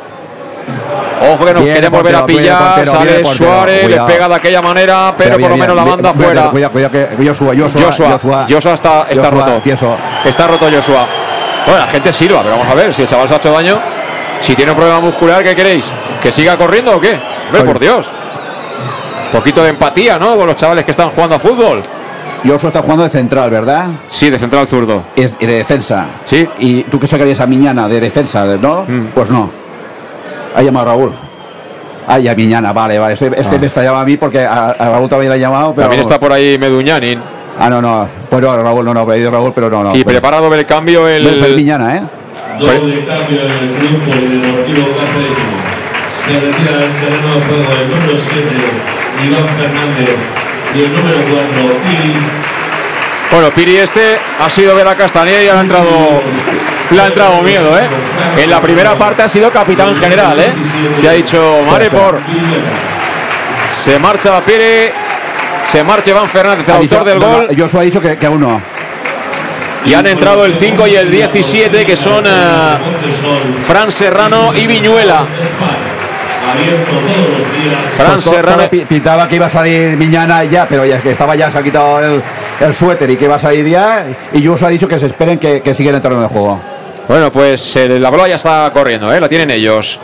Ojo que nos Bien, queremos volver a pillar, portero, sale portero, Suárez, cuidado. le pega de aquella manera, pero por lo menos la banda fuera. Cuidado, cuidado, que Joshua, Joshua, Joshua, Joshua, está, está Joshua, roto. tieso. Está roto Joshua. Bueno, la gente silba, pero vamos a ver si el chaval se ha hecho daño. Si tiene un problema muscular, ¿qué queréis? ¿Que siga corriendo o qué? Hombre, por Dios. Poquito de empatía, ¿no? Con los chavales que están jugando a fútbol. Joshua está jugando de central, ¿verdad? Sí, de central zurdo. Y de defensa. Sí. ¿Y tú qué sacarías a Miñana de defensa, no? Mm. Pues no. Ha llamado a Raúl. Ay, a Miñana, vale, vale. Es que, es que Ah. me estallaba a mí porque a, a Raúl también le ha llamado. Pero También está por ahí Meduñanin. Ah, no, no. Pues no, Raúl, no, no. Pedido Raúl, pero no, no. y Pues- prepara doble cambio el. Pues es Miñana, ¿eh? Doble cambio en el grupo del Deportivo Cacereño. Se retira del terreno de juego el número 7, Iván Fernández, y el número 4, Piri. Bueno, Piri este ha sido ver a Castañeda y ha entrado, le ha entrado miedo, ¿eh? En la primera parte ha sido capitán general, ¿eh? Que ha dicho, Mare por. Se marcha Piri, se marcha Iván Fernández, el autor del gol. Joshua ha dicho que, que aún no. Y han entrado el 5 y el 17, que son eh, Fran Serrano y Viñuela. Fran todo Serrano. pi- Pintaba que iba a salir Miñana ya, pero ya es que estaba ya, se ha quitado el, el suéter y que iba a salir ya. Y Joshua ha dicho que se esperen que, que sigan entrando en el juego. Bueno, pues eh, la bola ya está corriendo, ¿eh? La tienen ellos.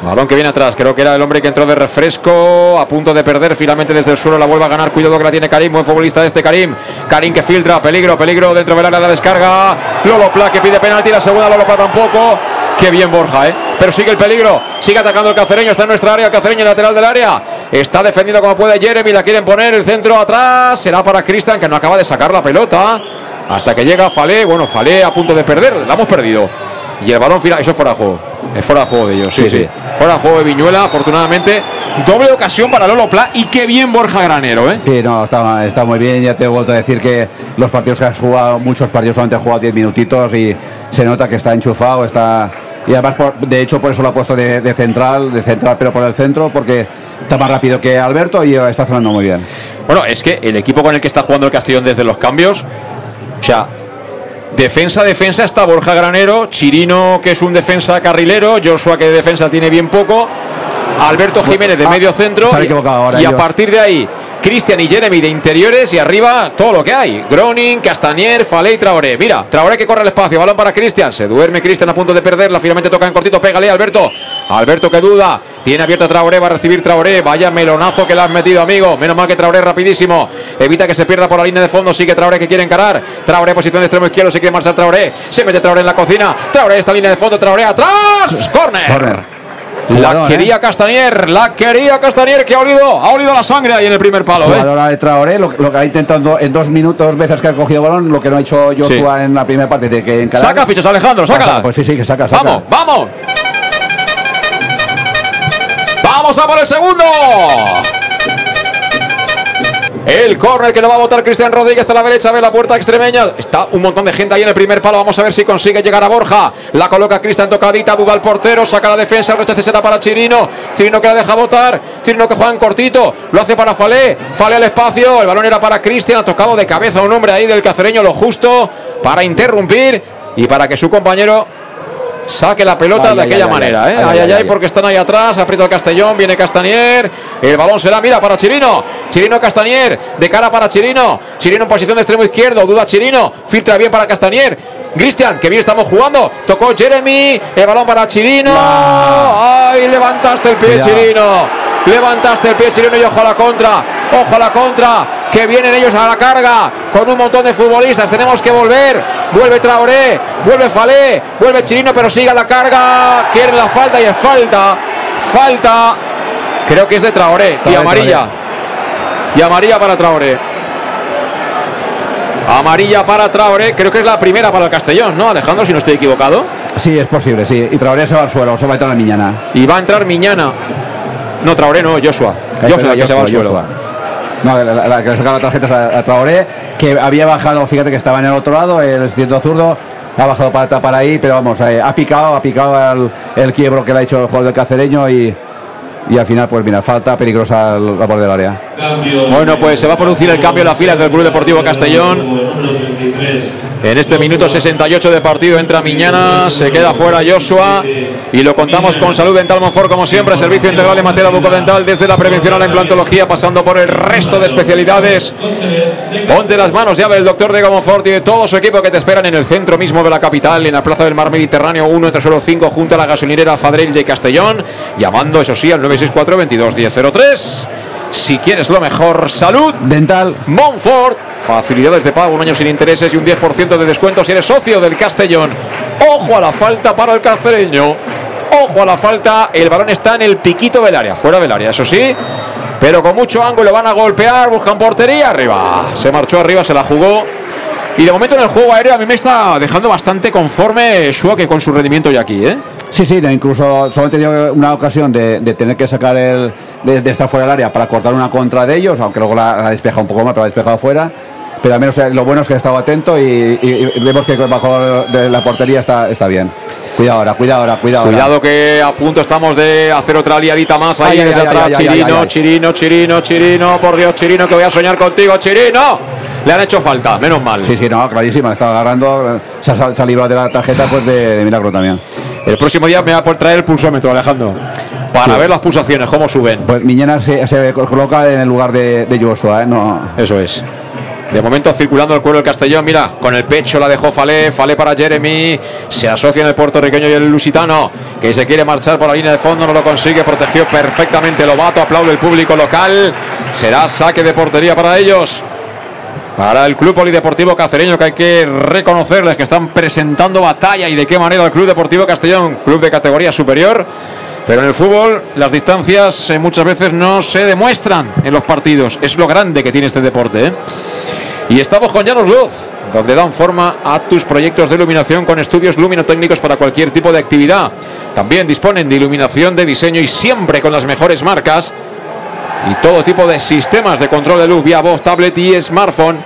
Balón que viene atrás, creo que era el hombre que entró de refresco, a punto de perder, finalmente desde el suelo la vuelve a ganar, cuidado que la tiene Karim, buen futbolista este Karim, Karim que filtra, peligro, peligro dentro del área, la descarga, Lolo Pla que pide penalti, la segunda Lolo Pla tampoco, qué bien Borja, ¿eh? pero sigue el peligro, sigue atacando el cacereño, está en nuestra área, el cacereño lateral del área, está defendiendo como puede Jeremy, la quieren poner, el centro atrás, será para Cristian que no acaba de sacar la pelota, hasta que llega Falé, bueno, Falé a punto de perder, la hemos perdido. Y el balón final, eso es fuera de juego. Es fuera de juego de ellos, sí, Sí. Fuera de juego de Viñuela, afortunadamente. Doble ocasión para Lolo Pla y qué bien Borja Granero, ¿eh? Sí, no, está, está muy bien. Ya te he vuelto a decir que los partidos que has jugado, muchos partidos solamente has jugado 10 minutitos y se nota que está enchufado, está. Y además, por- de hecho, por eso lo ha puesto de, de central, de central, pero por el centro, porque está más rápido que Alberto y está cerrando muy bien. Bueno, es que el equipo con el que está jugando el Castellón desde los cambios, o sea, defensa, defensa está Borja Granero, Chirino que es un defensa carrilero, Joshua que de defensa tiene bien poco, Alberto Jiménez de ah, medio centro ahora y a partir de ahí Cristian y Jeremy de interiores y arriba todo lo que hay. Groning, Castanier, Falé y Traoré. Mira, Traoré que corre al espacio, balón para Cristian. Se duerme Cristian a punto de perderla. Finalmente toca en cortito, pégale Alberto. Alberto que duda. Tiene abierta Traoré, va a recibir Traoré. Vaya melonazo que le has metido, amigo. Menos mal que Traoré rapidísimo. Evita que se pierda por la línea de fondo. Sigue Traoré que quiere encarar. Traoré posición de extremo izquierdo. Se quiere marchar Traoré. Se mete Traoré en la cocina. Traoré esta línea de fondo. Traoré atrás. Corner. Corner. La Jugador, ¿eh? quería Castanier, la quería Castanier que ha olido, ha olido la sangre ahí en el primer palo. ¿eh? Jugadora de Traoré, lo, lo que ha intentado en dos minutos, dos veces que ha cogido balón, lo que no ha hecho Joshua en la primera parte de que encarar. Saca fichas, Alejandro, sácala. Pues sí, sí, que saca, saca. Vamos, vamos. Vamos a por el segundo. El córner que lo va a botar Cristian Rodríguez a la derecha, ve la puerta extremeña. Está un montón de gente ahí en el primer palo. Vamos a ver si consigue llegar a Borja. La coloca Cristian tocadita, duda al portero, saca la defensa, el rechace será para Chirino. Chirino que la deja botar. Chirino que juega en cortito, lo hace para Falé. Falé al espacio, el balón era para Cristian, ha tocado de cabeza un hombre ahí del cacereño, lo justo para interrumpir y para que su compañero saque la pelota Ay, de ay, aquella ay, manera, ¿eh? ay, Ay, ay, porque están ahí atrás, aprieta el Castellón, viene Castanier, el balón será, mira, para Chirino, Chirino Castanier, de cara para Chirino, Chirino en posición de extremo izquierdo, duda Chirino, filtra bien para Castanier, Cristian, que bien estamos jugando, tocó Jeremy, el balón para Chirino, ay, levantaste el pie. Chirino, Levantaste el pie chileno y ojo a la contra. Ojo a la contra. Que vienen ellos a la carga con un montón de futbolistas. Tenemos que volver. Vuelve Traoré. Vuelve Falé. Vuelve Chirino, pero sigue a la carga. Quiere la falta y es falta. Falta. Creo que es de Traoré. Y Traoré, amarilla. Y amarilla para Traoré. Amarilla para Traoré. Creo que es la primera para el Castellón, ¿no, Alejandro? Si no estoy equivocado. Sí, es posible, sí. Y Traoré se va al suelo, se va a entrar a Miñana. Y va a entrar Miñana. No, Traoré no, Joshua. Joshua, que se va al Joshua. suelo. No, la, la- la que le sacaba la tarjeta es a, a Traoré, que había bajado, fíjate que estaba en el otro lado, el ciento zurdo, ha bajado para tapar ahí, pero vamos, eh, ha picado, ha picado el, el quiebro que le ha hecho el jugador del cacereño y, y al final, pues mira, falta peligrosa la borde del área. Bueno, pues se va a producir el cambio en las filas del Club Deportivo Castellón. Número 33. En este minuto 68 de partido entra Miñana, se queda fuera Joshua y lo contamos con Salud Dental Monfort como siempre, servicio integral en materia bucodental desde la prevención a la implantología pasando por el resto de especialidades. Ponte las manos llave del doctor Diego Monfort y de todo su equipo que te esperan en el centro mismo de la capital, en la Plaza del Mar Mediterráneo 1 entre suelo 5 junto a la gasolinera Fadrell de Castellón, llamando eso sí al 964 22 1003. Si quieres lo mejor, salud. Dental. Monfort. Facilidades de pago, un año sin intereses y un 10% de descuento si eres socio del Castellón. Ojo a la falta para el cacereño. Ojo a la falta. El balón está en el piquito del área, fuera del área, eso sí. Pero con mucho ángulo van a golpear, buscan portería arriba. Se marchó arriba, se la jugó. Y de momento en el juego aéreo a mí me está dejando bastante conforme Schwake con su rendimiento ya aquí, ¿eh? Sí, sí, incluso solo he tenido una ocasión de, de tener que sacar el. De, de estar fuera del área para cortar una contra de ellos, aunque luego la, la ha despejado un poco más, pero la ha despejado fuera. Pero al menos eh, lo bueno es que he estado atento y, y- y vemos que bajo de la portería está, está bien. Cuidado ahora, cuidado ahora, cuidado. ahora. Cuidado que a punto estamos de hacer otra liadita más ahí Ay, desde ay, atrás. ay, Chirino. Chirino, Chirino, Chirino. Por Dios, Chirino, que voy a soñar contigo, Chirino. Le han hecho falta, menos mal. Sí, sí, no, clarísima, estaba agarrando, se ha, se ha librado de la tarjeta pues de, de milagro también. El próximo día me va a por traer el pulsómetro, Alejandro. Para Sí. ver las pulsaciones, cómo suben. Pues Miñana se, se coloca en el lugar de, de Joshua, ¿eh? No, Eso es. De momento circulando el cuero del Castellón, mira, con el pecho la dejó Falé, Falé para Jeremy, se asocia en el puertorriqueño y el lusitano, que se quiere marchar por la línea de fondo, no lo consigue, protegió perfectamente Lobato, aplaude el público local, será saque de portería para ellos. Para el Club Polideportivo Cacereño, que hay que reconocerles que están presentando batalla y de qué manera el Club Deportivo Castellón, club de categoría superior. Pero en el fútbol las distancias eh, muchas veces no se demuestran en los partidos. Es lo grande que tiene este deporte. ¿eh? Y estamos con Llanos Luz, donde dan forma a tus proyectos de iluminación con estudios luminotécnicos para cualquier tipo de actividad. También disponen de iluminación de diseño y siempre con las mejores marcas y todo tipo de sistemas de control de luz vía voz, tablet y smartphone.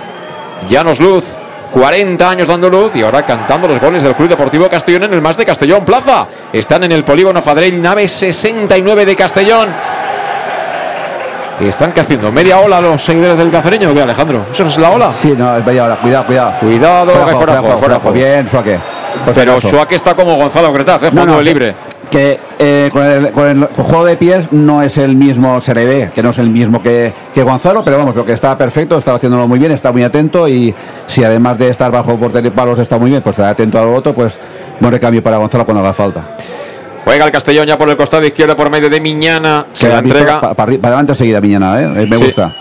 Llanos Luz, 40 años dando luz y ahora cantando los goles del Club Deportivo Castellón en el Más de Castellón Plaza. Están en el polígono Fadrell, nave 69 de Castellón. Y están que haciendo media ola los seguidores del cacereño, ¿o qué, Alejandro? ¿Eso es la ola? sí, no, es media hora, cuidado, cuidado. Cuidado, fuera, fuera, fuera juego. bien, Suaque. Pero acaso. Chuaque está como Gonzalo Cretaz, ¿eh? Jugando libre. Que eh, con, el, con el juego de pies no es el mismo, se le ve, que no es el mismo que, que Gonzalo, pero vamos, creo que está perfecto, está haciéndolo muy bien, está muy atento y si además de estar bajo portería palos está muy bien, pues está atento a lo otro, pues buen recambio para Gonzalo cuando haga falta. Juega el Castellón ya por el costado izquierdo por medio de Miñana. Se la entrega. para adelante enseguida, Miñana, ¿eh? Eh, me Sí. gusta.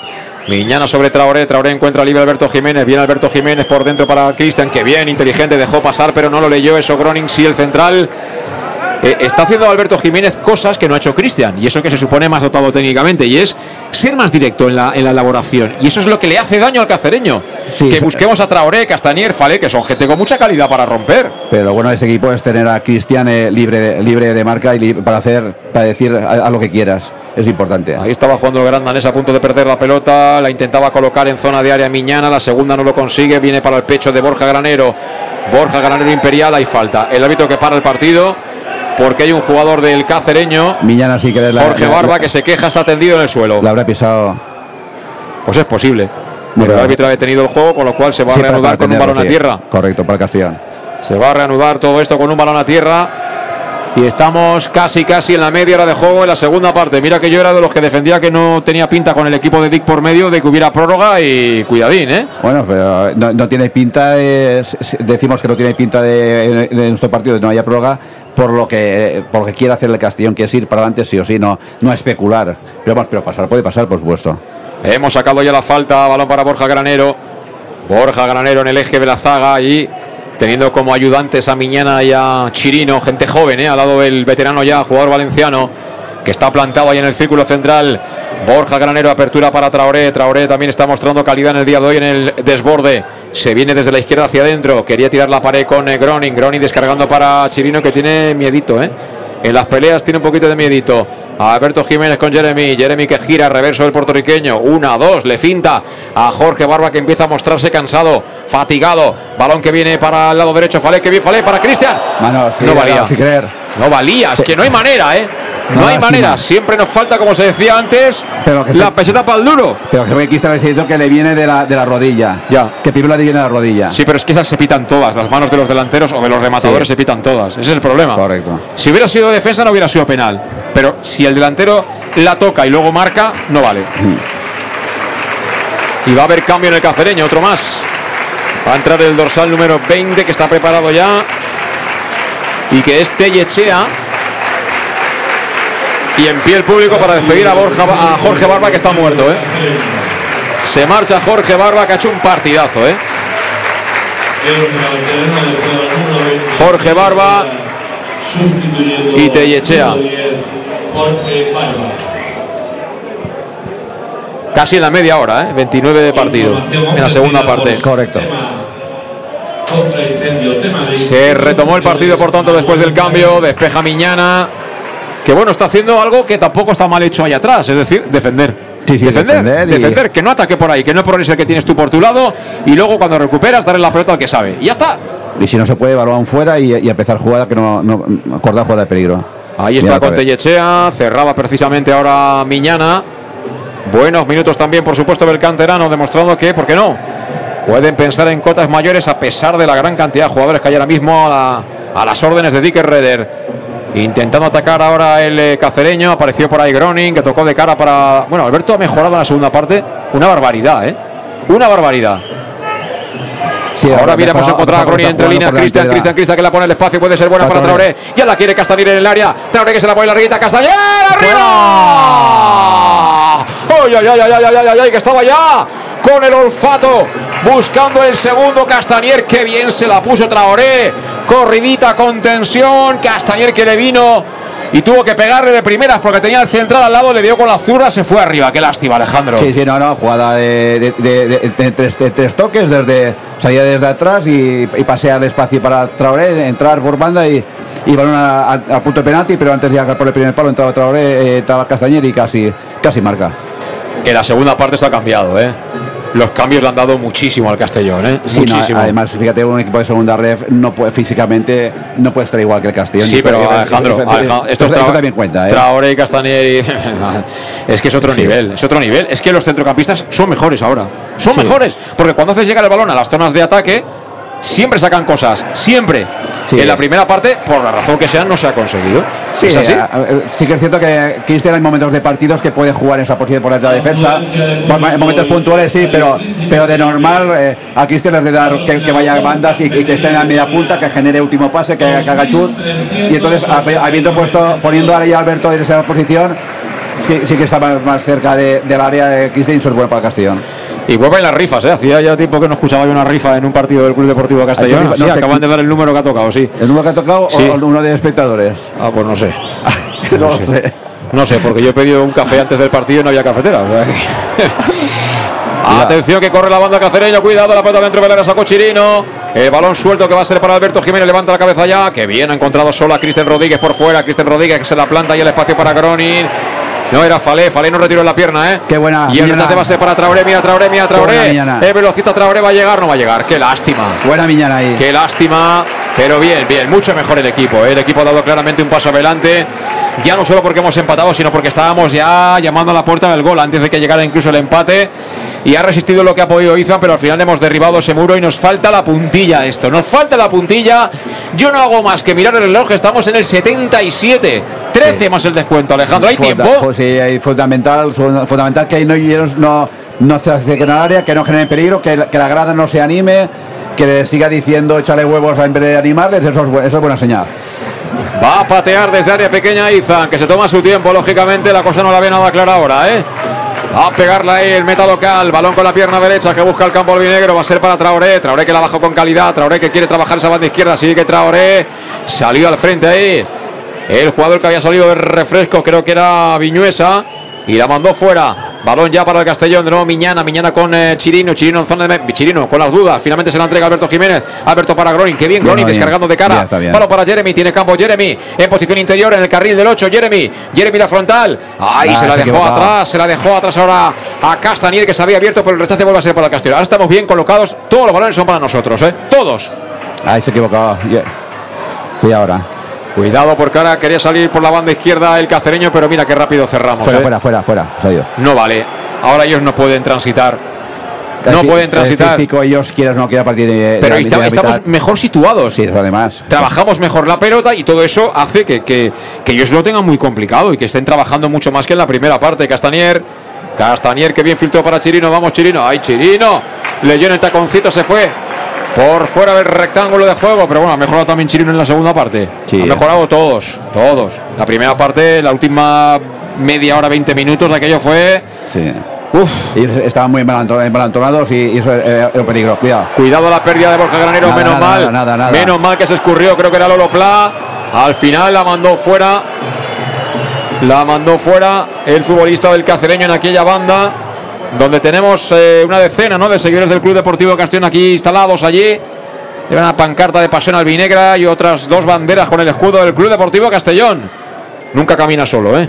Miñana sobre Traoré, Traoré encuentra libre a Alberto Jiménez, viene Alberto Jiménez por dentro para Cristian, que bien, inteligente, dejó pasar, pero no lo leyó eso Groning, sí el central. Eh, está haciendo Alberto Jiménez cosas que no ha hecho Cristian, y eso que se supone más dotado técnicamente, y es ser más directo en la, en la elaboración, y eso es lo que le hace daño al cacereño. Sí, que busquemos a Traoré, Castanier, Fale, que son gente con mucha calidad para romper. Pero lo bueno de este equipo es tener a Cristian eh, libre, de, libre de marca y para hacer, para decir a, a lo que quieras. Es importante. Ahí estaba jugando el gran danés a punto de perder la pelota. La intentaba colocar en zona de área Miñana. La segunda no lo consigue. Viene para el pecho de Borja Granero. Borja Granero Imperial. Hay falta. El árbitro que para el partido. Porque hay un jugador del cacereño. Miñana sí que la- Jorge la- Barba la- que se queja. Está tendido en el suelo. La habrá pisado. Pues es posible. El árbitro ha detenido el juego. Con lo cual se va Sí, a reanudar con un balón a tierra. Correcto, para el Castellón. Se va a reanudar todo esto con un balón a tierra. Y estamos casi, casi en la media hora de juego en la segunda parte. Mira que yo era de los que defendía que no tenía pinta con el equipo de Dick por medio de que hubiera prórroga y cuidadín, ¿eh? Bueno, pero no, no tiene pinta, de- decimos que no tiene pinta de, de nuestro partido, de no haya prórroga, por lo que por lo que quiere hacer el Castellón, que es ir para adelante sí o sí, no, no especular. Pero vamos, pero pasar, puede pasar, por supuesto. Hemos sacado ya la falta, balón para Borja Granero. Borja Granero en el eje de la zaga y teniendo como ayudantes a Miñana y a Chirino, gente joven, ¿eh? al lado del veterano ya, jugador valenciano, que está plantado ahí en el círculo central. Borja Granero, apertura para Traoré. Traoré también está mostrando calidad en el día de hoy en el desborde. Se viene desde la izquierda hacia adentro. Quería tirar la pared con eh, Groning. Groning descargando para Chirino que tiene miedito, ¿eh? En las peleas tiene un poquito de miedito. Alberto Jiménez con Jeremy. Jeremy que gira, reverso del puertorriqueño. Una, dos, le cinta a Jorge Barba que empieza a mostrarse cansado, fatigado. Balón que viene para el lado derecho. Falé, que bien Falé para Cristian. no valía. No valía, es que no hay manera, ¿eh? No, hay manera, siempre nos falta, como se decía antes, la peseta para el duro. Pero que aquí está diciendo que le viene de la, de la rodilla. Ya. Que primero le viene de la rodilla. Sí, pero es que esas se pitan todas. Las manos de los delanteros o de los rematadores se pitan todas. Ese es el problema. Correcto. Si hubiera sido defensa, no hubiera sido penal. Pero si el delantero la toca y luego marca, no vale. Mm. Y va a haber cambio en el cacereño, otro más. Va a entrar el dorsal número 20 que está preparado ya. Y que es Tellechea. Y en pie el público para despedir a, Borja, a Jorge Barba que está muerto. ¿eh? Se marcha Jorge Barba que ha hecho un partidazo. ¿eh? Jorge Barba y Tellechea. Casi en la media hora, ¿eh? 29 de partido en la segunda parte. Correcto. Se retomó el partido, por tanto, después del cambio. Despeja Miñana. Que bueno, está haciendo algo que tampoco está mal hecho ahí atrás, es decir, defender. Sí, sí, defender, defender y- defender, que no ataque por ahí, que no pones el que tienes tú por tu lado y luego cuando recuperas darle la pelota al que sabe. Y ya está. Y si no se puede, balón fuera y, y empezar jugada que no, no acordar jugada de peligro. Ahí está con. Tellechea, cerraba precisamente ahora Miñana. Buenos minutos también, por supuesto, del canterano, demostrando que, ¿por qué no? Pueden pensar en cotas mayores a pesar de la gran cantidad de jugadores que hay ahora mismo a, la- a las órdenes de Dicker Reder. Intentando atacar ahora el eh, cacereño, apareció por ahí Groning, que tocó de cara para. Bueno, Alberto ha mejorado en la segunda parte. Una barbaridad, ¿eh? Una barbaridad. Sí, Ahora ha viene mejorado, a encontrar a Groning entre líneas. por Cristian, la- Cristian, Cristian que la pone el espacio. Puede ser buena para Traoré. Ya la quiere Castañer en el área. Traoré que se la pone larguita. Castañer arriba. ¡Ay, ay, ay, ay, ay, ay, ay, ay! Que estaba ya con el olfato buscando el segundo. Castañer que bien se la puso Traoré. Corridita con tensión. Castañer que le vino. Y tuvo que pegarle de primeras porque tenía el central al lado, le dio con la zurda, se fue arriba. Qué lástima, Alejandro. Sí, sí, no, no, jugada de, de- de- de- de tres, toques, desde salía desde atrás y, y pasea el espacio para Traoré, entrar por banda y, y balón a, a- a punto de penalti, pero antes de llegar por el primer palo entraba Traoré, eh, entraba Castañer y casi, casi marca. En la segunda parte ha cambiado, ¿eh? Los cambios le han dado muchísimo al Castellón, ¿eh? Sí, no, muchísimo. además, fíjate, un equipo de segunda ref no puede, físicamente no puede estar igual que el Castellón. Sí, pero Alejandro, esto, Alejandro, esto es esto también cuenta, ¿eh? Traoré y Castañer y- <laughs> es que es otro Sí. nivel, es otro nivel. Es que los centrocampistas son mejores ahora. Son Sí. mejores. Porque cuando haces llegar el balón a las zonas de ataque, siempre sacan cosas. Siempre. Sí. En la primera parte, por la razón que sea, no se ha conseguido. Sí, ¿Es así? a- a- sí que es cierto que Cristian hay momentos de partidos que puede jugar en esa posición por la defensa. En momentos puntuales sí, pero, pero de normal eh, a Cristian es de dar que, que vaya a bandas y, y que esté en la media punta, que genere último pase, que, que haga chut. Y entonces, hab- habiendo puesto, poniendo ahora ya a Alberto en esa posición, sí, sí que está más, más cerca de- del área de Cristian y eso es bueno para el Castellón. Y vuelven las rifas, ¿eh? Hacía ya tiempo que no escuchaba yo una rifa en un partido del Club Deportivo Castellón. Sí, No sé. acaban de dar el número que ha tocado, sí. ¿El número que ha tocado Sí. o uno de espectadores? Ah, pues no sé. <laughs> no sé. sé. No sé, porque yo he pedido un café antes del partido y no había cafetera. <laughs> <laughs> Atención que corre la banda cacereño, cuidado, la pelota dentro del área sacó Chirino. El balón suelto que va a ser para Alberto Jiménez, levanta la cabeza ya. Que bien ha encontrado solo a Cristian Rodríguez por fuera. Cristian Rodríguez que se la planta y el espacio para Gronin. No era Falé, Falé no retiró en la pierna, ¿eh? Qué buena. Y el va a ser para Traoré, mira Traoré, mira Traoré. El velocista Traoré va a llegar, no va a llegar. Qué lástima. Buena Miñana ahí. Qué lástima, pero bien, bien, mucho mejor el equipo. ¿eh? El equipo ha dado claramente un paso adelante, ya no solo porque hemos empatado, sino porque estábamos ya llamando a la puerta del gol antes de que llegara incluso el empate. Y ha resistido lo que ha podido Izan, pero al final hemos derribado ese muro y nos falta la puntilla de esto. Nos falta la puntilla. Yo no hago más que mirar el reloj, estamos en el 77. 13 más el descuento, Alejandro. ¿Hay Funda- tiempo? sí, hay fundamental, fundamental que no, no, no se acerquen al área, que no generen peligro, que, la- que la grada no se anime, que le siga diciendo échale huevos en vez de animarles, eso es, eso es buena señal. Va a patear desde área pequeña Izan, que se toma su tiempo, lógicamente. La cosa no la ve nada clara ahora, ¿eh? A pegarla ahí el meta local. Balón con la pierna derecha que busca el campo albinegro. Va a ser para Traoré. Traoré que la bajó con calidad. Traoré que quiere trabajar esa banda izquierda. Sigue que Traoré salió al frente ahí. El jugador que había salido de refresco, creo que era Viñuesa. Y la mandó fuera. Balón ya para el Castellón, de nuevo Miñana, Miñana con eh, Chirino, Chirino en zona de Chirino con las dudas, finalmente se la entrega Alberto Jiménez, Alberto para Gronin, qué bien Gronin descargando de cara, balón para Jeremy, tiene campo Jeremy, en posición interior en el carril del 8, Jeremy, Jeremy la frontal, ahí Ah, se la se dejó atrás, se la dejó atrás ahora a Castanier que se había abierto, pero el rechace vuelve a ser para el Castellón. Ahora estamos bien colocados, todos los balones son para nosotros, ¿eh? todos. Ahí se equivocaba. Yeah. Cuidado ahora. Cuidado porque ahora quería salir por la banda izquierda el cacereño, pero mira qué rápido cerramos. Fuera, ¿eh? fuera, fuera. No vale. Ahora ellos no pueden transitar. El No pueden el transitar. físico, ellos quieras no quieran partir de, Pero de la- estamos mitad. mejor situados. Sí, además. Trabajamos mejor la pelota y todo eso hace que, que- que ellos lo tengan muy complicado y que estén trabajando mucho más que en la primera parte. Castanier, Castanier que bien filtró para Chirino. Vamos, Chirino. ¡Ay, Chirino! Leyó en el taconcito, se fue por fuera del rectángulo de juego. Pero bueno, ha mejorado también Chirino en la segunda parte. Sí. Ha mejorado todos, todos. La primera parte, la última media hora, 20 minutos, aquello fue. Sí. Uf. Ellos estaban muy embalantonados y, eso era, un peligro. Cuidado. Cuidado la pérdida de Borja Granero, Nada, menos nada, mal. nada. Menos mal que se escurrió, creo que era Lolo Pla. Al final la mandó fuera. La mandó fuera el futbolista del cacereño en aquella banda. Donde tenemos eh, una decena ¿no? de seguidores del Club Deportivo Castellón aquí instalados allí. Llevan una pancarta de pasión albinegra y otras dos banderas con el escudo del Club Deportivo Castellón. Nunca camina solo, ¿eh?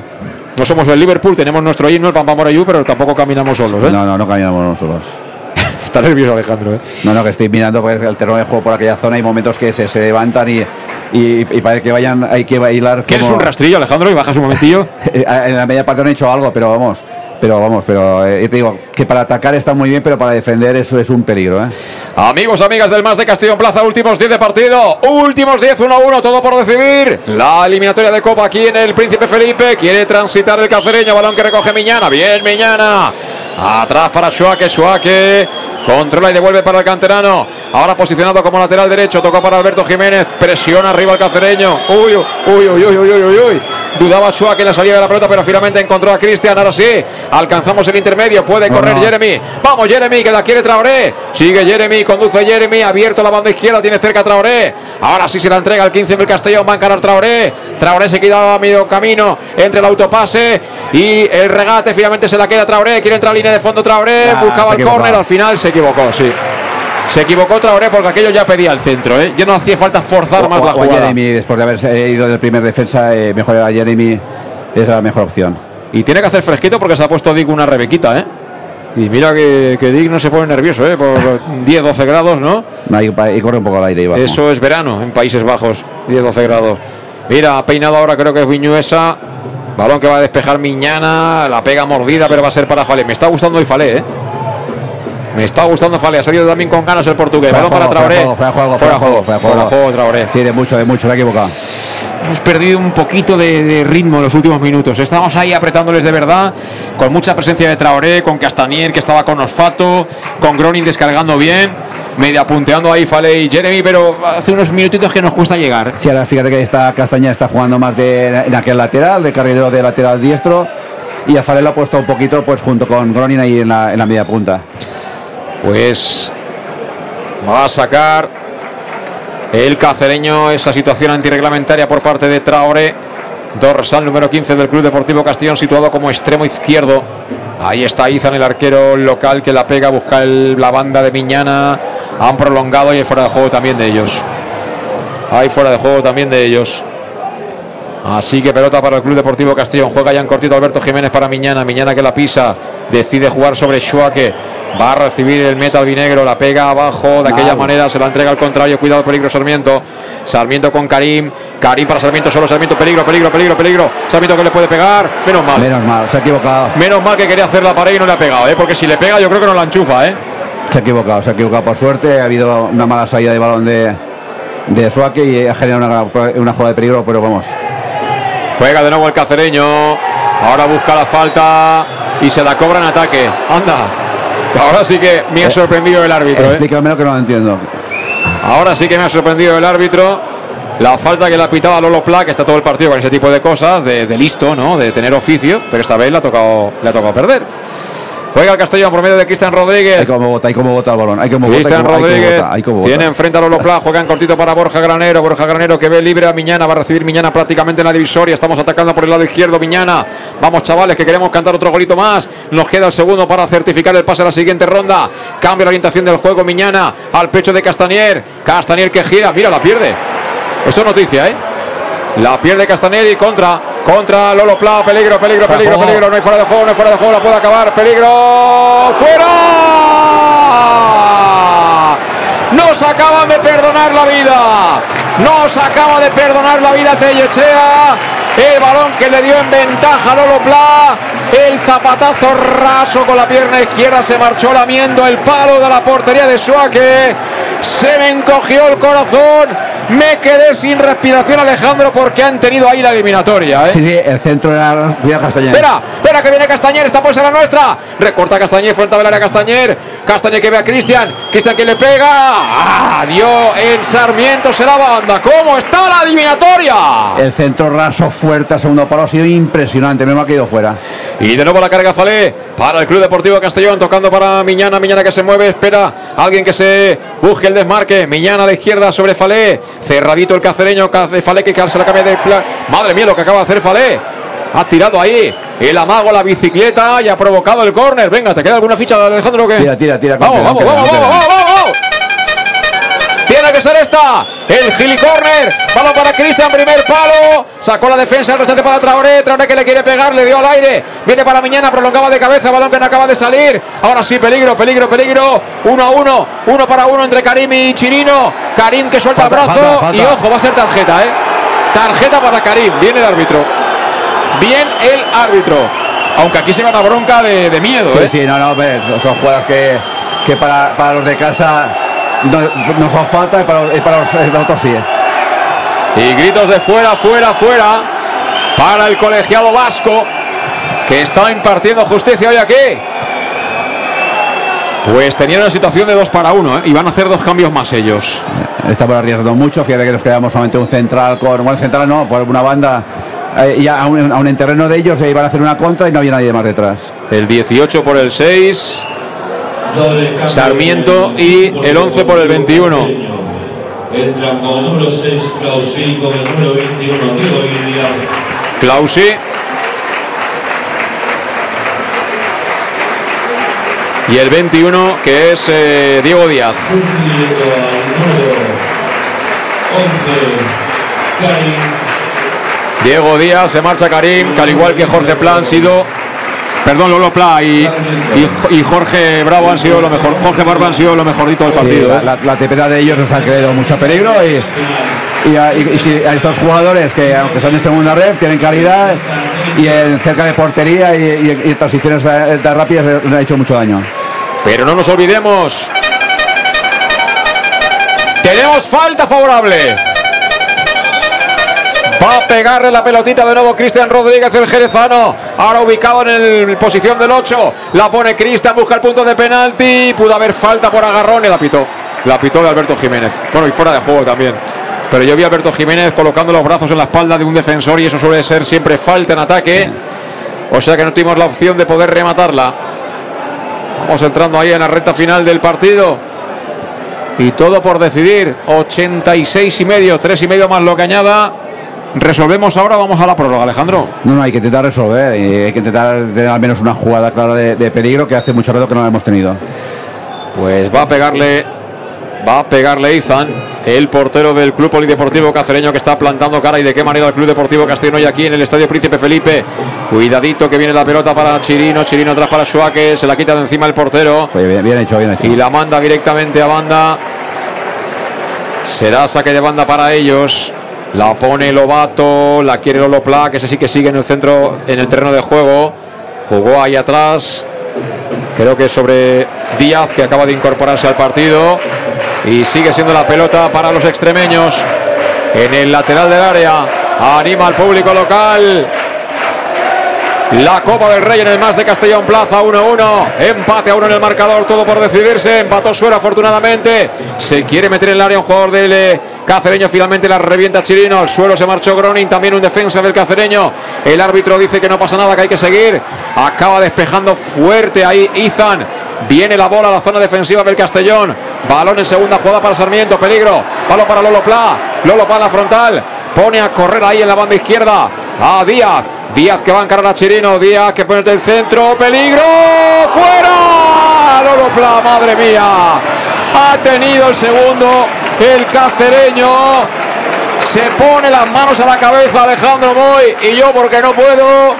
No somos el Liverpool, tenemos nuestro himno, el Pampamorayú, pero tampoco caminamos solos, ¿eh? No, no, no caminamos nosotros. <laughs> Está nervioso Alejandro, ¿eh? No, no, que estoy mirando pues, el terreno de juego por aquella zona. Hay momentos que se, se levantan y, y, y parece que vayan, hay que bailar. ¿Quieres como- un rastrillo, Alejandro? Y bajas un momentillo. <laughs> Eh, En la media parte han hecho algo, pero vamos. Pero vamos, pero eh, te digo que para atacar está muy bien, pero para defender eso es un peligro. ¿eh? Amigos, amigas del Más de Castillo en Plaza, últimos 10 de partido, últimos 10, 1-1, todo por decidir. La eliminatoria de Copa aquí en el Príncipe Felipe, quiere transitar el cacereño, balón que recoge Miñana, bien Miñana. Atrás para Suárez, Suárez controla y devuelve para el canterano. Ahora posicionado como lateral derecho, tocó para Alberto Jiménez, presiona arriba el cacereño. Uy, uy, uy, uy, uy, uy, uy, uy. Dudaba Suárez en la salida de la pelota, pero finalmente encontró a Cristian. Ahora sí, alcanzamos el intermedio, puede correr. Jeremy. Vamos, Jeremy, que la quiere Traoré. Sigue Jeremy, conduce Jeremy, abierto la banda izquierda, tiene cerca a Traoré. Ahora sí se la entrega el 15 del Castellón, va a encarar Traoré. Traoré se queda a medio camino entre el autopase y el regate. Finalmente se la queda Traoré, quiere entrar a línea de fondo Traoré, buscaba el córner, al final se equivocó, sí. Se equivocó Traoré porque aquello ya pedía el centro, ¿eh? Ya no hacía falta forzar más O- la o a jugada. Jeremy, después de haberse ido del primer defensa, eh, mejor a Jeremy. Es la mejor opción. Y tiene que hacer fresquito porque se ha puesto Dick una rebequita, ¿eh? Y mira que, que Dick no se pone nervioso, ¿eh? Por <laughs> 10-12 grados, ¿no? Y corre un poco al aire. y bajo. Eso es verano en Países Bajos, 10-12 grados. Mira, peinado ahora, creo que es Viñuesa. Balón que va a despejar Miñana. La pega mordida, pero va a ser para Falé. Me está gustando hoy Falé, ¿eh? Me está gustando Falé. Ha salido también con ganas el portugués. Balón para juego, fuera Traoré. juego, fuera juego, fuera juego, fuera juego. Traoré. Sí, de mucho, de mucho, se ha equivocado. Hemos perdido un poquito de, de ritmo en los últimos minutos. Estamos ahí apretándoles de verdad, con mucha presencia de Traoré, con Castanier que estaba con Osfato, con Gronin descargando bien, media punteando ahí Fale y Jeremy, pero hace unos minutitos que nos cuesta llegar. Sí, ahora fíjate que esta Castaña está jugando más de, en aquel lateral, de carrilero de lateral diestro. Y a Farel lo ha puesto un poquito pues junto con Gronin ahí en la, en la media punta. Pues va a sacar el cacereño esa situación antirreglamentaria por parte de Traoré. Dorsal número 15 del Club Deportivo Castellón, situado como extremo izquierdo. Ahí está Izan, el arquero local que la pega, busca el- la banda de Miñana. Han prolongado y hay fuera de juego también de ellos. Hay fuera de juego también de ellos. Así que pelota para el Club Deportivo Castellón. Juega ya en cortito Alberto Jiménez para Miñana. Miñana que la pisa. Decide jugar sobre Schuake. Va a recibir el meta albinegro. La pega abajo. De aquella manera se la entrega al contrario. Cuidado, peligro Sarmiento. Sarmiento con Karim. Karim para Sarmiento. Solo Sarmiento. Peligro, peligro, peligro, peligro. Sarmiento que le puede pegar. Menos mal. Menos mal, se ha equivocado. Menos mal que quería hacer la pared y no le ha pegado, ¿eh? Porque si le pega, yo creo que no la enchufa, ¿eh? Se ha equivocado, se ha equivocado por suerte. Ha habido una mala salida de balón de, de Suárez y ha generado una, una jugada de peligro, pero vamos. Juega de nuevo el cacereño. Ahora busca la falta y se la cobra en ataque. Anda. Ahora sí que me ha sorprendido el árbitro. ¿eh? Explícame lo que no lo entiendo. Ahora sí que me ha sorprendido el árbitro. La falta que le ha pitado a Lolo Pla, que está todo el partido con ese tipo de cosas, de, de listo, ¿no? De tener oficio, pero esta vez le ha tocado, le ha tocado perder. Juega el Castellón por medio de Cristian Rodríguez. Hay como bota, hay como bota el balón. Hay como Cristian Rodríguez hay como bota. tiene enfrente a Lolo Pla, juega en cortito para Borja Granero. Borja Granero que ve libre a Miñana, va a recibir Miñana prácticamente en la divisoria. Estamos atacando por el lado izquierdo, Miñana. Vamos, chavales, que queremos cantar otro golito más. Nos queda el segundo para certificar el pase a la siguiente ronda. Cambia la orientación del juego, Miñana al pecho de Castanier. Castanier que gira, mira, la pierde. Esto es noticia, ¿eh? La pierde Castañeda y contra. Contra Lolo Pla. Peligro, peligro, peligro, peligro. No hay fuera de juego, no hay fuera de juego. La puede acabar. Peligro. ¡Fuera! Nos acaban de perdonar la vida. Nos acaba de perdonar la vida Tellechea. El balón que le dio en ventaja a Lolo Pla. El zapatazo raso con la pierna izquierda se marchó lamiendo el palo de la portería de Suárez. Se me encogió el corazón. Me quedé sin respiración, Alejandro, porque han tenido ahí la eliminatoria. ¿eh? Sí, sí, el centro era cuidado Castañer. Espera, espera que viene Castañer, esta puede ser la nuestra. Recorta Castañer, frente del área Castañer. Castañer que ve a Cristian. Cristian que le pega. Ah, dio el Sarmiento, se la banda. ¿Cómo está la eliminatoria? El centro raso fuerte, segundo palo, ha sido impresionante. Me ha quedado fuera. Y de nuevo la carga Falé para el Club Deportivo Castellón, tocando para Miñana, Miñana que se mueve, espera alguien que se busque el desmarque, Miñana a la izquierda sobre Falé, cerradito el cacereño, Cace- Falé que se la cambia de pla- Madre mía lo que acaba de hacer Falé, ha tirado ahí el amago la bicicleta y ha provocado el córner, venga, ¿te queda alguna ficha Alejandro o qué? Tira, tira, tira. Vamos, vamos, vamos, vamos, vamos, vamos. Que ser esta. El Gili Corner. Para Cristian, primer palo. Sacó la defensa, el restante para Traoré. Traoré que le quiere pegar, le dio al aire. Viene para Miñana, prolongaba de cabeza. Balón que no acaba de salir. Ahora sí, peligro, peligro, peligro. Uno a uno. Uno para uno entre Karim y Chirino. Karim que suelta el brazo. Y ojo, va a ser tarjeta, ¿eh? Tarjeta para Karim. Viene el árbitro. Bien el árbitro. Aunque aquí se va una bronca de, de miedo, Sí, ¿eh? sí, no, no, son jugadas que, que para, para los de casa no, no son falta para, los, los otros sí. eh. Y gritos de fuera, fuera, fuera para el colegiado vasco que está impartiendo justicia hoy aquí. Pues tenían una situación de dos para uno, ¿eh? y van a hacer dos cambios más ellos. Estamos arriesgando mucho. Fíjate que nos quedamos solamente un central con. Bueno, central no, por una banda. eh, y a un, a un terreno de ellos iban a hacer una contra y no había nadie más detrás. El 18 por el 6, Doble cambio Sarmiento en y el 11 por el Deportivo 21. Castellón. Entran con el número 6 Clausí, con el número 21 Diego Guidia. Clausi. Y el 21 que es eh, Diego Díaz. Sustituyendo al número 11 Karim. Diego Díaz, se marcha Karim, que al igual que Jorge Plan han sido. Perdón, Lolo Pla y, y- y Jorge Bravo han sido lo mejor. Jorge Barba han sido lo mejorito del Sí, partido. la, ¿eh? la, de ellos nos ha creado mucho peligro y, y, a, y- y si a estos jugadores que aunque son de segunda red tienen calidad y en cerca de portería y, y- transiciones eh, tan rápidas eh, nos ha hecho mucho daño. Pero no nos olvidemos. Tenemos falta favorable. Va a pegarle la pelotita de nuevo Cristian Rodríguez, el jerezano. Ahora ubicado en el posición del 8. La pone Cristian, busca el punto de penalti. Pudo haber falta por agarrón y la pitó. La pitó de Alberto Jiménez. Bueno, y fuera de juego también. Pero yo vi a Alberto Jiménez colocando los brazos en la espalda de un defensor y eso suele ser siempre falta en ataque. O sea que no tuvimos la opción de poder rematarla. Vamos entrando ahí en la recta final del partido. Y todo por decidir. 86 y medio, 3 y medio más lo que añada. Resolvemos ahora, vamos a la prórroga, Alejandro. No, no, hay que intentar resolver y hay que intentar tener al menos una jugada clara de, de peligro que hace mucho rato que no la hemos tenido. Pues va a pegarle, va a pegarle Izan, el portero del Club Polideportivo Cacereño que está plantando cara y de qué manera el Club Deportivo Castellón hoy aquí en el Estadio Príncipe Felipe. Cuidadito que viene la pelota para Chirino, Chirino atrás para Suárez, se la quita de encima el portero. Oye, bien, bien hecho, bien hecho. y la manda directamente a banda. Será saque de banda para ellos. La pone Lobato, la quiere Lolo Pla, que ese sí que sigue en el centro, en el terreno de juego. Jugó ahí atrás. Creo que sobre Díaz, que acaba de incorporarse al partido. Y sigue siendo la pelota para los extremeños. En el lateral del área. Anima al público local. La Copa del Rey en el más de Castellón Plaza 1-1. Empate a uno en el marcador, todo por decidirse. Empató Suero afortunadamente. Se quiere meter en el área un jugador del eh, Cacereño finalmente la revienta Chirino. Al suelo se marchó Groning. También un defensa del Cacereño. El árbitro dice que no pasa nada, que hay que seguir. Acaba despejando fuerte ahí Izan. Viene la bola a la zona defensiva del Castellón. Balón en segunda jugada para Sarmiento. Peligro. Balón para Lolo Pla. Lolo Pla en la frontal. Pone a correr ahí en la banda izquierda. A Díaz. Díaz que va a encarar a Chirino. Díaz que pone el centro. Peligro. ¡Fuera! Lolo Pla, madre mía. Ha tenido el segundo el cacereño. Se pone las manos a la cabeza Alejandro Moy. Y yo porque no puedo.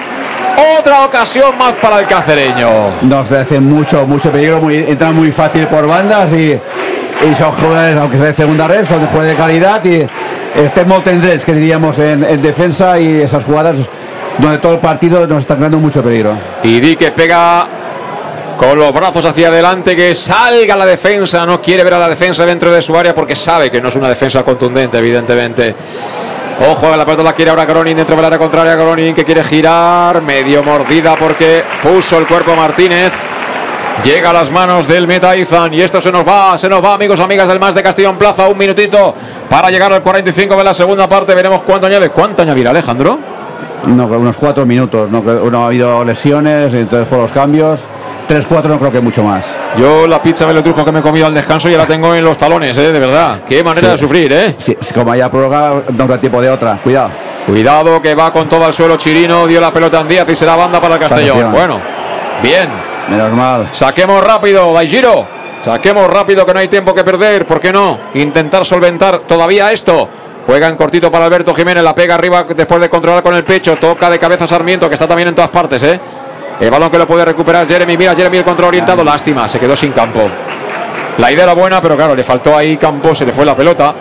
Otra ocasión más para el cacereño. Nos hace mucho, mucho peligro, muy, entran muy fácil por bandas y, y son jugadores, aunque sea de segunda red, son jugadores de calidad y este tendréis que diríamos en, en defensa y esas jugadas donde todo el partido nos está creando mucho peligro. Y Di que pega con los brazos hacia adelante, que salga la defensa, no quiere ver a la defensa dentro de su área porque sabe que no es una defensa contundente, evidentemente. Ojo, la pelota la quiere ahora Gronin dentro del área contraria. Gronin que quiere girar, medio mordida porque puso el cuerpo Martínez. Llega a las manos del Meta Izan y esto se nos va, se nos va, amigos, amigas del Más de Castellón Plaza. Un minutito para llegar al 45 de la segunda parte. Veremos cuánto añade. ¿Cuánto añadirá Alejandro? No, unos cuatro minutos. No, no ha habido lesiones, entonces por los cambios. 3-4 no creo que mucho más. Yo la pizza me lo truco que me he comido al descanso ya la tengo en los talones, ¿eh? de verdad. Qué manera Sí. de sufrir, ¿eh? Sí, como haya prórroga, no habrá tiempo de otra. Cuidado. Cuidado que va con todo al suelo Chirino, dio la pelota en Díaz y será banda para el Castellón. Bueno, bien. Menos mal. Saquemos rápido, Daijiro. Saquemos rápido que no hay tiempo que perder. ¿Por qué no? Intentar solventar todavía esto. Juega en cortito para Alberto Jiménez, la pega arriba después de controlar con el pecho. Toca de cabeza Sarmiento, que está también en todas partes, ¿eh? El balón que lo puede recuperar Jeremy. Mira, Jeremy el control orientado. Lástima, se quedó sin campo. La idea era buena, pero claro, le faltó ahí campo, se le fue la pelota.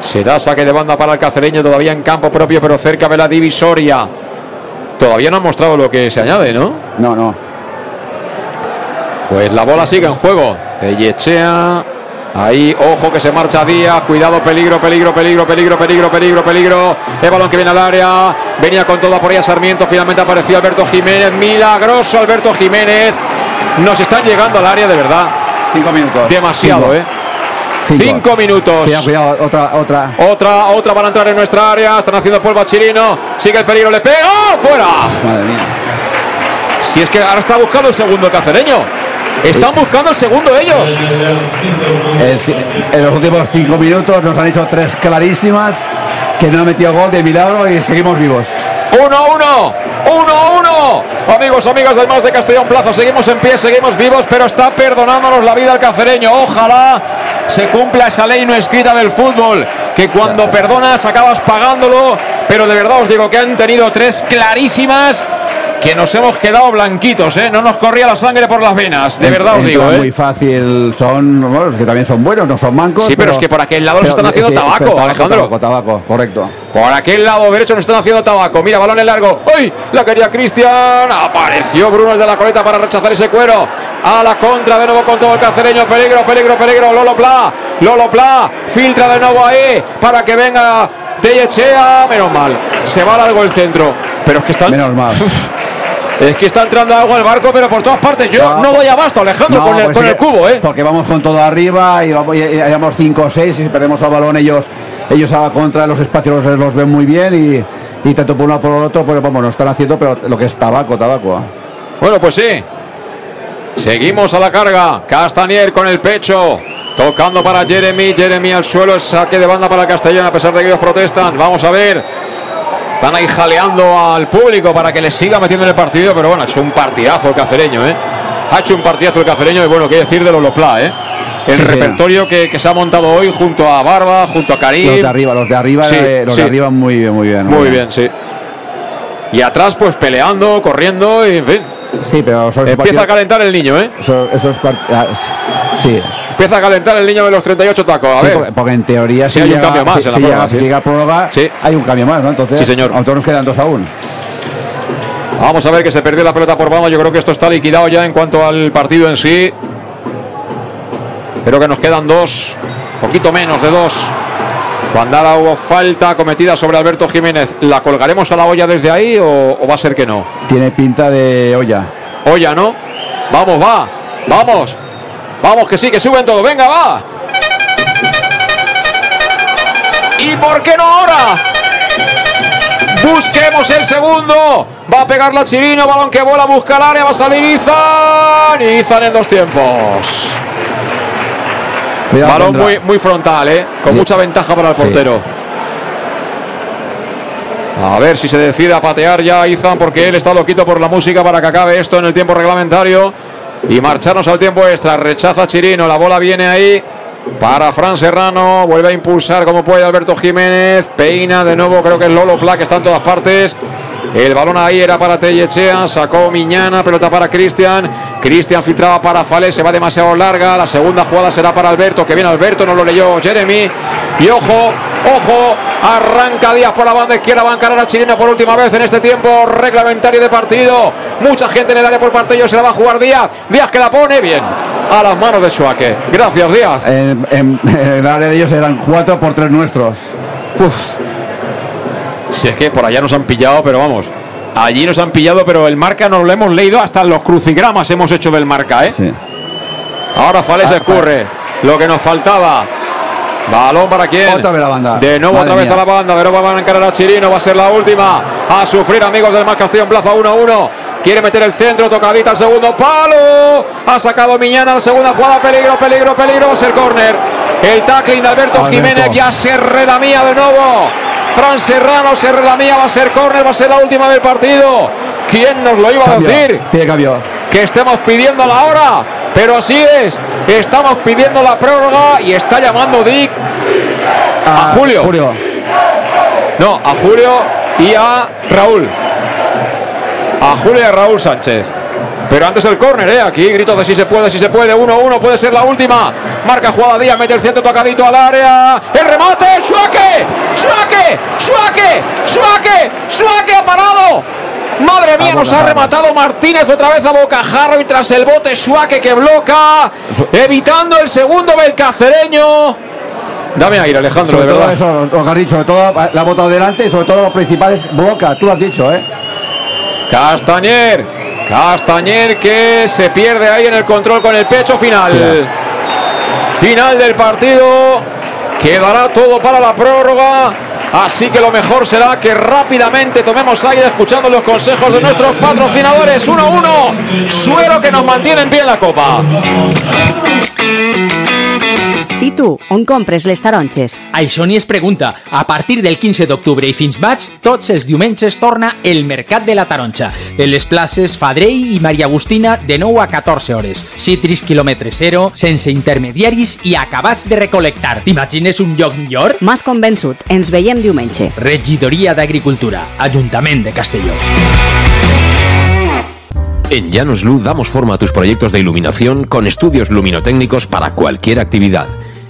Será saque de banda para el cacereño, todavía en campo propio, pero cerca de la divisoria. Todavía no han mostrado lo que se añade, ¿no? No, no. Pues la bola sigue en juego. Yechea. Ahí, ojo que se marcha Díaz. Cuidado, peligro, peligro, peligro, peligro, peligro, peligro, peligro. El balón que viene al área. Venía con toda por ahí a Sarmiento. Finalmente apareció Alberto Jiménez. Milagroso Alberto Jiménez. Nos están llegando al área de verdad. Cinco minutos. Demasiado, Cinco. ¿eh? Cinco. Cinco minutos. Cuidado, cuidado, otra, otra. Otra, otra van a entrar en nuestra área. Están haciendo polvo a Chirino. Sigue el peligro, le pega. ¡Oh! ¡Fuera! Madre mía. Si es que ahora está buscando el segundo cacereño. Están buscando el segundo ellos. En, los últimos cinco minutos nos han hecho tres clarísimas que no han metido gol de milagro y seguimos vivos. 1-1, 1-1. Amigos, amigas del Más de Castellón Plaza, seguimos en pie, seguimos vivos, pero está perdonándonos la vida el cacereño. Ojalá se cumpla esa ley no escrita del fútbol, que cuando perdonas acabas pagándolo, pero de verdad os digo que han tenido tres clarísimas que nos hemos quedado blanquitos, ¿eh? No nos corría la sangre por las venas, de verdad os digo, ¿eh? Muy fácil, son, bueno, los que también son buenos, no son mancos. Sí, pero es que por aquel lado nos están haciendo tabaco, Alejandro. Tabaco, tabaco, correcto. Por aquel lado derecho nos están haciendo tabaco. Mira, balón en largo. ¡Uy! La quería Cristian. Apareció Bruno el de la coleta para rechazar ese cuero. A la contra de nuevo con todo el cacereño. Peligro, peligro, peligro. Lolo Pla. Lolo Pla. Filtra de nuevo ahí para que venga Tellechea. Menos mal. Se va largo el centro. Pero es que están. Menos mal. <laughs> Es que está entrando agua al barco, pero por todas partes. Yo no, No, doy abasto, Alejandro, No, con, el, pues con sí el cubo, ¿eh? Porque vamos con todo arriba y vamos, y- y hayamos 5 o 6 y si perdemos el balón ellos ellos a la contra los espacios los, los ven muy bien y, y tanto por uno por otro, pues vamos, lo están haciendo, pero lo que es tabaco, tabaco. Bueno, pues sí. Seguimos a la carga. Castanier con el pecho. Tocando para Jeremy. Jeremy al suelo. Saque de banda para el Castellón a pesar de que ellos protestan. Vamos a ver. Están ahí jaleando al público para que les siga metiendo en el partido. Pero bueno, ha hecho un partidazo el cacereño, ¿eh? Ha hecho un partidazo el cacereño. Y bueno, qué decir de Lolopla, ¿eh? El Sí, repertorio que, que se ha montado hoy junto a Barba, junto a Karim. Los de arriba, los de arriba, Sí, eh, los sí. de arriba muy bien, muy bien. Muy bien, sí. Y atrás, pues peleando, corriendo y en fin. Sí, pero Empieza a calentar el niño, ¿eh? esos ah, sí. Empieza a calentar el niño de los 38 tacos. A Sí, ver. porque, en teoría Sí, si hay un llega, cambio más si, en la si prórroga, llega, si sí. llega prórroga, Sí. hay un cambio más, ¿no? Entonces, Sí, señor. A nosotros nos quedan dos aún. Vamos a ver que se perdió la pelota por banda. Yo creo que esto está liquidado ya en cuanto al partido en sí. Creo que nos quedan dos, poquito menos de dos. Cuando ahora hubo falta cometida sobre Alberto Jiménez, ¿la colgaremos a la olla desde ahí o, o va a ser que no? Tiene pinta de olla. Olla, ¿no? Vamos, va, vamos, vamos, que sí, que suben todo, venga, va. ¿Y por qué no ahora? Busquemos el segundo. Va a pegar la Chirino. Balón que vuela, busca el área. Va a salir Izan. Izan en dos tiempos. Cuidado, Balón contra- muy, muy frontal, ¿eh? Con Sí. mucha ventaja para el Sí. portero. A ver si se decide a patear ya Izan, porque él está loquito por la música para que acabe esto en el tiempo reglamentario. Y marcharnos al tiempo extra. Rechaza Chirino. La bola viene ahí. Para Fran Serrano, vuelve a impulsar como puede Alberto Jiménez, peina de nuevo, creo que es Lolo Pla que está en todas partes. El balón ahí era para Tellechea, sacó Miñana, pelota para Cristian. Cristian filtraba para Fale, se va demasiado larga. La segunda jugada será para Alberto, que viene Alberto, no lo leyó Jeremy. Y ojo, ojo, arranca Díaz por la banda izquierda, va a encarar a Chirina por última vez en este tiempo reglamentario de partido. Mucha gente en el área por ellos, se la va a jugar Díaz. Díaz que la pone bien a las manos de Suárez. Gracias, Díaz. En, el área de ellos eran 4 por 3 nuestros. Uf, Si es que por allá nos han pillado, pero vamos. Allí nos han pillado, pero el marca nos lo hemos leído hasta los crucigramas hemos hecho del marca, ¿eh? sí. Ahora Fales Ah, escurre. Lo que nos faltaba. Balón para quién. Otra vez la banda. De nuevo Madre otra vez mía. a la banda. De nuevo van a encarar a Chirino. Va a ser la última. A sufrir, amigos del Mar Castillo en plaza 1-1. Quiere meter el centro. Tocadita al segundo palo. Ha sacado Miñana la segunda jugada. Peligro, peligro, peligro. Va a ser córner. El tackling de Alberto, Alberto. Jiménez. Ya se redamía de nuevo. Fran Serrano se redamía. Va a ser córner. Va a ser la última del partido. ¿Quién nos lo iba a Cambio, decir? Pide cambio. que estemos pidiendo la hora, pero así es. Estamos pidiendo la prórroga y está llamando Dick A Julio. Julio. no, a Julio y a Raúl. A Julio y a Raúl Sánchez. Pero antes el córner, ¿eh? Aquí gritos de si se puede, si se puede. 1-1, puede ser la última. Marca jugada Díaz, mete el centro tocadito al área. El remate, Suaque, Suaque, Suaque, Suaque, Suaque ha parado. Madre mía, nos ha rematado Martínez otra vez a bocajarro y tras el bote Suaque que bloca, evitando el segundo belcacereño. Dame aire, Alejandro, Sobre de todo verdad. eso, lo que has dicho, sobre todo la ha botado delante y sobre todo los principales bloca, tú lo has dicho, ¿eh? Castañer. Castañer que se pierde ahí en el control con el pecho final. Final del partido. Quedará todo para la prórroga. Así que lo mejor será que rápidamente tomemos aire escuchando los consejos de nuestros patrocinadores. 1-1. Suero que nos mantiene en pie en la copa. I tu, on compres les taronges? Això ni es pregunta. A partir del 15 d'octubre i fins maig, tots els diumenges torna el Mercat de la Taronja. En les places Fadrell i Maria Agustina de 9 a 14 hores. Citris quilòmetre zero, sense intermediaris i acabats de recol·lectar. T'imagines un lloc millor? M'has convençut. Ens veiem diumenge. Regidoria d'Agricultura, Ajuntament de Castelló. En Llanos Luz damos forma a tus proyectos de iluminación con estudios luminotécnicos para cualquier actividad.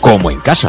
como en casa.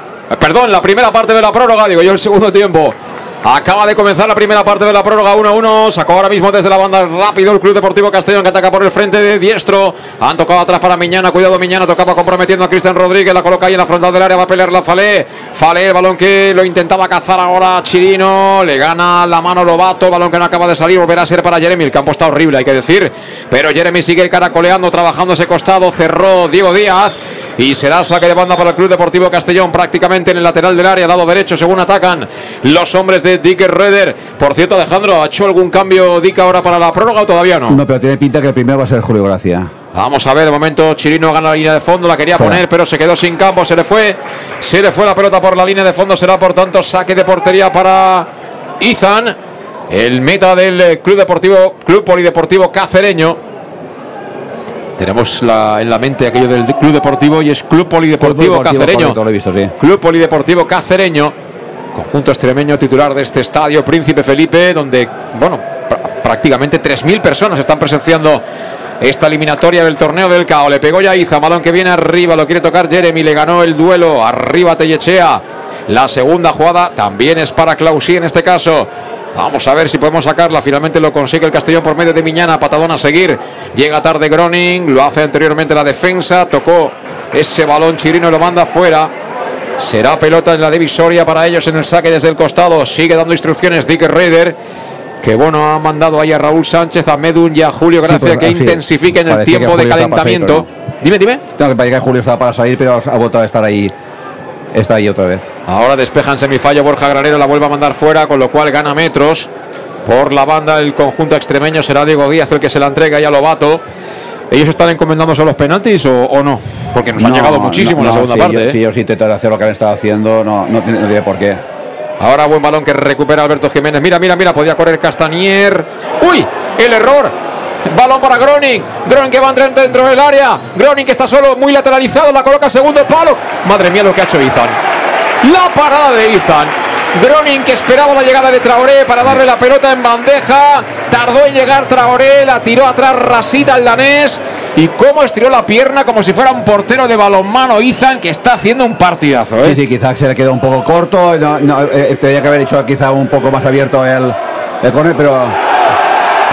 Perdón, la primera parte de la prórroga, digo yo el segundo tiempo. Acaba de comenzar la primera parte de la prórroga 1-1. Sacó ahora mismo desde la banda rápido el Club Deportivo Castellón que ataca por el frente de diestro. Han tocado atrás para Miñana. Cuidado Miñana. Tocaba comprometiendo a Cristian Rodríguez. La coloca ahí en la frontal del área. Va a pelear la Falé. Falé, el balón que lo intentaba cazar ahora Chirino. Le gana la mano Lobato. Balón que no acaba de salir. Volverá a ser para Jeremy. El campo está horrible, hay que decir. Pero Jeremy sigue caracoleando, trabajando ese costado. Cerró Diego Díaz. Y será saque de banda para el Club Deportivo Castellón, prácticamente en el lateral del área, lado derecho, según atacan los hombres de Dick Reder. Por cierto, Alejandro, ¿ha hecho algún cambio Dick ahora para la prórroga o todavía no? No, pero tiene pinta que el primero va a ser Julio Gracia. Vamos a ver, de momento Chirino gana la línea de fondo, la quería Fuera. poner, pero se quedó sin campo, se le fue, se le fue la pelota por la línea de fondo, será por tanto saque de portería para Izan, el meta del Club Deportivo, Club Polideportivo Cacereño. Tenemos la- en la mente aquello del Club Deportivo y es Club Polideportivo Club Cacereño. visto, sí. Club Polideportivo Cacereño, conjunto extremeño titular de este estadio Príncipe Felipe, donde, bueno, pr- prácticamente 3.000 personas están presenciando esta eliminatoria del torneo del CAO. Le pegó ya Iza, balón que viene arriba, lo quiere tocar Jeremy, le ganó el duelo, arriba Tellechea. La segunda jugada también es para Clausí en este caso. Vamos a ver si podemos sacarla. Finalmente lo consigue el Castellón por medio de Miñana. Patadón a seguir. Llega tarde Groning. Lo hace anteriormente la defensa. Tocó ese balón Chirino y lo manda fuera. Será pelota en la divisoria para ellos en el saque desde el costado. Sigue dando instrucciones Dick Raider. Que bueno, ha mandado ahí a Raúl Sánchez, a Medun y a Julio Gracia pues, que sí, intensifiquen el tiempo de salir, calentamiento. Dime, dime. No, que parecía que Julio estaba para salir, pero ha vuelto a estar ahí. Está ahí otra vez. Ahora despeja en semifallo Borja Granero, la vuelve a mandar fuera, con lo cual gana metros. Por la banda el conjunto extremeño será Diego Díaz el que se la entrega ya a Lobato. ¿Ellos están encomendándose a los penaltis o, o no? Porque nos han llegado muchísimo en la segunda sí, parte. yo- ¿eh? Si ellos intentan hacer lo que han estado haciendo, no, no, tiene, no tiene por qué. Ahora buen balón que recupera Alberto Jiménez. Mira, mira, mira, podía correr Castanier. ¡Uy! El error. Balón para Groning. Groning que va dentro del área. Groning que está solo, muy lateralizado, la coloca segundo palo. Madre mía lo que ha hecho Izan. La parada de Izan. Groning que esperaba la llegada de Traoré para darle la pelota en bandeja. Tardó en llegar Traoré, la tiró atrás rasita el danés. Y cómo estiró la pierna como si fuera un portero de balonmano Izan que está haciendo un partidazo. ¿eh? Sí, sí, quizás se le quedó un poco corto. No, eh, tendría que haber hecho quizá un poco más abierto el, el córner, pero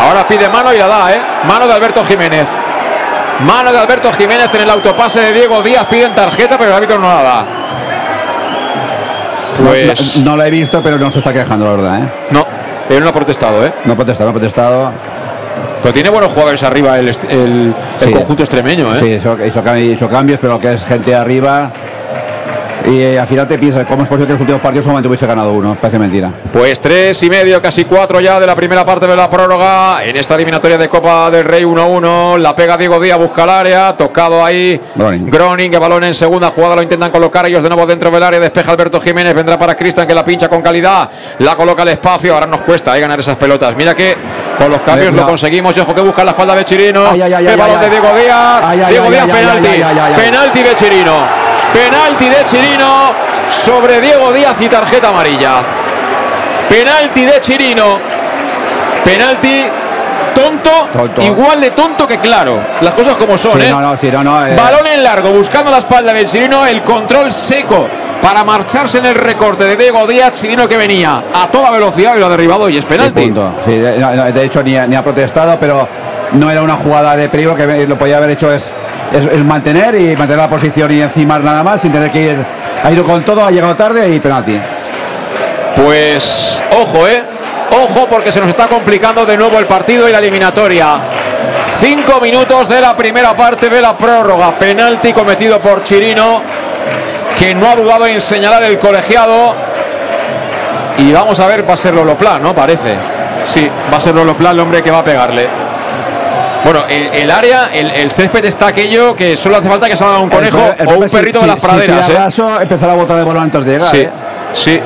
Ahora pide mano y la da, ¿eh? Mano de Alberto Jiménez. Mano de Alberto Jiménez en el autopase de Diego Díaz. Piden tarjeta, pero el árbitro no la da. no- Pues no, no lo he visto, pero no se está quejando, la verdad. ¿eh? no, él no ha protestado, ¿eh? No ha protestado, no ha protestado. Pero tiene buenos jugadores arriba el, el- el Sí. conjunto extremeño, ¿eh? Sí, hizo, hizo hizo cambios, pero que es gente arriba. Y eh, al final te piensas, ¿cómo es posible que en los últimos partidos solamente hubiese ganado uno? Parece mentira. Pues tres y medio, casi cuatro ya de la primera parte de la prórroga. En esta eliminatoria de Copa del Rey 1-1. La pega Diego Díaz, busca el área. Tocado ahí. Groning. Groning, que balón en segunda jugada. Lo intentan colocar ellos de nuevo dentro del área. Despeja Alberto Jiménez. Vendrá para Cristian, que la pincha con calidad. La coloca al espacio. Ahora nos cuesta eh, ganar esas pelotas. Mira que con los cambios Eh, lo conseguimos. Y ojo que busca la espalda de Chirino. Ay, ay, ay, el balón de Diego Díaz. Diego Díaz, penalti. Penalti de Chirino. Penalti de Chirino sobre Diego Díaz y tarjeta amarilla. Penalti de Chirino. Penalti tonto, Tonto. igual de tonto que claro. Las cosas como son, Sí, ¿eh? no, no, sí, no, eh. Balón en largo, buscando la espalda del Chirino, el control seco para marcharse en el recorte de Diego Díaz. Chirino que venía a toda velocidad y lo ha derribado y es penalti. Sí, de, hecho, ni, ha- ni ha protestado, pero no era una jugada de peligro que lo podía haber hecho es, es, es mantener y mantener la posición y encimar nada más sin tener que ir. Ha ido con todo, ha llegado tarde y penalti. Pues ojo, ¿eh? Ojo porque se nos está complicando de nuevo el partido y la eliminatoria. Cinco minutos de la primera parte de la prórroga. Penalti cometido por Chirino, que no ha dudado en señalar el colegiado. Y vamos a ver, va a ser Lolopla, ¿no? Parece. Sí, va a ser Lolopla el hombre que va a pegarle. Bueno, el, el área, el, el césped está aquello que solo hace falta que salga un conejo El- o un perrito si- de las praderas, Si ¿eh? empezará a botar el balón antes de llegar. Sí, ¿eh? sí.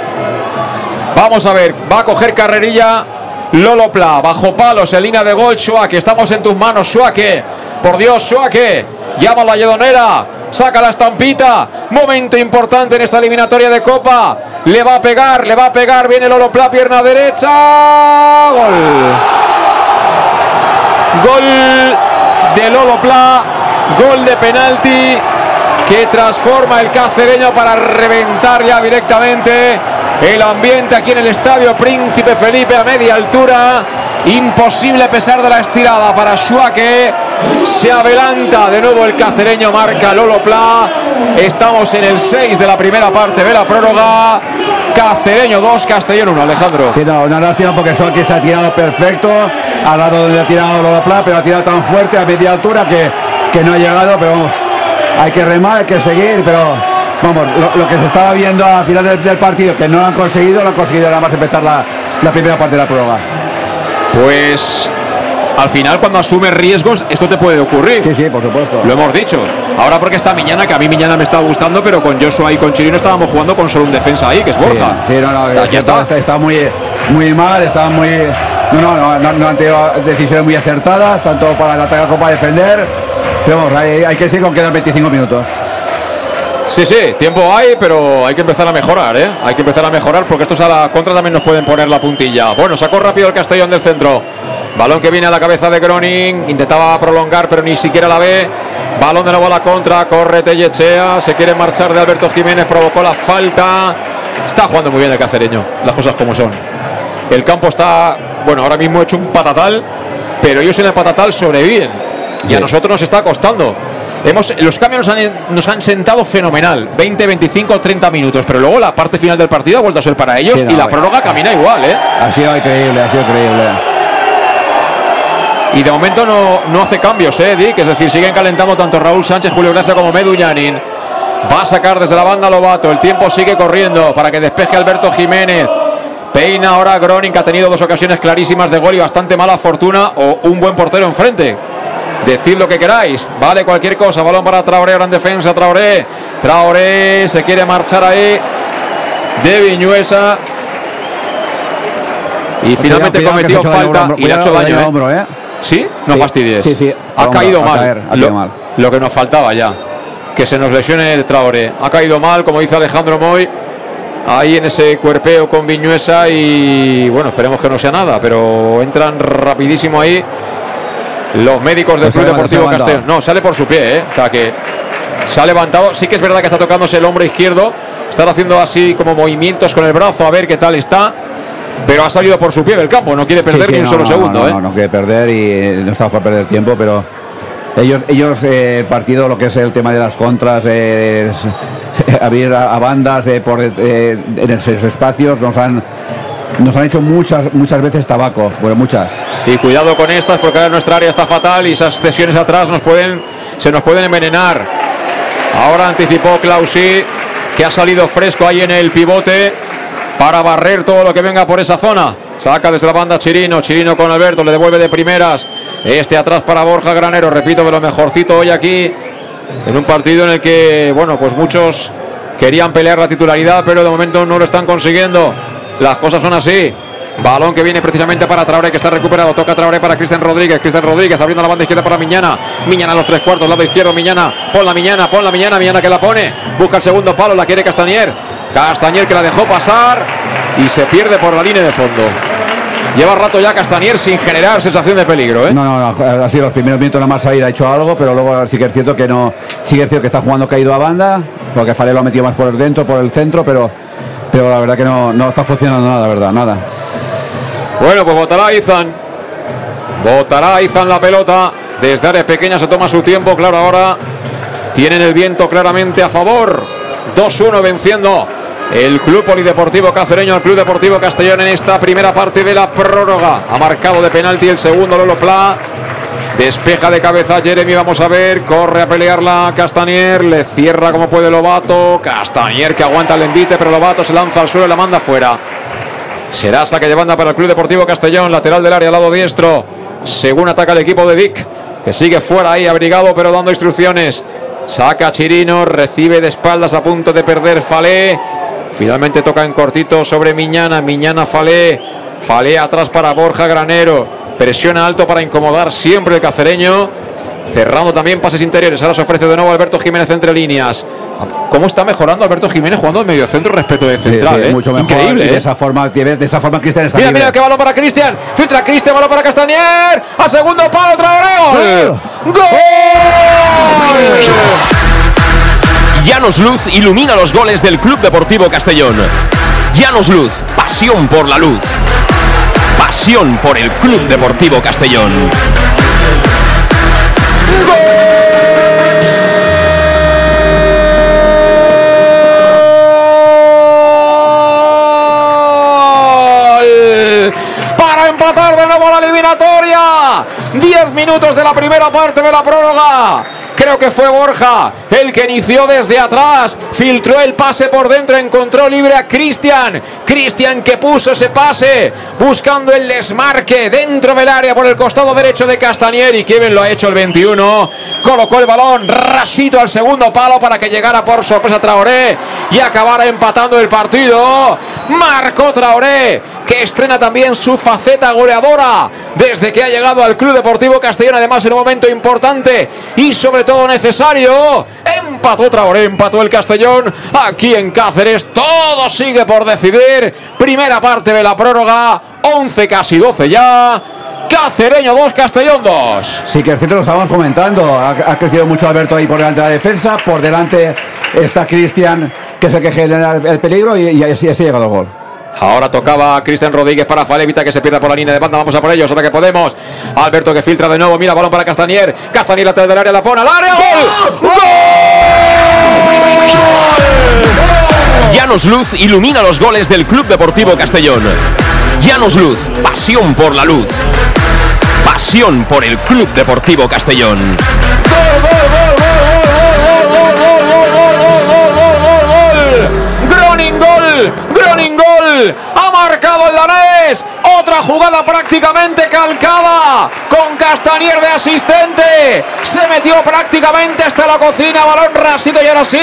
Vamos a ver, va a coger carrerilla Lolo Pla, bajo palos en línea de gol, Suake, estamos en tus manos, Suake. Por Dios, Suake, llama a la Yedonera, saca la estampita. Momento importante en esta eliminatoria de Copa. Le va a pegar, le va a pegar, viene Lolo Pla, pierna derecha. Gol. Gol de Lolo Pla, gol de penalti que transforma el cacereño para reventar ya directamente el ambiente aquí en el estadio Príncipe Felipe a media altura. Imposible a pesar de la estirada para Schuake. Se adelanta de nuevo el cacereño, marca Lolo Pla. Estamos en el 6 de la primera parte de la prórroga. Cacereño 2, Castellón 1, Alejandro. Sí, no, una lástima porque Solki se ha tirado perfecto al lado donde ha tirado Lola Pla, pero ha tirado tan fuerte a media altura que, que no ha llegado, pero vamos, hay que remar, hay que seguir, pero vamos, lo, lo que se estaba viendo al final del, del partido, que no lo han conseguido, lo han conseguido nada más empezar la, la primera parte de la prueba. Pues al final cuando asumes riesgos esto te puede ocurrir. Sí, sí, por supuesto. Lo hemos dicho. Ahora porque está Miñana, que a mí Miñana me está gustando, pero con Joshua y con Chirino estábamos jugando con solo un defensa ahí, que es Borja. Sí, sí, no, no, Está- es que ya está. está, está muy, muy mal, está muy. No, no, no, no, han tenido decisiones muy acertadas, tanto para ataque como para defender. Pero hay, hay que seguir con quedan 25 minutos. Sí, sí, tiempo hay, pero hay que empezar a mejorar, ¿eh? Hay que empezar a mejorar porque estos a la contra también nos pueden poner la puntilla. Bueno, sacó rápido el Castellón del centro. Balón que viene a la cabeza de Groning. Intentaba prolongar, pero ni siquiera la ve. Balón de nuevo a la contra. Corre Tellechea. Se quiere marchar de Alberto Jiménez. Provocó la falta. Está jugando muy bien el cacereño. Las cosas como son. El campo está, bueno, ahora mismo hecho un patatal, pero ellos en el patatal sobreviven. Y a nosotros nos está costando. Hemos, los cambios nos han, nos han sentado fenomenal. 20, 25, 30 minutos. Pero luego la parte final del partido ha vuelto a ser para ellos Sí, no, y la prórroga camina igual, ¿eh? Ha sido increíble, ha sido increíble. Y de momento no, no hace cambios, ¿eh, Dick? Es decir, siguen calentando tanto Raúl Sánchez, Julio Gracia como Meduñanin. Va a sacar desde la banda Lobato. El tiempo sigue corriendo para que despeje Alberto Jiménez. Peina ahora Groning, que ha tenido dos ocasiones clarísimas de gol y bastante mala fortuna. O un buen portero enfrente. Decid lo que queráis. Vale cualquier cosa. Balón para Traoré ahora en defensa. Traoré. Traoré se quiere marchar ahí. De Viñuesa. Y finalmente Cuidado, cometió ha hecho falta hombro, y le ha hecho cuidado, daño. ¿eh? hombro, ¿eh? ¿Sí? No Sí, sí, fastidies. sí, Ha hombro, caído a mal. caer, ha lo, mal. lo que nos faltaba ya. Que se nos lesione Traoré. Ha caído mal, como dice Alejandro Moy. Ahí en ese cuerpeo con Viñuesa y bueno, esperemos que no sea nada, pero entran rapidísimo ahí los médicos del Club Deportivo. Castellón. No, sale por su pie, ¿eh? O sea que se ha levantado. Sí que es verdad que está tocándose el hombro izquierdo. Están haciendo así como movimientos con el brazo a ver qué tal está. Pero ha salido por su pie del campo, no quiere perder Sí, sí, ni un no, solo no, segundo, no, ¿eh? No, no quiere perder y eh, no estamos para perder tiempo, pero ellos, ellos eh, partido lo que es el tema de las contras, eh, es- <laughs> abrir a, a bandas eh, por eh, en esos espacios, nos han nos han hecho muchas muchas veces tabaco, bueno, muchas. Y cuidado con estas porque ahora nuestra área está fatal y esas cesiones atrás nos pueden, se nos pueden envenenar. Ahora anticipó Clausi que ha salido fresco ahí en el pivote para barrer todo lo que venga por esa zona. Saca desde la banda Chirino, Chirino con Alberto, le devuelve de primeras. Este atrás para Borja Granero, repito, de lo mejorcito hoy aquí en un partido en el que, bueno, pues muchos querían pelear la titularidad, pero de momento no lo están consiguiendo. Las cosas son así. Balón que viene precisamente para Traoré, que está recuperado. Toca Traoré para Cristian Rodríguez. Cristian Rodríguez abriendo la banda izquierda para Miñana. Miñana a los tres cuartos, lado izquierdo. Miñana, pon la Miñana, pon la Miñana. Miñana que la pone. Busca el segundo palo, la quiere Castañer. Castañer que la dejó pasar y se pierde por la línea de fondo. Lleva rato ya Castañer sin generar sensación de peligro, ¿eh? No, no, no, ha sido los primeros minutos nada más salir, ha hecho algo, pero luego sí que es cierto que no, sí que es cierto que está jugando caído a banda, porque Faré lo ha metido más por el dentro, por el centro, pero, pero la verdad que no, no está funcionando nada, verdad, nada. Bueno, pues votará Izan. Votará Izan la pelota. Desde área pequeña se toma su tiempo. Claro, ahora tienen el viento claramente a favor. 2-1 venciendo el Club Polideportivo Cacereño al Club Deportivo Castellón en esta primera parte de la prórroga. Ha marcado de penalti el segundo Lolo Pla. Despeja de cabeza Jeremy, vamos a ver. Corre a pelearla Castanier. Le cierra como puede Lobato. Castanier que aguanta el envite, pero Lobato se lanza al suelo y la manda fuera. Será saque de banda para el Club Deportivo Castellón, lateral del área, lado diestro. Según ataca el equipo de Vic, que sigue fuera ahí, abrigado, pero dando instrucciones. Saca Chirino, recibe de espaldas a punto de perder Falé. Finalmente toca en cortito sobre Miñana. Miñana Falé. Falé atrás para Borja Granero. Presiona alto para incomodar siempre el cacereño. Cerrando también pases interiores. Ahora se ofrece de nuevo Alberto Jiménez entre líneas. ¿Cómo está mejorando Alberto Jiménez jugando en medio centro respecto de central? Sí, sí, eh? mucho mejor. Increíble. de eh. esa forma, de esa forma Cristian está Mira, libre. mira, qué balón para Cristian. Filtra Cristian, balón para Castañer. A segundo palo, Traoré. ¡Gol! ¡Gol! Llanos Luz ilumina los goles del Club Deportivo Castellón. Llanos Luz, pasión por la luz. Pasión por el Club Deportivo Castellón. Gol para empatar de nuevo la eliminatoria. 10 minutos de la primera parte de la prórroga. Creo que fue Borja el que inició desde atrás, filtró el pase por dentro, encontró libre a Cristian. Cristian que puso ese pase buscando el desmarque dentro del área por el costado derecho de Castañer y Kevin lo ha hecho el 21. Colocó el balón rasito al segundo palo para que llegara por sorpresa Traoré y acabara empatando el partido. Marcó Traoré estrena también su faceta goleadora desde que ha llegado al Club Deportivo Castellón, además en un momento importante y sobre todo necesario. Empató Traoré, empató el Castellón aquí en Cáceres. Todo sigue por decidir. Primera parte de la prórroga, 11 casi 12 ya. Cacereño 2, Castellón 2. Sí, que es cierto, lo estábamos comentando. Ha, crecido mucho Alberto ahí por delante de la defensa. Por delante está Cristian, que es el que genera el, el peligro, y, así, así ha llegado el gol. Ahora tocaba Cristian Rodríguez para Fale, evita que se pierda por la línea de banda. Vamos a por ellos, ahora que podemos. Alberto que filtra de nuevo, mira, balón para Castanier. Castanier lateral del área, la pone al área. ¡Gol! ¡Gol! ¡Gol! Llanos Luz ilumina los goles del Club Deportivo Castellón. Llanos Luz, pasión por la luz. Pasión por el Club Deportivo Castellón. ¡Gol, gol, gol! Gol. Ha marcado el danés. Otra jugada prácticamente calcada. Con Castanier de asistente. Se metió prácticamente hasta la cocina. Balón rasito y ahora sí.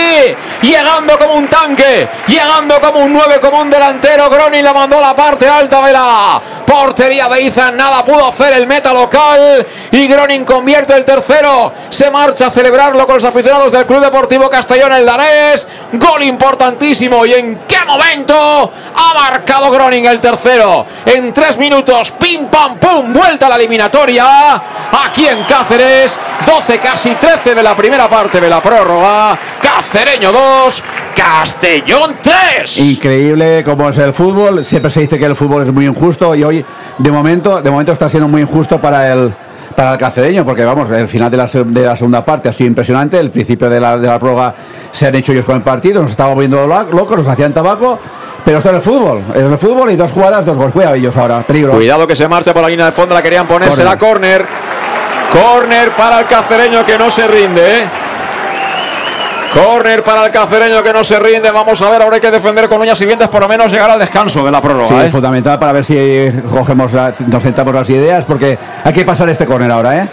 Llegando como un tanque. Llegando como un 9, como un delantero. Gronin la mandó a la parte alta de la portería de Izan. Nada pudo hacer el meta local. Y Gronin convierte el tercero. Se marcha a celebrarlo con los aficionados del Club Deportivo Castellón el danés. Gol importantísimo. ¿Y en qué momento ha marcado Groning el tercero? En tres minutos, pim pam pum, vuelta a la eliminatoria. Aquí en Cáceres, 12 casi 13 de la primera parte de la prórroga. Cacereño 2, Castellón 3. Increíble como es el fútbol. Siempre se dice que el fútbol es muy injusto y hoy, de momento, de momento está siendo muy injusto para el para el cacereño, porque vamos, el final de la, se- de la segunda parte ha sido impresionante. El principio de la, de la prórroga se han hecho ellos con el partido, nos estábamos viendo lo- locos, nos hacían tabaco. Pero esto es el fútbol, es el fútbol y dos jugadas, dos goles. Cuidado ellos ahora, peligro. Cuidado que se marcha por la línea de fondo, la querían poner, Córner. será córner. Córner para el cacereño que no se rinde. ¿eh? Córner para el cacereño que no se rinde. Vamos a ver, ahora hay que defender con uñas y dientes por lo menos llegar al descanso de la prórroga. Sí, ¿eh? es fundamental para ver si cogemos, la- nos sentamos las ideas, porque hay que pasar este córner ahora, ¿eh?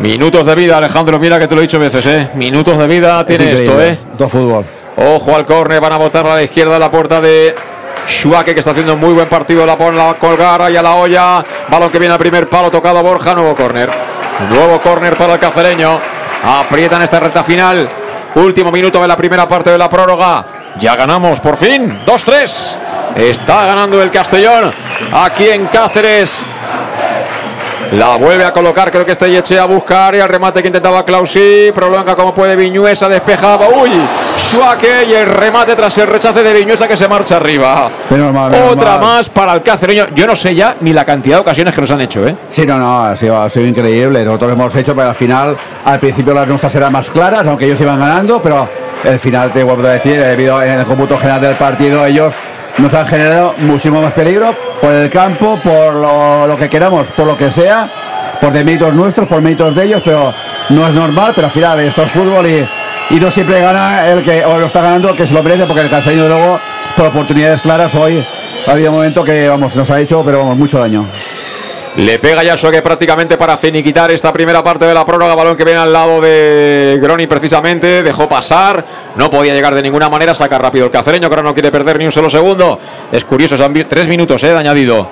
Minutos de vida, Alejandro, mira que te lo he dicho veces, ¿eh? Minutos de vida tiene Es esto. ¿eh? Todo fútbol. Ojo al córner, van a botar a la izquierda de la puerta de Schuake, que está haciendo un muy buen partido. La pone a colgar ahí a la olla. Balón que viene al primer palo, tocado a Borja. Nuevo córner. Nuevo córner para el cacereño. Aprietan esta recta final. Último minuto de la primera parte de la prórroga. Ya ganamos, por fin. 2-3. Está ganando el Castellón aquí en Cáceres. La vuelve a colocar, creo que este Yechea busca área, el remate que intentaba Clausí, prolonga como puede Viñuesa, despejaba, uy, Suaque y el remate tras el rechace de Viñuesa que se marcha arriba. Menos mal, menos Otra mal. más para el cacereño, yo no sé ya ni la cantidad de ocasiones que nos han hecho, ¿eh? Sí, no, no, ha sido, ha sido increíble. Nosotros hemos hecho, pero al final, al principio las nuestras eran más claras, aunque ellos iban ganando, pero el final, te vuelvo a decir, debido en el cómputo general del partido, ellos nos han generado muchísimo más peligro por el campo, por lo, que queramos, por lo que sea, por deméritos nuestros, por méritos de ellos, pero no es normal, pero al final esto es fútbol y, y no siempre gana el que, o lo está ganando que se lo merece, porque el calceño luego, por oportunidades claras, hoy ha habido un momento que, vamos, nos ha hecho, pero vamos, mucho daño. Le pega ya Suaque prácticamente para finiquitar esta primera parte de la prórroga. Balón que viene al lado de Groni precisamente. Dejó pasar. No podía llegar de ninguna manera. Saca rápido el cacereño que ahora no quiere perder ni un solo segundo. Es curioso, tres minutos eh, de añadido.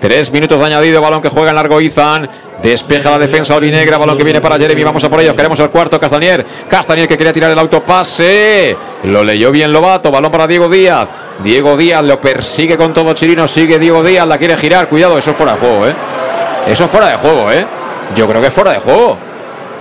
Tres minutos de añadido. Balón que juega en largo Izan. Despeja la defensa olinegra. Balón que viene para Jeremy. Vamos a por ellos. Queremos el cuarto. Castanier. Castanier que quería tirar el autopase. Lo leyó bien Lobato. Balón para Diego Díaz. Diego Díaz lo persigue con todo Chirino. Sigue Diego Díaz. La quiere girar. Cuidado, eso es fuera de juego, ¿eh? Eso es fuera de juego, ¿eh? Yo creo que es fuera de juego.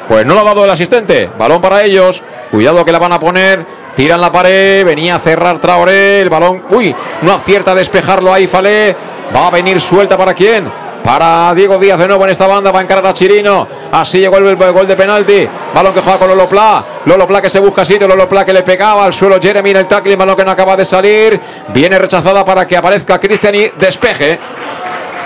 Pues no lo ha dado el asistente. Balón para ellos. Cuidado que la van a poner. Tiran la pared. Venía a cerrar Traoré. El balón. Uy, no acierta a despejarlo ahí Falé. Va a venir suelta para quién. Para Diego Díaz de nuevo en esta banda. Va a encarar a Chirino. Así llegó el, gol de penalti. Balón que juega con Lolo Pla. Lolo Pla que se busca sitio. Lolo Pla que le pegaba al suelo Jeremy en el tackle. Balón que no acaba de salir. Viene rechazada para que aparezca Cristian y despeje.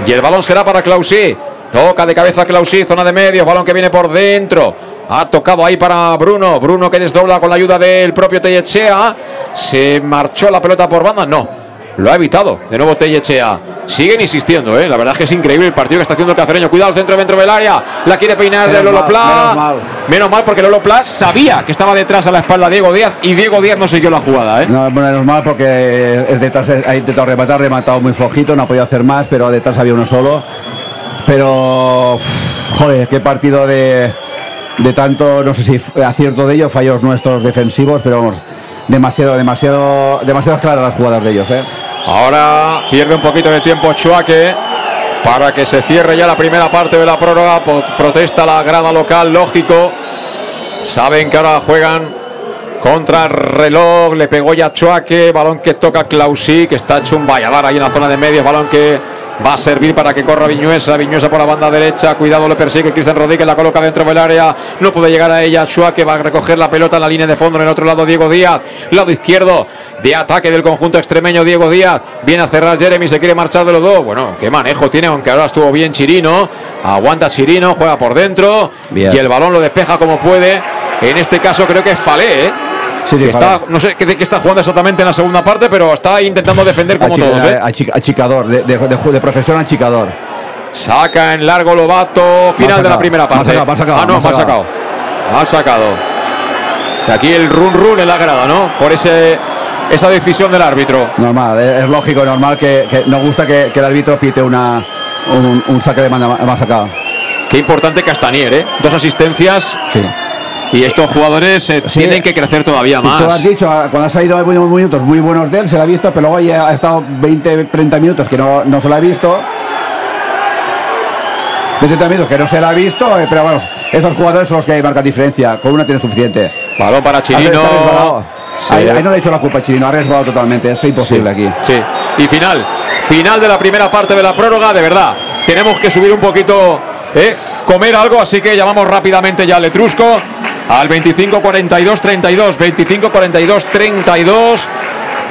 Y el balón será para Clausí. Toca de cabeza Clausí, zona de medios, balón que viene por dentro. Ha tocado ahí para Bruno. Bruno que desdobla con la ayuda del propio Tellechea. Se marchó la pelota por banda. No, lo ha evitado. De nuevo Tellechea. Siguen insistiendo, ¿eh? La verdad es que es increíble el partido que está haciendo el cacereño. Cuidado centro dentro del área. La quiere peinar de Menos Lolo mal, Pla. menos mal. Menos mal porque Lolo Pla sabía que estaba detrás a la espalda de Diego Díaz. Y Diego Díaz no siguió la jugada, ¿eh? No, bueno, es mal porque detrás ha intentado rematar, rematado muy flojito, no ha podido hacer más, pero detrás había uno solo. Pero, joder, qué partido de, de tanto, no sé si acierto de ellos, fallos nuestros defensivos, pero vamos, demasiado, demasiado, demasiado claras las jugadas de ellos, ¿eh? Ahora pierde un poquito de tiempo Chuaque para que se cierre ya la primera parte de la prórroga. Protesta la grada local, lógico. Saben que ahora juegan contra el reloj. Le pegó ya Chuaque. Balón que toca Clausí, que está hecho un valladar ahí en la zona de medios. Balón que va a servir para que corra Viñuesa. Viñuesa por la banda derecha. Cuidado, le persigue Cristian Rodríguez. La coloca dentro del área. No puede llegar a ella. Chuaque va a recoger la pelota en la línea de fondo. En el otro lado, Diego Díaz. Lado izquierdo de ataque del conjunto extremeño. Diego Díaz. Viene a cerrar Jeremy. Se quiere marchar de los dos. Bueno, qué manejo tiene, aunque ahora estuvo bien Chirino. Aguanta Chirino. Juega por dentro. Bien. Y el balón lo despeja como puede. En este caso creo que es Falé, ¿eh? Sí, que está, no sé qué- de qué está jugando exactamente en la segunda parte, pero está intentando defender como Achica- todos. ¿eh? achica- achicador, de, de, de- de profesión achicador. Saca en largo Lobato, final de la sacado, primera mal parte. sacado, mal sacado, ah, no, mal mal sacado. sacado. Mal sacado. Y aquí el run run en la grada, ¿no? Por ese, esa decisión del árbitro. Normal, es, lógico, normal que, que nos gusta que, que el árbitro pite una, un, un saque de manda ma- más sacado. Qué importante Castanier, ¿eh? Dos asistencias. Sí. Y estos jugadores eh, Sí. tienen que crecer todavía Y Tú has más. dicho, ah, cuando ha salido hay buenos minutos muy buenos de él, se lo ha visto, pero luego ya ha estado 20, 30 minutos que no, no se lo ha visto. 20 30 minutos que no se lo ha visto, eh, pero vamos, estos jugadores son los que marcan diferencia. Con una tiene suficiente. Balón para Chirino. Sí. Ahí, ahí no le he hecho la culpa a Chirino, ha resbalado totalmente, es imposible aquí. Sí. Y final. Final de la primera parte de la prórroga, de verdad. Tenemos que subir un poquito, ¿eh? comer algo, así que llamamos rápidamente ya al Letrusco al 25 42 32. 25 42 32.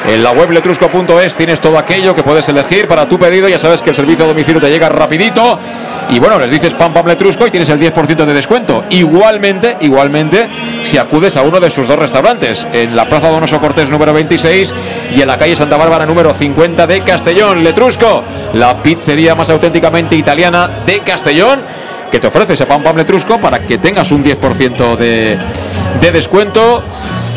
En la web letrusco.es tienes todo aquello que puedes elegir para tu pedido. Ya sabes que el servicio a domicilio te llega rapidito. Y bueno, les dices pam pam letrusco y tienes el 10% de descuento. Igualmente, igualmente, si acudes a uno de sus dos restaurantes, en la Plaza Donoso Cortés número 26 y en la calle Santa Bárbara número 50 de Castellón. Letrusco, la pizzería más auténticamente italiana de Castellón que te ofrece ese Pam Letrusco para que tengas un 10% de, de descuento.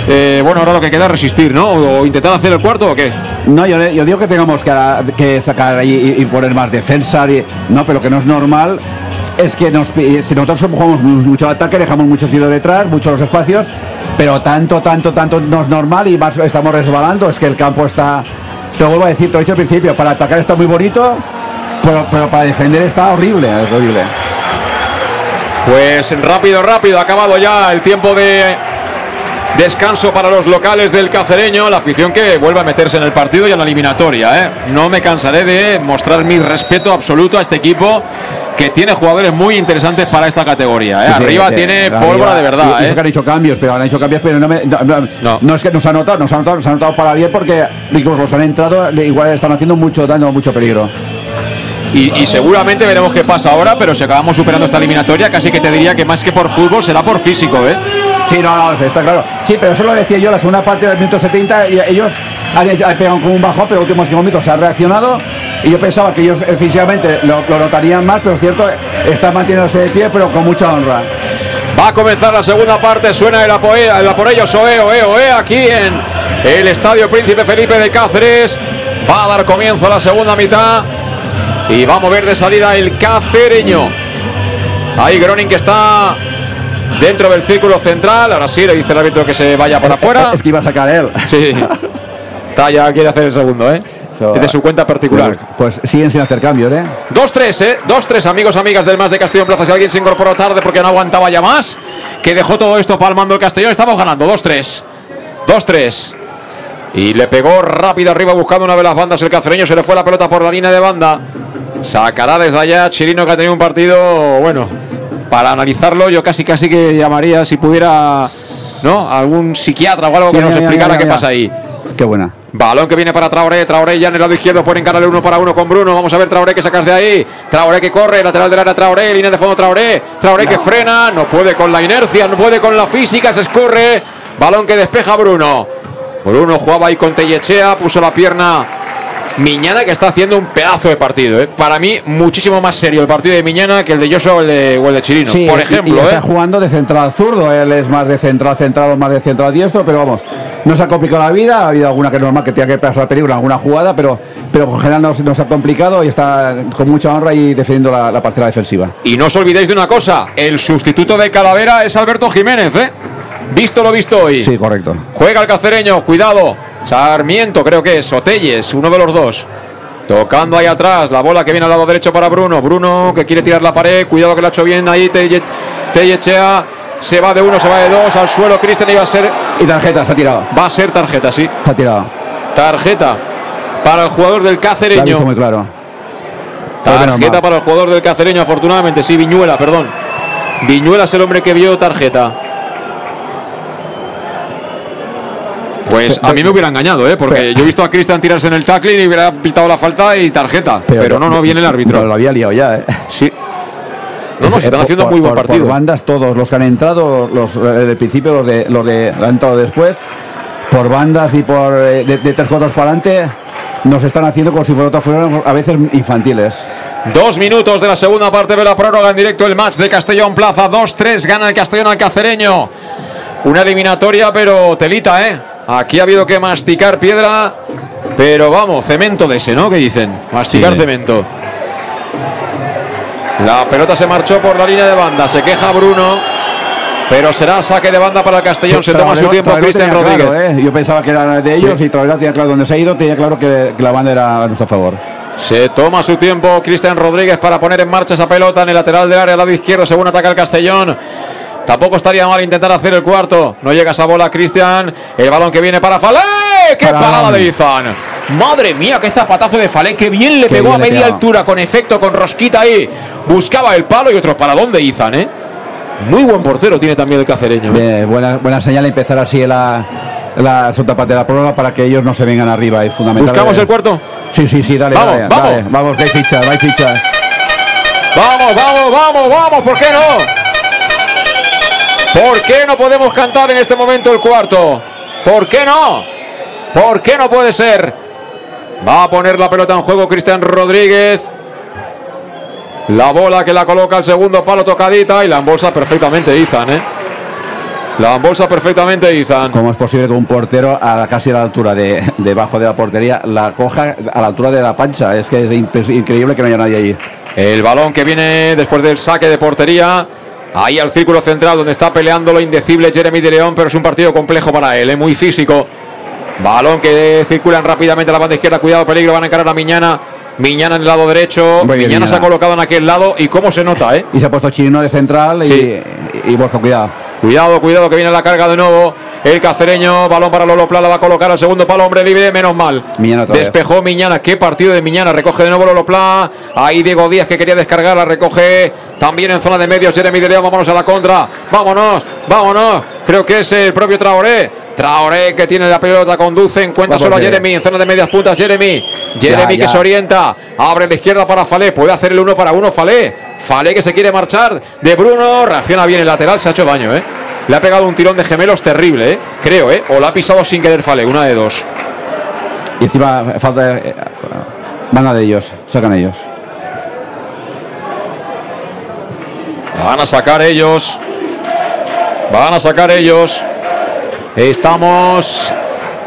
Eh, bueno, ahora lo que queda es resistir, ¿no? O intentar hacer el cuarto o qué. No, yo, digo que tengamos que, sacar y, y poner más defensa. y- no, pero que no es normal. Es que nos, pi- si nosotros jugamos mucho ataque, dejamos muchos tiros detrás, muchos los espacios, pero tanto, tanto, tanto no es normal y más estamos resbalando. Es que el campo está, te lo vuelvo a decir, te lo he dicho al principio, para atacar está muy bonito, pero, pero para defender está horrible, es horrible. Pues rápido, rápido, ha acabado ya el tiempo de descanso para los locales del cacereño. La afición que vuelve a meterse en el partido y en la eliminatoria. ¿eh? No me cansaré de mostrar mi respeto absoluto a este equipo que tiene jugadores muy interesantes para esta categoría. ¿eh? Sí, Arriba sí, tiene arriba. pólvora de verdad. y ¿eh? que han hecho cambios, pero han hecho cambios, pero no, me- no, no- No. no es que nos han notado, nos han notado, nos han notado para bien porque los han entrado, igual están haciendo mucho daño, mucho peligro. Y, y seguramente veremos qué pasa ahora, pero si acabamos superando esta eliminatoria, casi que te diría que más que por fútbol será por físico. ¿eh? Sí, no, no, está claro. Sí, pero eso lo decía yo, la segunda parte del minuto 70, y ellos han, pegado como un bajón, pero últimos cinco minutos se han reaccionado. Y yo pensaba que ellos eh, físicamente lo, lo notarían más, pero es cierto, están manteniéndose de pie, pero con mucha honra. Va a comenzar la segunda parte, suena el apoyo, el aporello Soe, oe, oe, aquí en el Estadio Príncipe Felipe de Cáceres. Va a dar comienzo a la segunda mitad y va a mover de salida el cacereño. Ahí Groning que está dentro del círculo central. Ahora sí le dice el árbitro que se vaya para afuera. Es que iba a sacar él. Sí, <laughs> está ya, quiere hacer el segundo, ¿eh? Es de su cuenta particular. Pues siguen sin hacer cambios, ¿eh? 2-3, ¿eh? 2-3, amigos, amigas del Más de Castellón Plaza. Si alguien se incorporó tarde porque no aguantaba ya más, que dejó todo esto palmando el Castellón, estamos ganando. 2-3. 2-3. Y le pegó rápido arriba buscando una de las bandas el cacereño. Se le fue la pelota por la línea de banda. Sacará desde allá Chirino que ha tenido un partido, bueno, para analizarlo yo casi casi que llamaría si pudiera, ¿no? Algún psiquiatra o algo que Ya, nos ya, explicara ya, qué pasa ahí. Qué buena. Balón que viene para Traoré, Traoré ya en el lado izquierdo puede encararle uno para uno con Bruno. Vamos a ver Traoré que sacas de ahí. Traoré que corre, lateral del área Traoré, línea de fondo Traoré. Traoré que frena, no puede con la inercia, no puede con la física, se escurre. Balón que despeja Bruno. Bruno jugaba ahí con Tellechea, puso la pierna Miñana que está haciendo un pedazo de partido. ¿eh? Para mí, muchísimo más serio el partido de Miñana que el de Joshua o el de, o el de Chirino. Sí, Por ejemplo, y ¿eh? está jugando de central zurdo, él es más de central centrado, más de central diestro, pero vamos, no se ha complicado la vida, ha habido alguna que es normal que tenga que pasar peligro en alguna jugada, pero, pero en general no, se- no se ha complicado y está con mucha honra y defendiendo la, la parcela defensiva. Y no os olvidéis de una cosa: el sustituto de Calavera es Alberto Jiménez, ¿eh? Visto lo visto hoy. Sí, correcto. Juega el cacereño, cuidado. Sarmiento, creo que es, o Telles, uno de los dos. Tocando ahí atrás, la bola que viene al lado derecho para Bruno. Bruno que quiere tirar la pared, cuidado que lo ha hecho bien ahí. Telle- Tellechea se va de uno, se va de dos, al suelo. Cristian iba a ser, Y tarjeta, se ha tirado, va a ser tarjeta, sí. se ha tirado. Tarjeta para el jugador del visto cacereño. muy claro. Tarjeta para el jugador del cacereño, afortunadamente. Sí, Viñuela, perdón. Viñuela es el hombre que vio tarjeta. Pues a mí me hubiera engañado, ¿eh? Porque yo he visto a Cristian tirarse en el tackling y hubiera pitado la falta y tarjeta. Pero, no, no, viene el Pero árbitro. lo había liado ya, ¿eh? Sí. No, no, se Eh, están por- haciendo por- muy buen partido. Por bandas todos los que han entrado, los eh, del principio, los de los de han entrado después, por bandas y por eh, de, de tres cuartos para adelante nos están haciendo como si fuera- fueran a veces infantiles. Dos minutos de la segunda parte de la prórroga en directo el match de Castellón Plaza. 2-3 gana el Castellón al Cacereño. Una eliminatoria, pero telita, ¿eh? Aquí ha habido que masticar piedra, pero vamos, cemento de ese, ¿no? ¿Qué dicen? Masticar Sí. cemento. La pelota se marchó por la línea de banda. Se queja Bruno, pero será saque de banda para el Castellón. Se toma su tiempo Cristian Rodríguez. claro, ¿eh? Yo pensaba que era de ellos y Traoré tenía claro dónde se ha ido, tenía claro que, que la banda era a nuestro favor. Se toma su tiempo Cristian Rodríguez para poner en marcha esa pelota en el lateral del área, al lado izquierdo, según ataca el Castellón. Tampoco estaría mal intentar hacer el cuarto. No llega esa bola, Cristian. El balón que viene para Falé. ¡Qué Para- parada de Izan! Madre mía, qué zapatazo de Falé. Qué bien le Qué pegó bien a media pegaba. altura, con efecto, con rosquita ahí. Buscaba el palo y otro paradón de Izan, ¿eh? Muy buen portero tiene también el cacereño. ¿eh? Bien, buena, buena señal empezar así la, la segunda parte de la prórroga para que ellos no se vengan arriba. Es fundamental. ¿Buscamos el cuarto? Sí, sí, sí, dale, Vamos, dale, vamos. dale. Vamos, que hay fichas, hay fichas. Vamos, vamos, vamos, vamos, ¿por qué no? ¿Por qué no podemos cantar en este momento el cuarto? ¿Por qué no? ¿Por qué no puede ser? Va a poner la pelota en juego Cristian Rodríguez. La bola que la coloca al segundo palo tocadita y la embolsa perfectamente Izan, ¿eh? La embolsa perfectamente Izan. ¿Cómo es posible que un portero a casi a la altura de debajo de la portería la coja a la altura de la pancha? Es que es increíble que no haya nadie ahí. El balón que viene después del saque de portería. Ahí al círculo central donde está peleando lo indecible Jeremy de León, pero es un partido complejo para él, ¿eh? muy físico. Balón que circulan rápidamente a la banda izquierda. Cuidado, peligro. Van a encarar a Miñana. Miñana en el lado derecho. Bien, Miñana se ha colocado en aquel lado. ¿Y cómo se nota, eh? Y se ha puesto Chino de central y, Sí. y, Borja, cuidado. Cuidado, cuidado, que viene la carga de nuevo. El cacereño, balón para Lolo Pla, la va a colocar al segundo palo, hombre libre, menos mal. Miñana. Despejó Miñana, qué partido de Miñana, recoge de nuevo Lolo Pla. Ahí Diego Díaz que quería descargar, la recoge también en zona de medios. Jeremy de León, vámonos a la contra. Vámonos, vámonos. Creo que es el propio Traoré. Traoré que tiene la pelota, conduce, encuentra solo a Jeremy en zona de medias puntas. Jeremy, Jeremy Ya, que se orienta, abre la izquierda para Falé, puede hacer el uno para uno Falé. Falé que se quiere marchar de Bruno, reacciona bien el lateral, se ha hecho daño, ¿eh? Le ha pegado un tirón de gemelos terrible, ¿eh? Creo, ¿eh? O la ha pisado sin querer Falé, una de dos. Y encima falta. eh, van a de ellos, sacan ellos. Van a sacar ellos. Van a sacar ellos. Estamos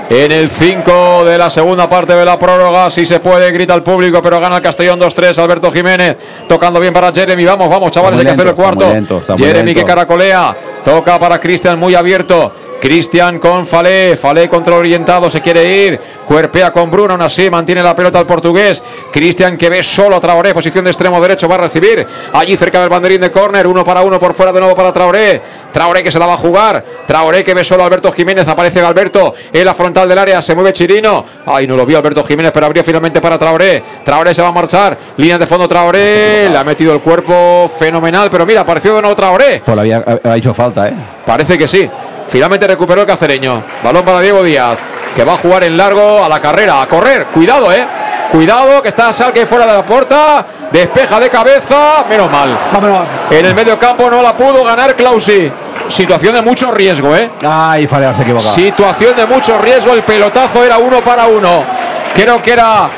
en el 5 de la segunda parte de la prórroga. Si se puede, grita el público, pero gana el Castellón 2-3. Alberto Jiménez tocando bien para Jeremy. Vamos, vamos, chavales, hay que hacer el cuarto. lento, Jeremy lento. que caracolea. Toca para Cristian muy abierto. Cristian con Falé, Falé contra orientado, se quiere ir, cuerpea con Bruno, aún así mantiene la pelota al portugués. Cristian que ve solo a Traoré, posición de extremo derecho, va a recibir allí cerca del banderín de córner, uno para uno por fuera de nuevo para Traoré. Traoré que se la va a jugar, Traoré que ve solo a Alberto Jiménez, aparece Alberto en la frontal del área, se mueve Chirino. Ay, no lo vio Alberto Jiménez, pero abrió finalmente para Traoré. Traoré se va a marchar, línea de fondo Traoré, le ha metido el cuerpo fenomenal, pero mira, apareció de nuevo Traoré. Pues le había, ha hecho falta, ¿eh? Parece que sí. Finalmente recuperó el cacereño. Balón para Diego Díaz, que va a jugar en largo a la carrera, a correr. Cuidado, eh. Cuidado, que está Salque fuera de la puerta. Despeja de cabeza. Menos mal. Vámonos. En el medio campo no la pudo ganar Clausi. Situación de mucho riesgo, eh. Ay, Faleo se equivocado. Situación de mucho riesgo. El pelotazo era uno para uno. Creo que era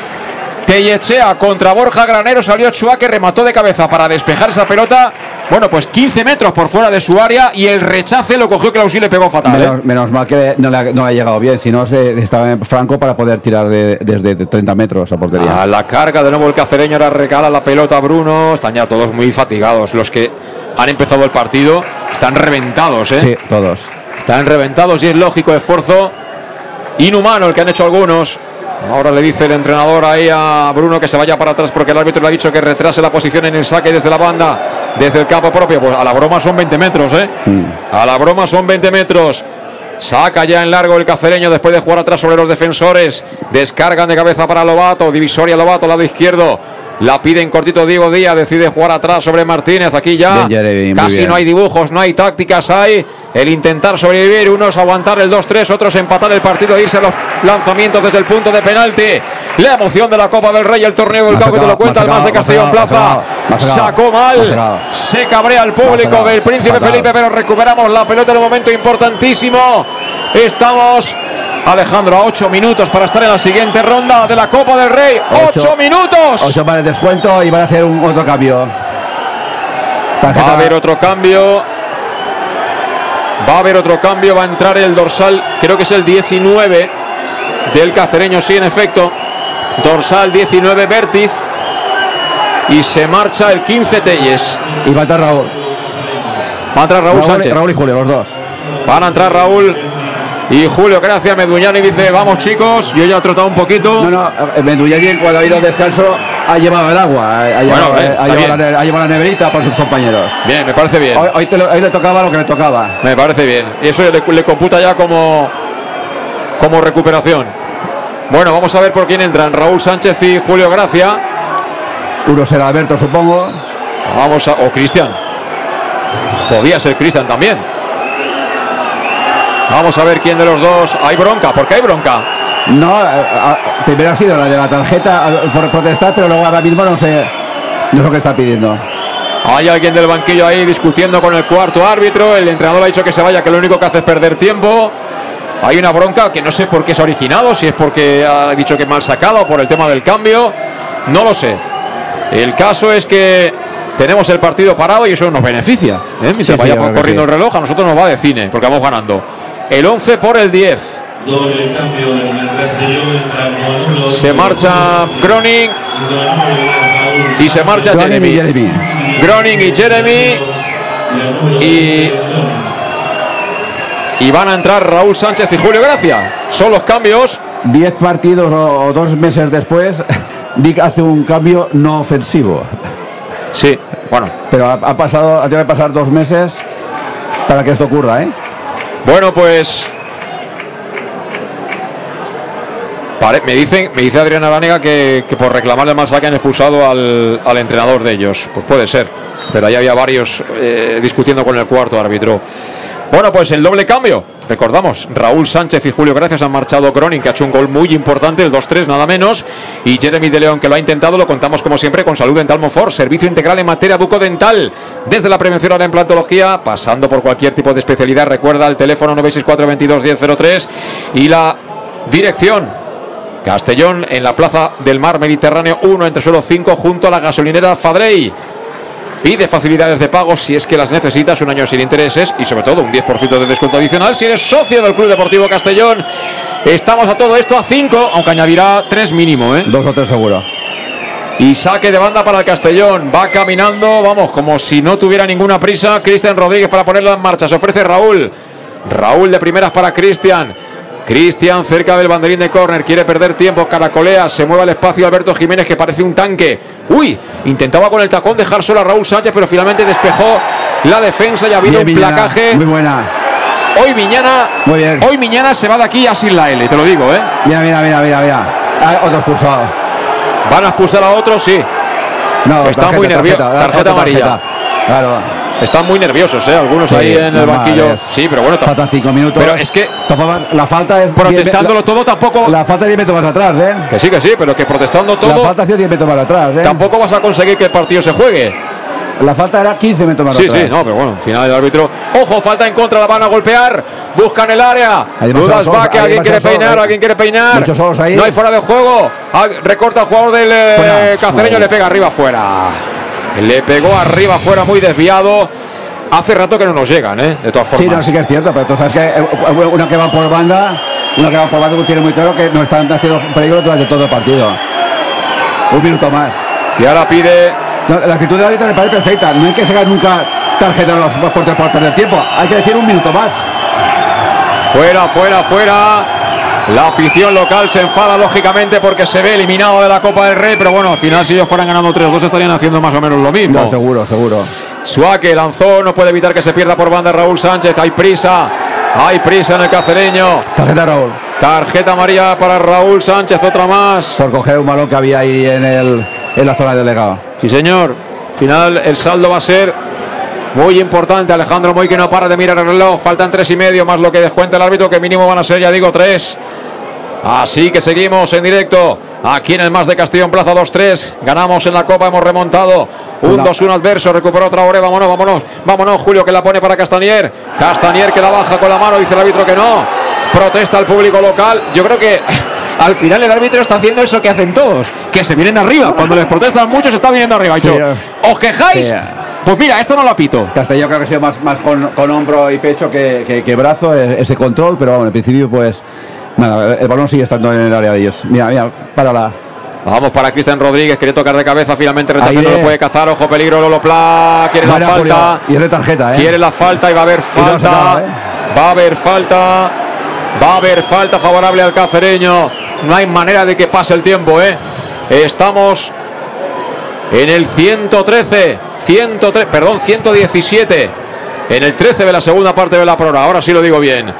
Tellechea contra Borja Granero. Salió Chua que remató de cabeza para despejar esa pelota. Bueno, pues 15 metros por fuera de su área y el rechace lo cogió Clausi y le pegó fatal. ¿eh? Menos, menos mal que no le, ha, no le ha llegado bien, si no estaba en franco para poder tirar de- desde 30 metros a portería. A la carga de nuevo el cacereño, ahora regala la pelota a Bruno. Están ya todos muy fatigados. Los que han empezado el partido están reventados, ¿eh? Sí, todos. Están reventados y es lógico esfuerzo inhumano el que han hecho algunos. Ahora le dice el entrenador ahí a Bruno que se vaya para atrás porque el árbitro le ha dicho que retrase la posición en el saque desde la banda, desde el campo propio. Pues a la broma son 20 metros, ¿eh? A la broma son 20 metros. Saca ya en largo el cacereño después de jugar atrás sobre los defensores. Descargan de cabeza para Lobato. Divisoria Lobato, lado izquierdo. La pide en cortito Diego Díaz. Decide jugar atrás sobre Martínez. Aquí ya Bien, casi no hay dibujos, no hay tácticas. Hay el intentar sobrevivir. Unos aguantar el 2-3, otros empatar el partido e irse a los lanzamientos desde el punto de penalti. La emoción de la Copa del Rey, el torneo del campo, te lo cuenta el más de Castellón Plaza. Sacó mal. Se cabrea el público del príncipe. Felipe, pero recuperamos la pelota en un momento importantísimo. Estamos Alejandro a 8 minutos para estar en la siguiente ronda de la Copa del Rey. 8 minutos. 8 para el descuento y van a hacer un otro cambio. Va a haber otro cambio. Va a haber otro cambio. Va a entrar el dorsal, creo que es el 19 del cacereño, sí, en efecto. Dorsal 19 Vértiz. Y se marcha el 15 Telles. Y va a entrar Raúl. Va a entrar Raúl, Sánchez. Raúl y Julio, los dos. Van a entrar Raúl y Julio gracias Meduñani dice, vamos chicos, yo ya he trotado un poquito. No, no, eh, Meduñani cuando ha ido al descanso ha llevado el agua, ha llevado, Bueno, eh, ha está llevado bien. la, ha llevado la neverita para sus compañeros. Bien, me parece bien. Hoy, hoy te lo- hoy le tocaba lo que le tocaba. Me parece bien. Y eso le, le computa ya como, como recuperación. Bueno, vamos a ver por quién entran. Raúl Sánchez y Julio Gracia. Uno será Alberto, supongo. Vamos a. O Cristian. Podía ser Cristian también. Vamos a ver quién de los dos. Hay bronca. ¿Por qué hay bronca? No, eh, ah, primero ha sido la de la tarjeta ah, por protestar, pero luego ahora mismo no sé, no sé lo que está pidiendo. Hay alguien del banquillo ahí discutiendo con el cuarto árbitro. El entrenador ha dicho que se vaya, que lo único que hace es perder tiempo. Hay una bronca que no sé por qué se ha originado, si es porque ha dicho que mal sacado o por el tema del cambio. No lo sé. El caso es que tenemos el partido parado y eso nos beneficia. ¿eh? Mientras Sí, sí, vaya corriendo sí. el reloj, a nosotros nos va de cine, porque vamos ganando. El 11 por el 10. Doble cambio en el Castellón, entra Monulo. Se marcha Groning y se marcha Groning y Jeremy. Jeremy. Groning y Jeremy. Y, y van a entrar Raúl Sánchez y Julio Gracia. Son los cambios. Diez partidos o, o dos meses después, Dick hace un cambio no ofensivo. Sí, bueno. Pero ha, ha pasado, ha tenido que pasar dos meses para que esto ocurra, ¿eh? Bueno, pues. Pare- me, dicen, me dice Adrián Aránega que, por reclamarle mal saque han expulsado al, al entrenador de ellos. Pues puede ser. Pero ahí había varios eh, discutiendo con el cuarto árbitro. Bueno, pues el doble cambio. Recordamos, Raúl Sánchez y Julio Gracias han marchado Cronin, que ha hecho un gol muy importante, el 2-3 nada menos. Y Jeremy de León, que lo ha intentado, lo contamos como siempre con Salud Dental Monfort, servicio integral en materia bucodental. Desde la prevención a la implantología, pasando por cualquier tipo de especialidad. Recuerda el teléfono 964 22 1003 y la dirección Castellón en la Plaza del Mar Mediterráneo 1 entre suelo 5 junto a la gasolinera Fadrey. Pide facilidades de pago si es que las necesitas, un año sin intereses y sobre todo un 10% de descuento adicional si eres socio del Club Deportivo Castellón. Estamos a todo esto a 5, aunque añadirá 3 mínimo, ¿eh? Dos o tres seguro. Y saque de banda para el Castellón. Va caminando, vamos, como si no tuviera ninguna prisa. Cristian Rodríguez para ponerlo en marcha. Se ofrece Raúl. Raúl de primeras para Cristian. Cristian cerca del banderín de córner. Quiere perder tiempo. Caracolea. Se mueve al espacio Alberto Jiménez que parece un tanque. Uy, intentaba con el tacón dejar solo a Raúl Sánchez, pero finalmente despejó la defensa. Ya vino Bien, un Viñana, placaje. Muy buena. Hoy Miñana, Muy bien. hoy Miñana se va de aquí a sin la L, te lo digo, ¿eh? Mira, mira, mira, mira, mira. Ah, otro expulsado. Van a expulsar a otro, sí. No, Está muy nervioso. Tarjeta amarilla. Claro. Están muy nerviosos, ¿eh? Algunos Sí, ahí en el banquillo. Sí, pero bueno, Faltan cinco minutos. Pero es que De La falta es. protestándolo todo tampoco. La falta es 10 metros más atrás, ¿eh? Que sí, que sí, pero que protestando La todo falta ha sido 10 metros más atrás, ¿eh? tampoco vas a conseguir que el partido se juegue. La falta era 15 metros más Sí, atrás. sí, no, pero bueno, al final el árbitro. Ojo, falta en contra, la van a golpear. Buscan el área. Dudas va, que alguien quiere peinar, solos, alguien quiere peinar. Ahí. No hay fuera de juego. Ah, Recorta el jugador del eh, cacereño, le pega arriba fuera. Le pegó arriba fuera, muy desviado. Hace rato que no nos llegan, ¿eh? De todas formas. Sí, no, sí que es cierto, pero tú sabes que eh, una que va por banda, una que va por banda tiene muy claro que no están haciendo peligro durante todo el partido. Un minuto más. Y ahora pide No, la actitud de la me parece perfecta. No hay que sacar nunca tarjeta a los porteros por perder tiempo. Hay que decir un minuto más. Fuera, fuera, fuera. La afición local se enfada lógicamente porque se ve eliminado de la Copa del Rey, pero bueno, al final si ellos fueran ganando 3-2 estarían haciendo más o menos lo mismo. No, seguro, seguro. Suárez lanzó, no puede evitar que se pierda por banda Raúl Sánchez. Hay prisa, hay prisa en el cacereño. Tarjeta Raúl. Tarjeta amarilla para Raúl Sánchez, otra más. Por coger un balón que había ahí en, el, en la zona del legado. Sí, señor. Al final el saldo va a ser muy importante. Alejandro Moy que no para de mirar el reloj. Faltan tres y medio más lo que descuenta el árbitro, que mínimo van a ser, ya digo, tres. Así que seguimos en directo. Aquí en el Más de Castellón Plaza 2-3. Ganamos en la Copa, hemos remontado. Un 2-1 adverso. Recuperó Traoré. Vámonos, vámonos. Vámonos, Julio que la pone para Castanier. Castanier que la baja con la mano. Dice el árbitro que no. protesta al público local. Yo creo que <laughs> al final el árbitro está haciendo eso que hacen todos, que se vienen arriba. Cuando les protestan mucho se está viniendo arriba. Sí, ¿os quejáis? Pues mira, esto no lo apito. Castellón creo que ha sido más, más con, con hombro y pecho que, que- que brazo, e- ese control, pero bueno, en principio pues nada, el balón sigue estando en el área de ellos. Mira, mira, para la... Vamos para Cristian Rodríguez, quiere tocar de cabeza, finalmente no lo puede cazar, ojo peligro, Lolo Pla, quiere la falta, Julio, Y es de tarjeta, ¿eh? quiere la falta y va a haber no falta, ¿eh? va a haber falta, va a haber falta favorable al cacereño, no hay manera de que pase el tiempo, ¿eh? Estamos en el 113, 103, perdón, 117, en el 13 de la segunda parte de la prórroga, ahora sí lo digo bien.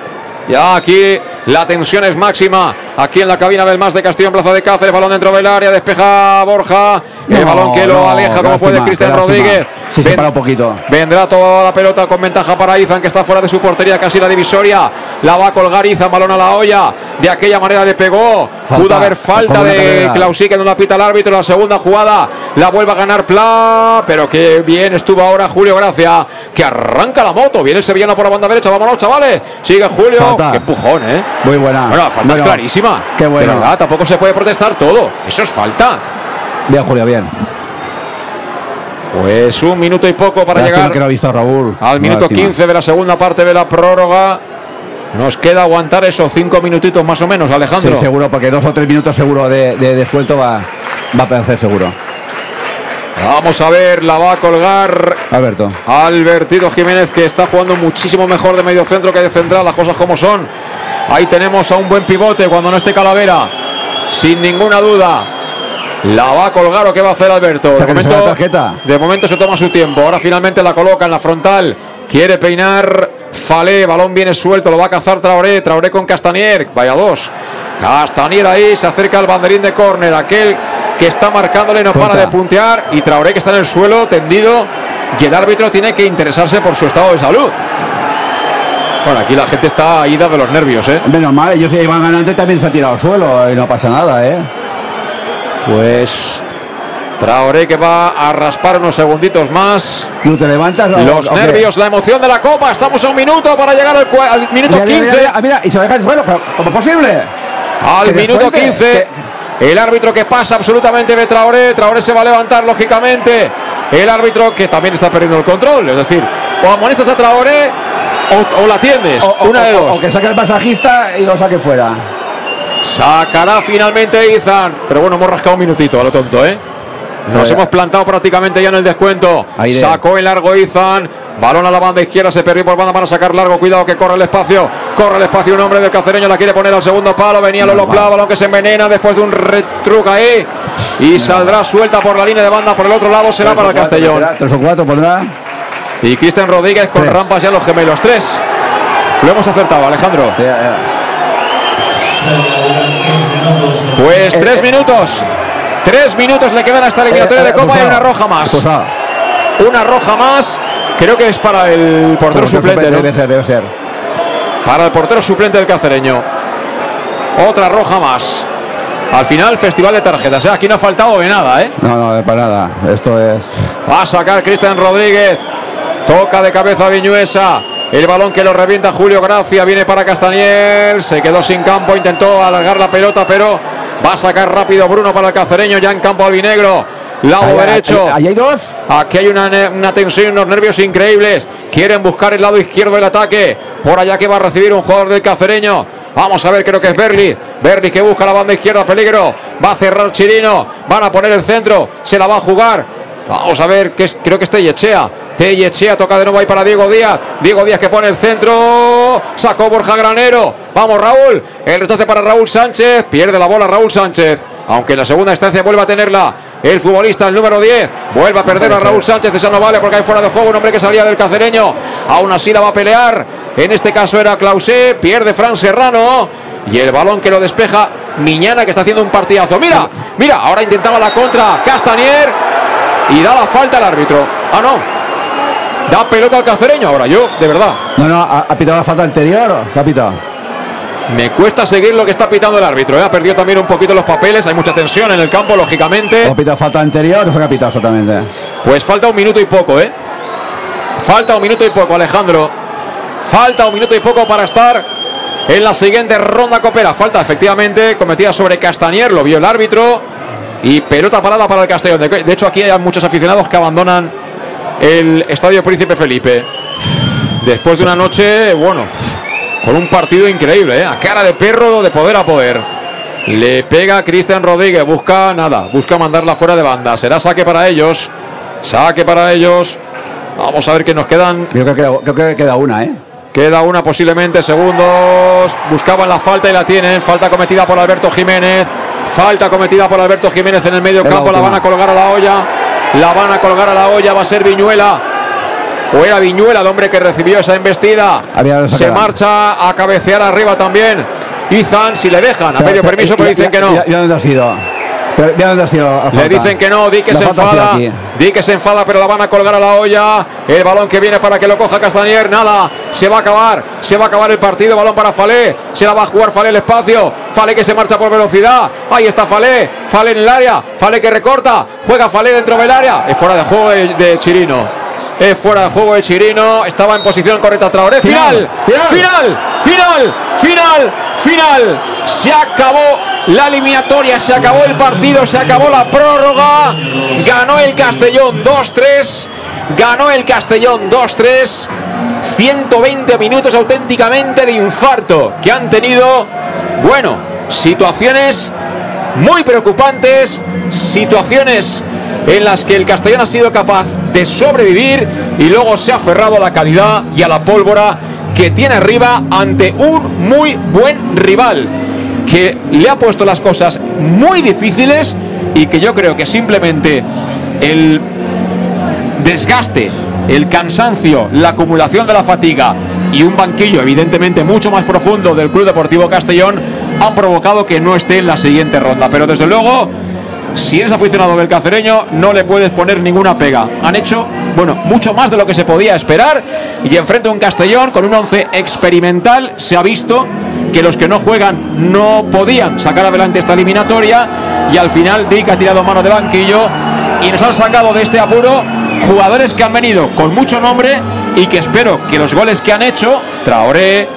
Ya aquí la tensión es máxima. Aquí en la cabina del más de Castillo en Plaza de Cáceres. Balón dentro del área. Despeja Borja. el balón que lo no, aleja como lástima, puede Cristian. Rodríguez. Sí, se para un poquito. Vendrá toda la pelota con ventaja para Izan, que está fuera de su portería, casi la divisoria. La va a colgar Izan, balón a la olla. De aquella manera le pegó. Falta, Pudo haber falta de. Clausí, que no la pita el árbitro. La segunda jugada la vuelve a ganar Pla. Pero qué bien estuvo ahora Julio Gracia, que arranca la moto. Viene el sevillano por la banda derecha. Vámonos, chavales. Sigue Julio. Falta. Qué empujón, ¿eh? Muy buena. Bueno, la falta Bueno, es clarísima. Qué bueno. De verdad, tampoco se puede protestar todo. Eso es falta. Bien, Julio, bien. Pues un minuto y poco para Lástima llegar que ha visto Raúl. al minuto Lástima. 15 de la segunda parte de la prórroga. Nos queda aguantar esos cinco minutitos más o menos, Sí, Alejandro. seguro, porque dos o tres minutos seguro de, de descuento va, va a aparecer seguro. Vamos a ver, la va a colgar Alberto. Albertito Jiménez, que está jugando muchísimo mejor de medio centro que de central, las cosas como son. Ahí tenemos a un buen pivote cuando no esté Calavera, sin ninguna duda. La va a colgar o qué va a hacer Alberto. De momento, tarjeta. de momento se toma su tiempo. Ahora finalmente la coloca en la frontal. Quiere peinar Falé. Balón viene suelto. Lo va a cazar Traoré. Traoré con Castanier. Vaya dos. Castanier ahí. Se acerca al banderín de córner. Aquel que está marcándole no para de puntear. Y Traoré que está en el suelo tendido. Y el árbitro tiene que interesarse por su estado de salud. Bueno, aquí la gente está ida de los nervios, ¿eh? Menos mal, ellos ya iban ganando y también se ha tirado al suelo y no pasa nada, ¿eh? Pues Traoré que va a raspar unos segunditos más. Tú te levantas. Los nervios, la emoción de la copa. Estamos a un minuto para llegar al, al minuto Mira, mira, 15. mira, mira, mira, y se deja el suelo, pero ¿cómo es posible? Al minuto descuente, 15. El árbitro que pasa absolutamente de Traoré. Traoré se va a levantar, lógicamente. El árbitro que también está perdiendo el control. Es decir, o amonestas a Traoré o, o la atiendes. O, Una de dos. o que saque el masajista y lo saque fuera. Sacará finalmente Izan. Pero bueno, hemos rascado un minutito a lo tonto, ¿eh? Nos hemos plantado prácticamente ya en el descuento. Aire. Sacó en largo Izan. Balón a la banda izquierda, se perdió por banda para sacar largo. Cuidado que corre el espacio. Corre el espacio un hombre del cacereño. La quiere poner al segundo palo. Venía Lolo. Pla, balón que se envenena después de un retruca ahí. Y saldrá suelta por la línea de banda. Por el otro lado será para el Castellón. Tres o cuatro pondrá. Y Cristian Rodríguez con Tres. rampas ya los gemelos. Tres. Lo hemos acertado, Alejandro. Pues Eh, tres eh. minutos. Tres minutos le quedan hasta la eliminatoria eh, de Copa y una roja más. Expulsado. Una roja más. Creo que es para el portero Portero suplente, ¿no? Debe ser, debe ser. Para el portero suplente del cacereño. Otra roja más. Al final, festival de tarjetas. ¿eh? Aquí no ha faltado de nada, ¿eh? No, no, para nada. Esto es. Va a sacar Cristian Rodríguez. Toca de cabeza Viñuesa. El balón que lo revienta Julio Gracia. Viene para Castanier. Se quedó sin campo. Intentó alargar la pelota, pero va a sacar rápido Bruno para el cacereño. Ya en campo albinegro. Lado Ahí- derecho. ahí- ahí hay dos. Aquí hay una, una tensión y unos nervios increíbles. Quieren buscar el lado izquierdo del ataque. Por allá que va a recibir un jugador del cacereño. Vamos a ver, creo que es Berli. Berli que busca la banda izquierda, peligro. Va a cerrar Chirino. Van a poner el centro. Se la va a jugar. Vamos a ver, que es, creo que es Tellechea. Tellechea toca de nuevo ahí para Diego Díaz. Diego Díaz que pone el centro. Sacó Borja Granero. Vamos, Raúl. El rechace para Raúl Sánchez. Pierde la bola Raúl Sánchez. Aunque en la segunda instancia vuelve a tenerla el futbolista, el número 10. Vuelve a perder a Raúl Sánchez. Esa no vale porque hay fuera de juego un hombre que salía del cacereño. Aún así la va a pelear. En este caso era Clausé. Pierde Fran Serrano. Y el balón que lo despeja Miñana que está haciendo un partidazo. Mira, mira, ahora intentaba la contra Castanier. Y da la falta al árbitro. Ah, no. Da pelota al cacereño ahora. Yo, de verdad. No, no, ha, ha pitado la falta anterior. ¿Qué ha pitado? Me cuesta seguir lo que está pitando el árbitro. ¿eh? Ha perdido también un poquito los papeles. Hay mucha tensión en el campo, lógicamente. ¿O ha pitado falta anterior o se ha pitado exactamente? Pues falta un minuto y poco, ¿eh? Falta un minuto y poco, Alejandro. Falta un minuto y poco para estar en la siguiente ronda coopera. Falta efectivamente cometida sobre Castañer, lo vio el árbitro. Y pelota parada para el Castellón. De, hecho, aquí hay muchos aficionados que abandonan el Estadio Príncipe Felipe. Después de una noche, bueno, con un partido increíble, ¿eh? a cara de perro de poder a poder. Le pega Cristian Rodríguez, busca nada, busca mandarla fuera de banda. Será saque para ellos. Saque para ellos. Vamos a ver qué nos quedan. Yo creo que, queda- creo que queda una, ¿eh? Queda una posiblemente, segundos. Buscaban la falta y la tienen. Falta cometida por Alberto Jiménez. Falta cometida por Alberto Jiménez en el medio Es campo. La van a colgar a la olla. La van a colgar a la olla. Va a ser Viñuela. O era Viñuela el hombre que recibió esa embestida. Se marcha a cabecear arriba también. Izan, si le dejan. Ha pedido permiso, pero dicen que no. Ya dónde ha sido. Le dicen que no, di que se enfada. Di que se enfada, pero la van a colgar a la olla. El balón que viene para que lo coja Castañer. Nada, se va a acabar. Se va a acabar el partido. Balón para Falé. Se la va a jugar Falé el espacio. Falé que se marcha por velocidad. Ahí está Falé. Falé en el área. Falé que recorta. Juega Falé dentro del área. Es fuera de juego de, de Chirino. Es fuera de juego de Chirino. Estaba en posición correcta Traoré. Final. Final, Final. Final. Final. Final. Se acabó la eliminatoria. Se acabó el partido. Se acabó la prórroga. Ganó el Castellón 2-3. Ganó el Castellón 2-3. 120 minutos auténticamente de infarto que han tenido. Bueno, situaciones muy preocupantes, situaciones en las que el Castellón ha sido capaz de sobrevivir y luego se ha aferrado a la calidad y a la pólvora que tiene arriba ante un muy buen rival que le ha puesto las cosas muy difíciles y que yo creo que simplemente el desgaste, el cansancio, la acumulación de la fatiga y un banquillo evidentemente mucho más profundo del Club Deportivo Castellón han provocado que no esté en la siguiente ronda. Pero desde luego, si eres aficionado del cacereño, no le puedes poner ninguna pega. Han hecho, bueno, mucho más de lo que se podía esperar y enfrente a un Castellón con un once experimental se ha visto que los que no juegan no podían sacar adelante esta eliminatoria. Y al final Dick ha tirado mano de banquillo y nos han sacado de este apuro jugadores que han venido con mucho nombre y que espero que los goles que han hecho, Traoré,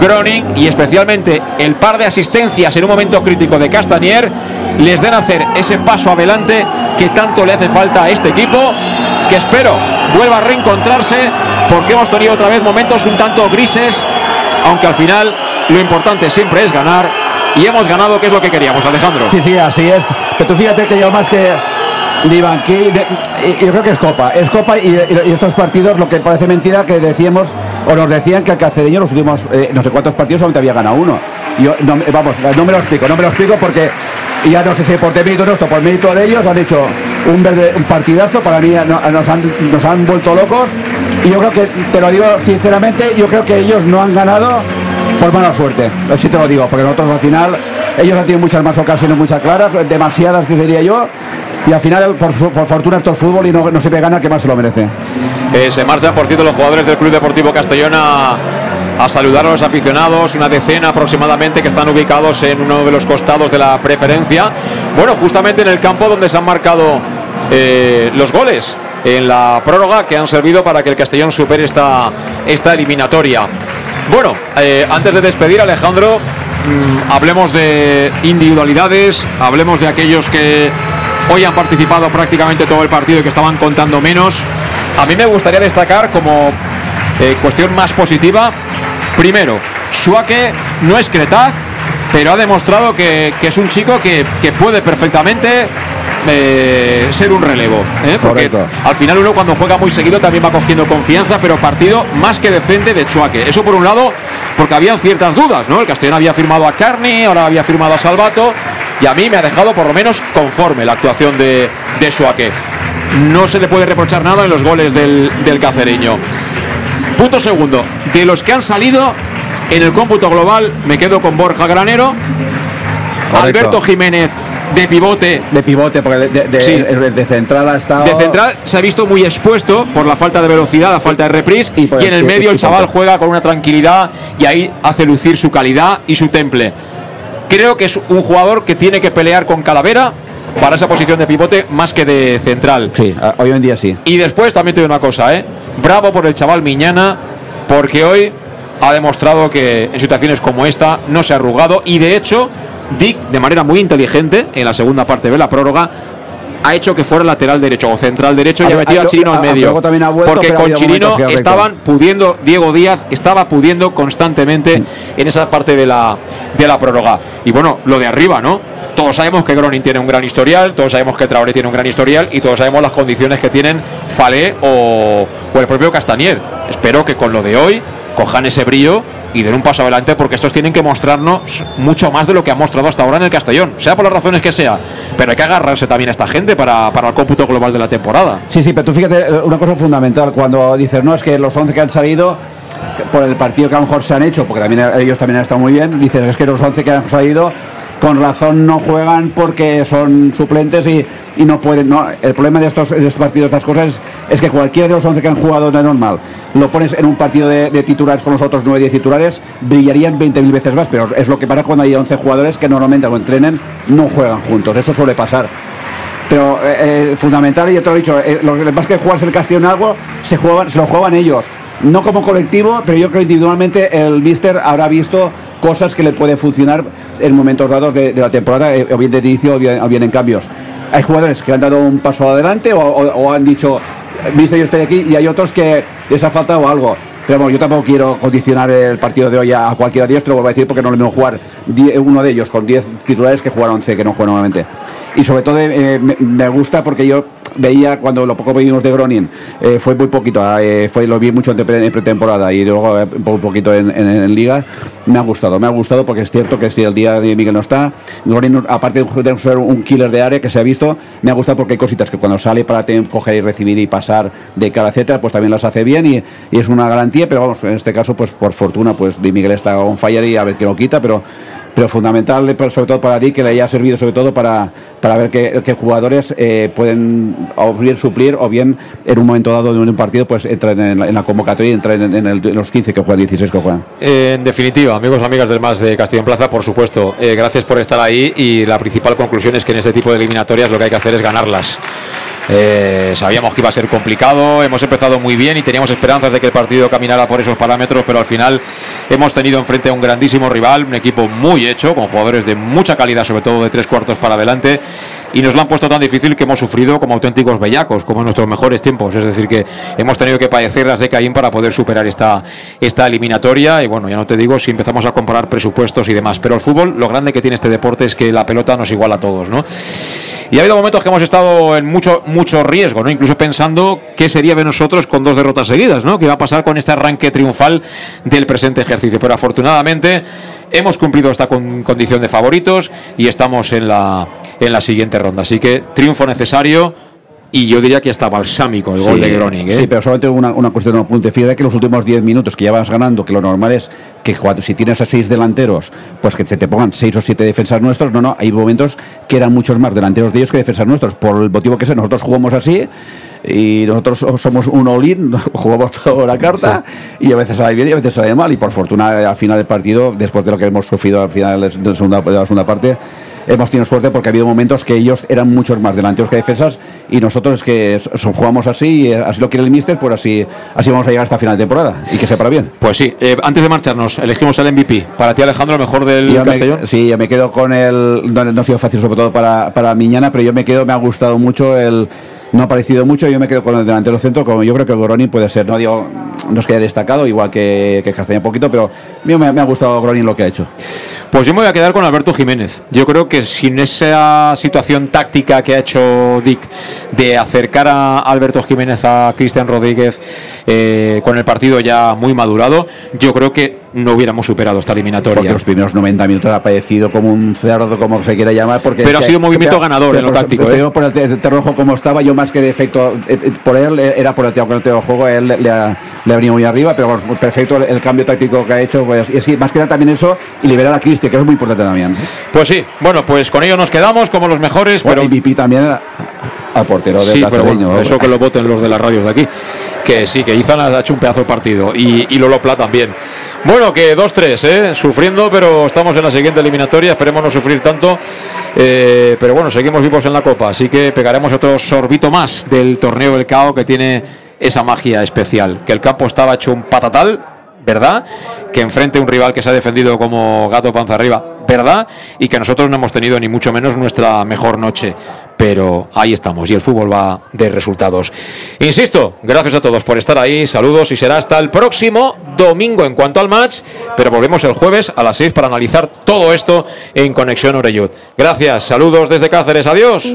Groning y especialmente el par de asistencias en un momento crítico de Castanier, les den hacer ese paso adelante que tanto le hace falta a este equipo, que espero vuelva a reencontrarse porque hemos tenido otra vez momentos un tanto grises, aunque al final lo importante siempre es ganar y hemos ganado, que es lo que queríamos, Alejandro. Sí, sí, así es. Pero tú fíjate que yo más que y- yo creo que es Copa. Es Copa y, estos partidos, lo que parece mentira que decíamos, o nos decían que el Cacereño los últimos eh, no sé cuántos partidos solamente había ganado uno. Yo, no, vamos, no me lo explico, no me lo explico porque ya no sé si por mérito nuestro, por mérito de ellos, han hecho un, verde- un partidazo. Para mí no- nos, han, nos han vuelto locos. Y yo creo que, te lo digo sinceramente, yo creo que ellos no han ganado por mala suerte. Así te lo digo, porque nosotros al final, ellos han tenido muchas más ocasiones, muchas claras, demasiadas, diría yo. Y al final, por, por fortuna, esto es fútbol y no, no se gana, que más se lo merece. Eh, se marchan, por cierto, los jugadores del Club Deportivo Castellón a, a saludar a los aficionados, una decena aproximadamente que están ubicados en uno de los costados de la preferencia. Bueno, justamente en el campo donde se han marcado eh, los goles en la prórroga que han servido para que el Castellón supere esta, esta eliminatoria. Bueno, eh, antes de despedir, Alejandro, mm, hablemos de individualidades, hablemos de aquellos que hoy han participado prácticamente todo el partido y que estaban contando menos. A mí me gustaría destacar como eh, cuestión más positiva, primero, Suake no es Cretaz, pero ha demostrado que, que es un chico que, que puede perfectamente eh, ser un relevo. ¿eh? Porque Correcto. al final uno cuando juega muy seguido también va cogiendo confianza, pero partido más que decente de Chuaque. Eso por un lado, porque habían ciertas dudas, ¿no? El Castellón había firmado a Carni, ahora había firmado a Salvato, y a mí me ha dejado por lo menos conforme la actuación de, de Chuaque. No se le puede reprochar nada en los goles del, del cacereño. Punto segundo, de los que han salido en el cómputo global, me quedo con Borja Granero, Alberto Jiménez de pivote De pivote, porque de, de- de- Sí. de- de central ha estado. de central se ha visto muy expuesto por la falta de velocidad, la falta de reprise y, Y en el medio el chaval juega con una tranquilidad y ahí hace lucir su calidad y su temple. Creo que es un jugador que tiene que pelear con Calavera para esa posición de pivote más que de central. Sí, hoy en día sí. Y después también te digo una cosa, ¿eh? Bravo por el chaval Miñana, porque hoy ha demostrado que en situaciones como esta no se ha arrugado y de hecho Dick de manera muy inteligente en la segunda parte de la prórroga ha hecho que fuera lateral derecho o central derecho y ha metido a Chirino al medio. Porque con Chirino estaban pudiendo, Diego Díaz estaba pudiendo constantemente en esa parte de la, de la prórroga. Y bueno, lo de arriba, ¿no? Todos sabemos que Gronin tiene un gran historial, todos sabemos que Traoré tiene un gran historial y todos sabemos las condiciones que tienen Falé o, o el propio Castañer. Espero que con lo de hoy cojan ese brillo y den un paso adelante porque estos tienen que mostrarnos mucho más de lo que ha mostrado hasta ahora en el Castellón, sea por las razones que sea, pero hay que agarrarse también a esta gente para, para el cómputo global de la temporada. Sí, sí, pero tú fíjate, eh, una cosa fundamental, cuando dices, no, es que los 11 que han salido por el partido que a lo mejor se han hecho, porque también ellos también han estado muy bien, dices, es que los 11 que han salido con razón no juegan porque son suplentes y, y no pueden. El problema de estos, partidos, de estas cosas, es, que cualquiera de los 11 que han jugado de normal, lo pones en un partido de, titulares con los otros 9 10 titulares, brillarían 20.000 veces más, pero es lo que pasa cuando hay 11 jugadores que normalmente cuando entrenen no juegan juntos, eso suele pasar. Pero eh, eh, fundamental, y yo te lo he dicho, eh, lo que pasa es que jugarse el Castillo en algo, se, jugaban, se lo juegan ellos. No como colectivo, pero yo creo que individualmente el Mister habrá visto cosas que le puede funcionar en momentos dados de, la temporada, eh, o bien de inicio o bien, o bien, en cambios. Hay jugadores que han dado un paso adelante o, han dicho, viste yo estoy aquí, y hay otros que les ha faltado algo. Pero bueno, yo tampoco quiero condicionar el partido de hoy a, cualquiera de ellos, vuelvo a decir porque no lo mismo jugar uno de ellos con 10 titulares que jugar 11 que no juegan normalmente. Y sobre todo eh, me gusta porque yo veía cuando lo poco vimos de Gronin, eh, fue muy poquito, eh, fue, lo vi mucho en, pretemporada y luego eh, un poquito en, liga. Me ha gustado, me ha gustado porque es cierto que si el día de Miguel no está, Gronin, aparte de ser un killer de área que se ha visto, me ha gustado porque hay cositas que cuando sale para coger y recibir y pasar de cara, etcétera, pues también las hace bien y, es una garantía, pero vamos, en este caso, pues por fortuna, pues de Miguel está on fire y a ver qué lo quita, pero pero fundamental sobre todo para ti que le haya servido sobre todo para, para ver qué, jugadores eh, pueden o bien suplir o bien en un momento dado de un partido pues entran en, en la convocatoria y entran en, en, los 15 que juegan, 16 que juegan. Eh, en definitiva, amigos, amigas del Más de Castillo en Plaza, por supuesto, eh, gracias por estar ahí y la principal conclusión es que en este tipo de eliminatorias lo que hay que hacer es ganarlas. Eh, sabíamos que iba a ser complicado, hemos empezado muy bien y teníamos esperanzas de que el partido caminara por esos parámetros, pero al final hemos tenido enfrente a un grandísimo rival, un equipo muy hecho, con jugadores de mucha calidad, sobre todo de tres cuartos para adelante, y nos lo han puesto tan difícil que hemos sufrido como auténticos bellacos, como en nuestros mejores tiempos. Es decir, que hemos tenido que padecer las de Caín para poder superar esta, esta eliminatoria. Y bueno, ya no te digo si empezamos a comparar presupuestos y demás, pero el fútbol, lo grande que tiene este deporte es que la pelota nos iguala a todos, ¿no? Y ha habido momentos que hemos estado en mucho, mucho riesgo, ¿no? Incluso pensando qué sería de nosotros con dos derrotas seguidas, ¿no? ¿Qué va a pasar con este arranque triunfal del presente ejercicio? Pero afortunadamente hemos cumplido esta con, condición de favoritos y estamos en la, en la siguiente ronda. Así que triunfo necesario y yo diría que hasta balsámico el sí, gol de Groning. ¿eh? Sí, pero solamente una, una cuestión de un apunte. Fíjate que los últimos 10 minutos que ya vas ganando, que lo normal es que cuando, si tienes a seis delanteros, pues que te, te pongan seis o siete defensas nuestros. No, no, hay momentos que eran muchos más delanteros de ellos que defensas nuestros. Por el motivo que sea, nosotros jugamos así y nosotros somos un all-in, <laughs> jugamos toda la carta y a veces sale bien y a veces sale mal. Y por fortuna, al final del partido, después de lo que hemos sufrido al final de la segunda, de la segunda parte, hemos tenido suerte porque ha habido momentos que ellos eran muchos más delanteros que defensas y nosotros es que son, jugamos así, y así lo quiere el míster, pues así, así vamos a llegar hasta final de temporada y que sea para bien. Pues sí, eh, antes de marcharnos, elegimos el MVP. Para ti, Alejandro, el mejor del yo Castellón. Me, sí, yo me quedo con el. No, no ha sido fácil, sobre todo para, para Miñana, pero yo me quedo, me ha gustado mucho el no ha parecido mucho. Yo me quedo con el delantero centro, como yo creo que Goroni puede ser, no digo, no que destacado, igual que, que Castaña poquito, pero me, me ha gustado Goroni lo que ha hecho. Pues yo me voy a quedar con Alberto Jiménez. Yo creo que sin esa situación táctica que ha hecho Dick de acercar a Alberto Jiménez a Cristian Rodríguez eh, con el partido ya muy madurado, yo creo que no hubiéramos superado esta eliminatoria. Porque los primeros 90 minutos ha padecido como un cerdo, como se quiera llamar. Porque pero ha sido un movimiento ganador en lo táctico. ¿eh? por el terrojo como estaba, yo más que de efecto, por él era por el terreno juego, él le ha, le ha venido muy arriba, pero bueno, perfecto el, el, cambio táctico que ha hecho. Pues, y sí, más que nada también eso y liberar a Cristi, que es muy importante también. Pues sí, bueno, pues con ello nos quedamos como los mejores. Bueno, pero y también al portero de sí, pero bueno, eso que lo voten los de las radios de aquí. Que sí, que Izan ha hecho un pedazo de partido y, y Lolo Pla también. Bueno, que 2-3, ¿eh? sufriendo, pero estamos en la siguiente eliminatoria. Esperemos no sufrir tanto. Eh, pero bueno, seguimos vivos en la Copa, así que pegaremos otro sorbito más del torneo del CAO que tiene esa magia especial. Que el campo estaba hecho un patatal ¿verdad? Que enfrente un rival que se ha defendido como gato panza arriba, ¿verdad? Y que nosotros no hemos tenido ni mucho menos nuestra mejor noche. Pero ahí estamos y el fútbol va de resultados. Insisto, gracias a todos por estar ahí, saludos y será hasta el próximo domingo en cuanto al match, pero volvemos el jueves a las 6 para analizar todo esto en Conexión Oreyud. Gracias, saludos desde Cáceres, adiós.